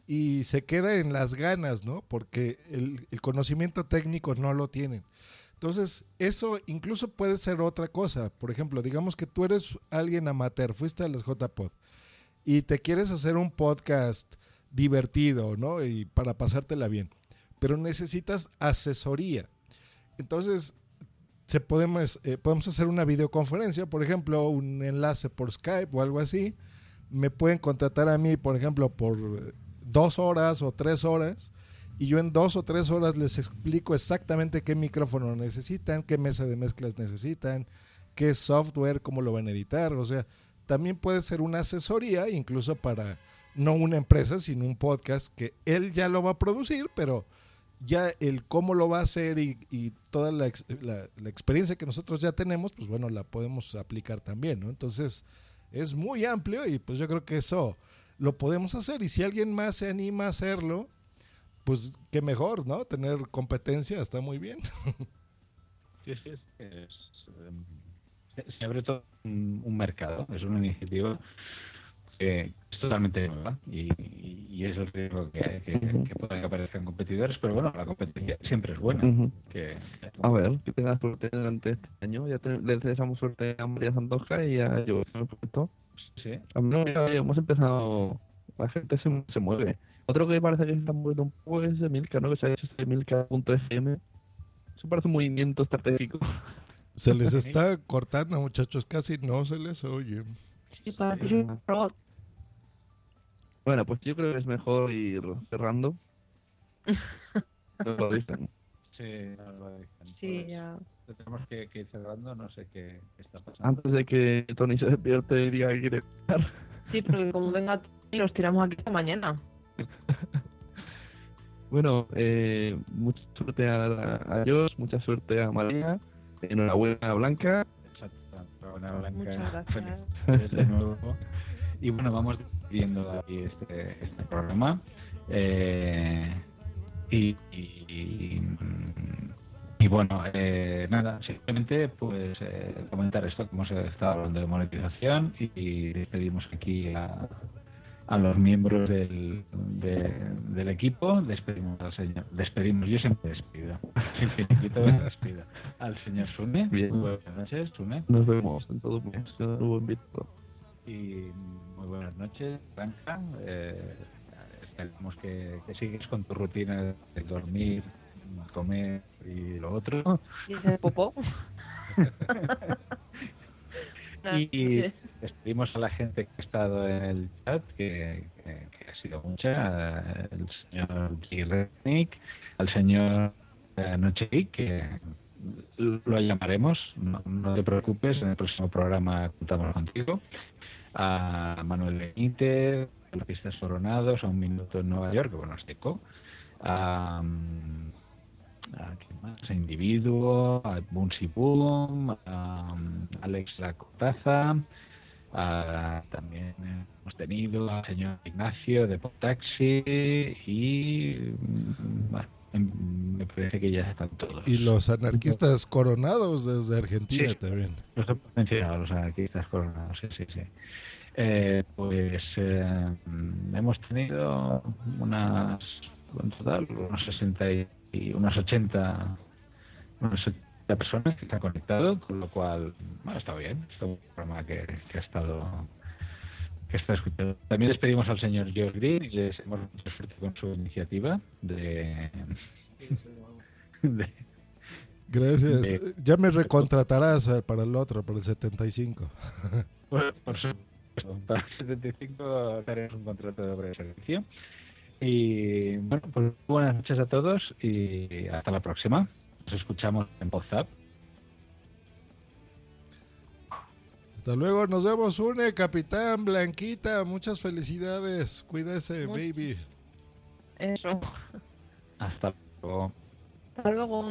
y se queda en las ganas, ¿no? Porque el, el conocimiento técnico no lo tienen. Entonces, eso incluso puede ser otra cosa. Por ejemplo, digamos que tú eres alguien amateur, fuiste a las JPod y te quieres hacer un podcast divertido, ¿no? Y para pasártela bien. Pero necesitas asesoría. Entonces, se podemos, eh, podemos hacer una videoconferencia, por ejemplo, un enlace por Skype o algo así. Me pueden contratar a mí, por ejemplo, por dos horas o tres horas. Y yo en dos o tres horas les explico exactamente qué micrófono necesitan, qué mesa de mezclas necesitan, qué software, cómo lo van a editar. O sea, también puede ser una asesoría, incluso para no una empresa, sino un podcast que él ya lo va a producir, pero ya el cómo lo va a hacer y, toda la, la- experiencia que nosotros ya tenemos, pues bueno, la podemos aplicar también, ¿no? Entonces, es muy amplio y pues yo creo que eso lo podemos hacer. Y si alguien más se anima a hacerlo, pues qué mejor, ¿no? Tener competencia está muy bien.
Sí, sí, em, se, abre todo un mercado, es una iniciativa que es totalmente nueva y, es el riesgo que hay, que, que pueden que aparezcan competidores, pero bueno, la competencia siempre es buena.
Ujú.
que,
A ver, que tengas suerte durante este año. Ya te- les deseamos suerte a María Sandoja y a yo. por supuesto.
Sí.
A mí no, ya hemos empezado. La gente se, se mueve. Otro que parece que se está moviendo un poco es Milka, ¿no? Que se ha hecho este Milka.fm. Eso parece un movimiento estratégico.
Se les está cortando, muchachos, casi no se les oye.
Sí, para.
Bueno, pues yo creo que es mejor ir cerrando. No lo dicen.
Sí, no lo dicen.
Sí,
Pues,
ya.
Tenemos que, que ir cerrando, no sé qué, qué está pasando.
Antes de que Tony se despierte y diga que quiere estar.
Sí, porque como venga y los tiramos aquí hasta mañana.
Bueno, eh, mucha suerte a, a Josh, mucha suerte a María. Enhorabuena a Blanca.
Enhorabuena, Blanca.
Muchas gracias.
Felicidades de nuevo. Y bueno, vamos viendo aquí este, este programa. Eh, y, y, y bueno, eh, nada, simplemente pues eh, comentar esto, como se estaba hablando de monetización y, despedimos aquí a, a los miembros del, de- del equipo, despedimos al señor, despedimos, yo siempre despido, siempre despido, al señor Sune. Buenas noches, Sune.
Nos vemos en todo mes. Nuevo invitado.
Y muy buenas noches, Blanca. Eh, esperemos que, que sigues con tu rutina de dormir, comer y lo otro.
¿Y ese popó?
y despedimos a la gente que ha estado en el chat, que, que- que ha sido mucha, el señor G. Rednick, al señor eh, Noche que lo llamaremos, no, no te preocupes, en el próximo programa contamos contigo, a Manuel Benítez, a los Pistas Coronados, a Un Minuto en Nueva York, que bueno, es Deco, a, a, ¿quién más? a Individuo, a Boonsy Boom, a Alex La Cortaza, a- también hemos tenido al señor Ignacio de Pop Taxi y bueno, me parece que ya están todos.
Y los anarquistas coronados desde Argentina
Sí.
también.
Los he mencionado, los anarquistas coronados, sí, sí, sí. Eh, pues eh, hemos tenido unas, en total, unos 60 y, unas 80, unas 80 personas que se han conectado, con lo cual, bueno, está bien, es un programa que, que ha estado que está escuchando. También despedimos al señor George Green y le deseamos mucha suerte con su iniciativa de, de-
Gracias.
de-
Ya me recontratarás eh, para el otro, para el 75.
Por, por supuesto, para el 75 haremos un contrato de obra de servicio. Y bueno, pues buenas noches a todos y hasta la próxima. Nos escuchamos en WhatsApp.
Hasta luego, nos vemos, une, capitán, Blanquita, muchas felicidades. Cuídese, baby.
Eso.
Hasta luego.
Hasta luego.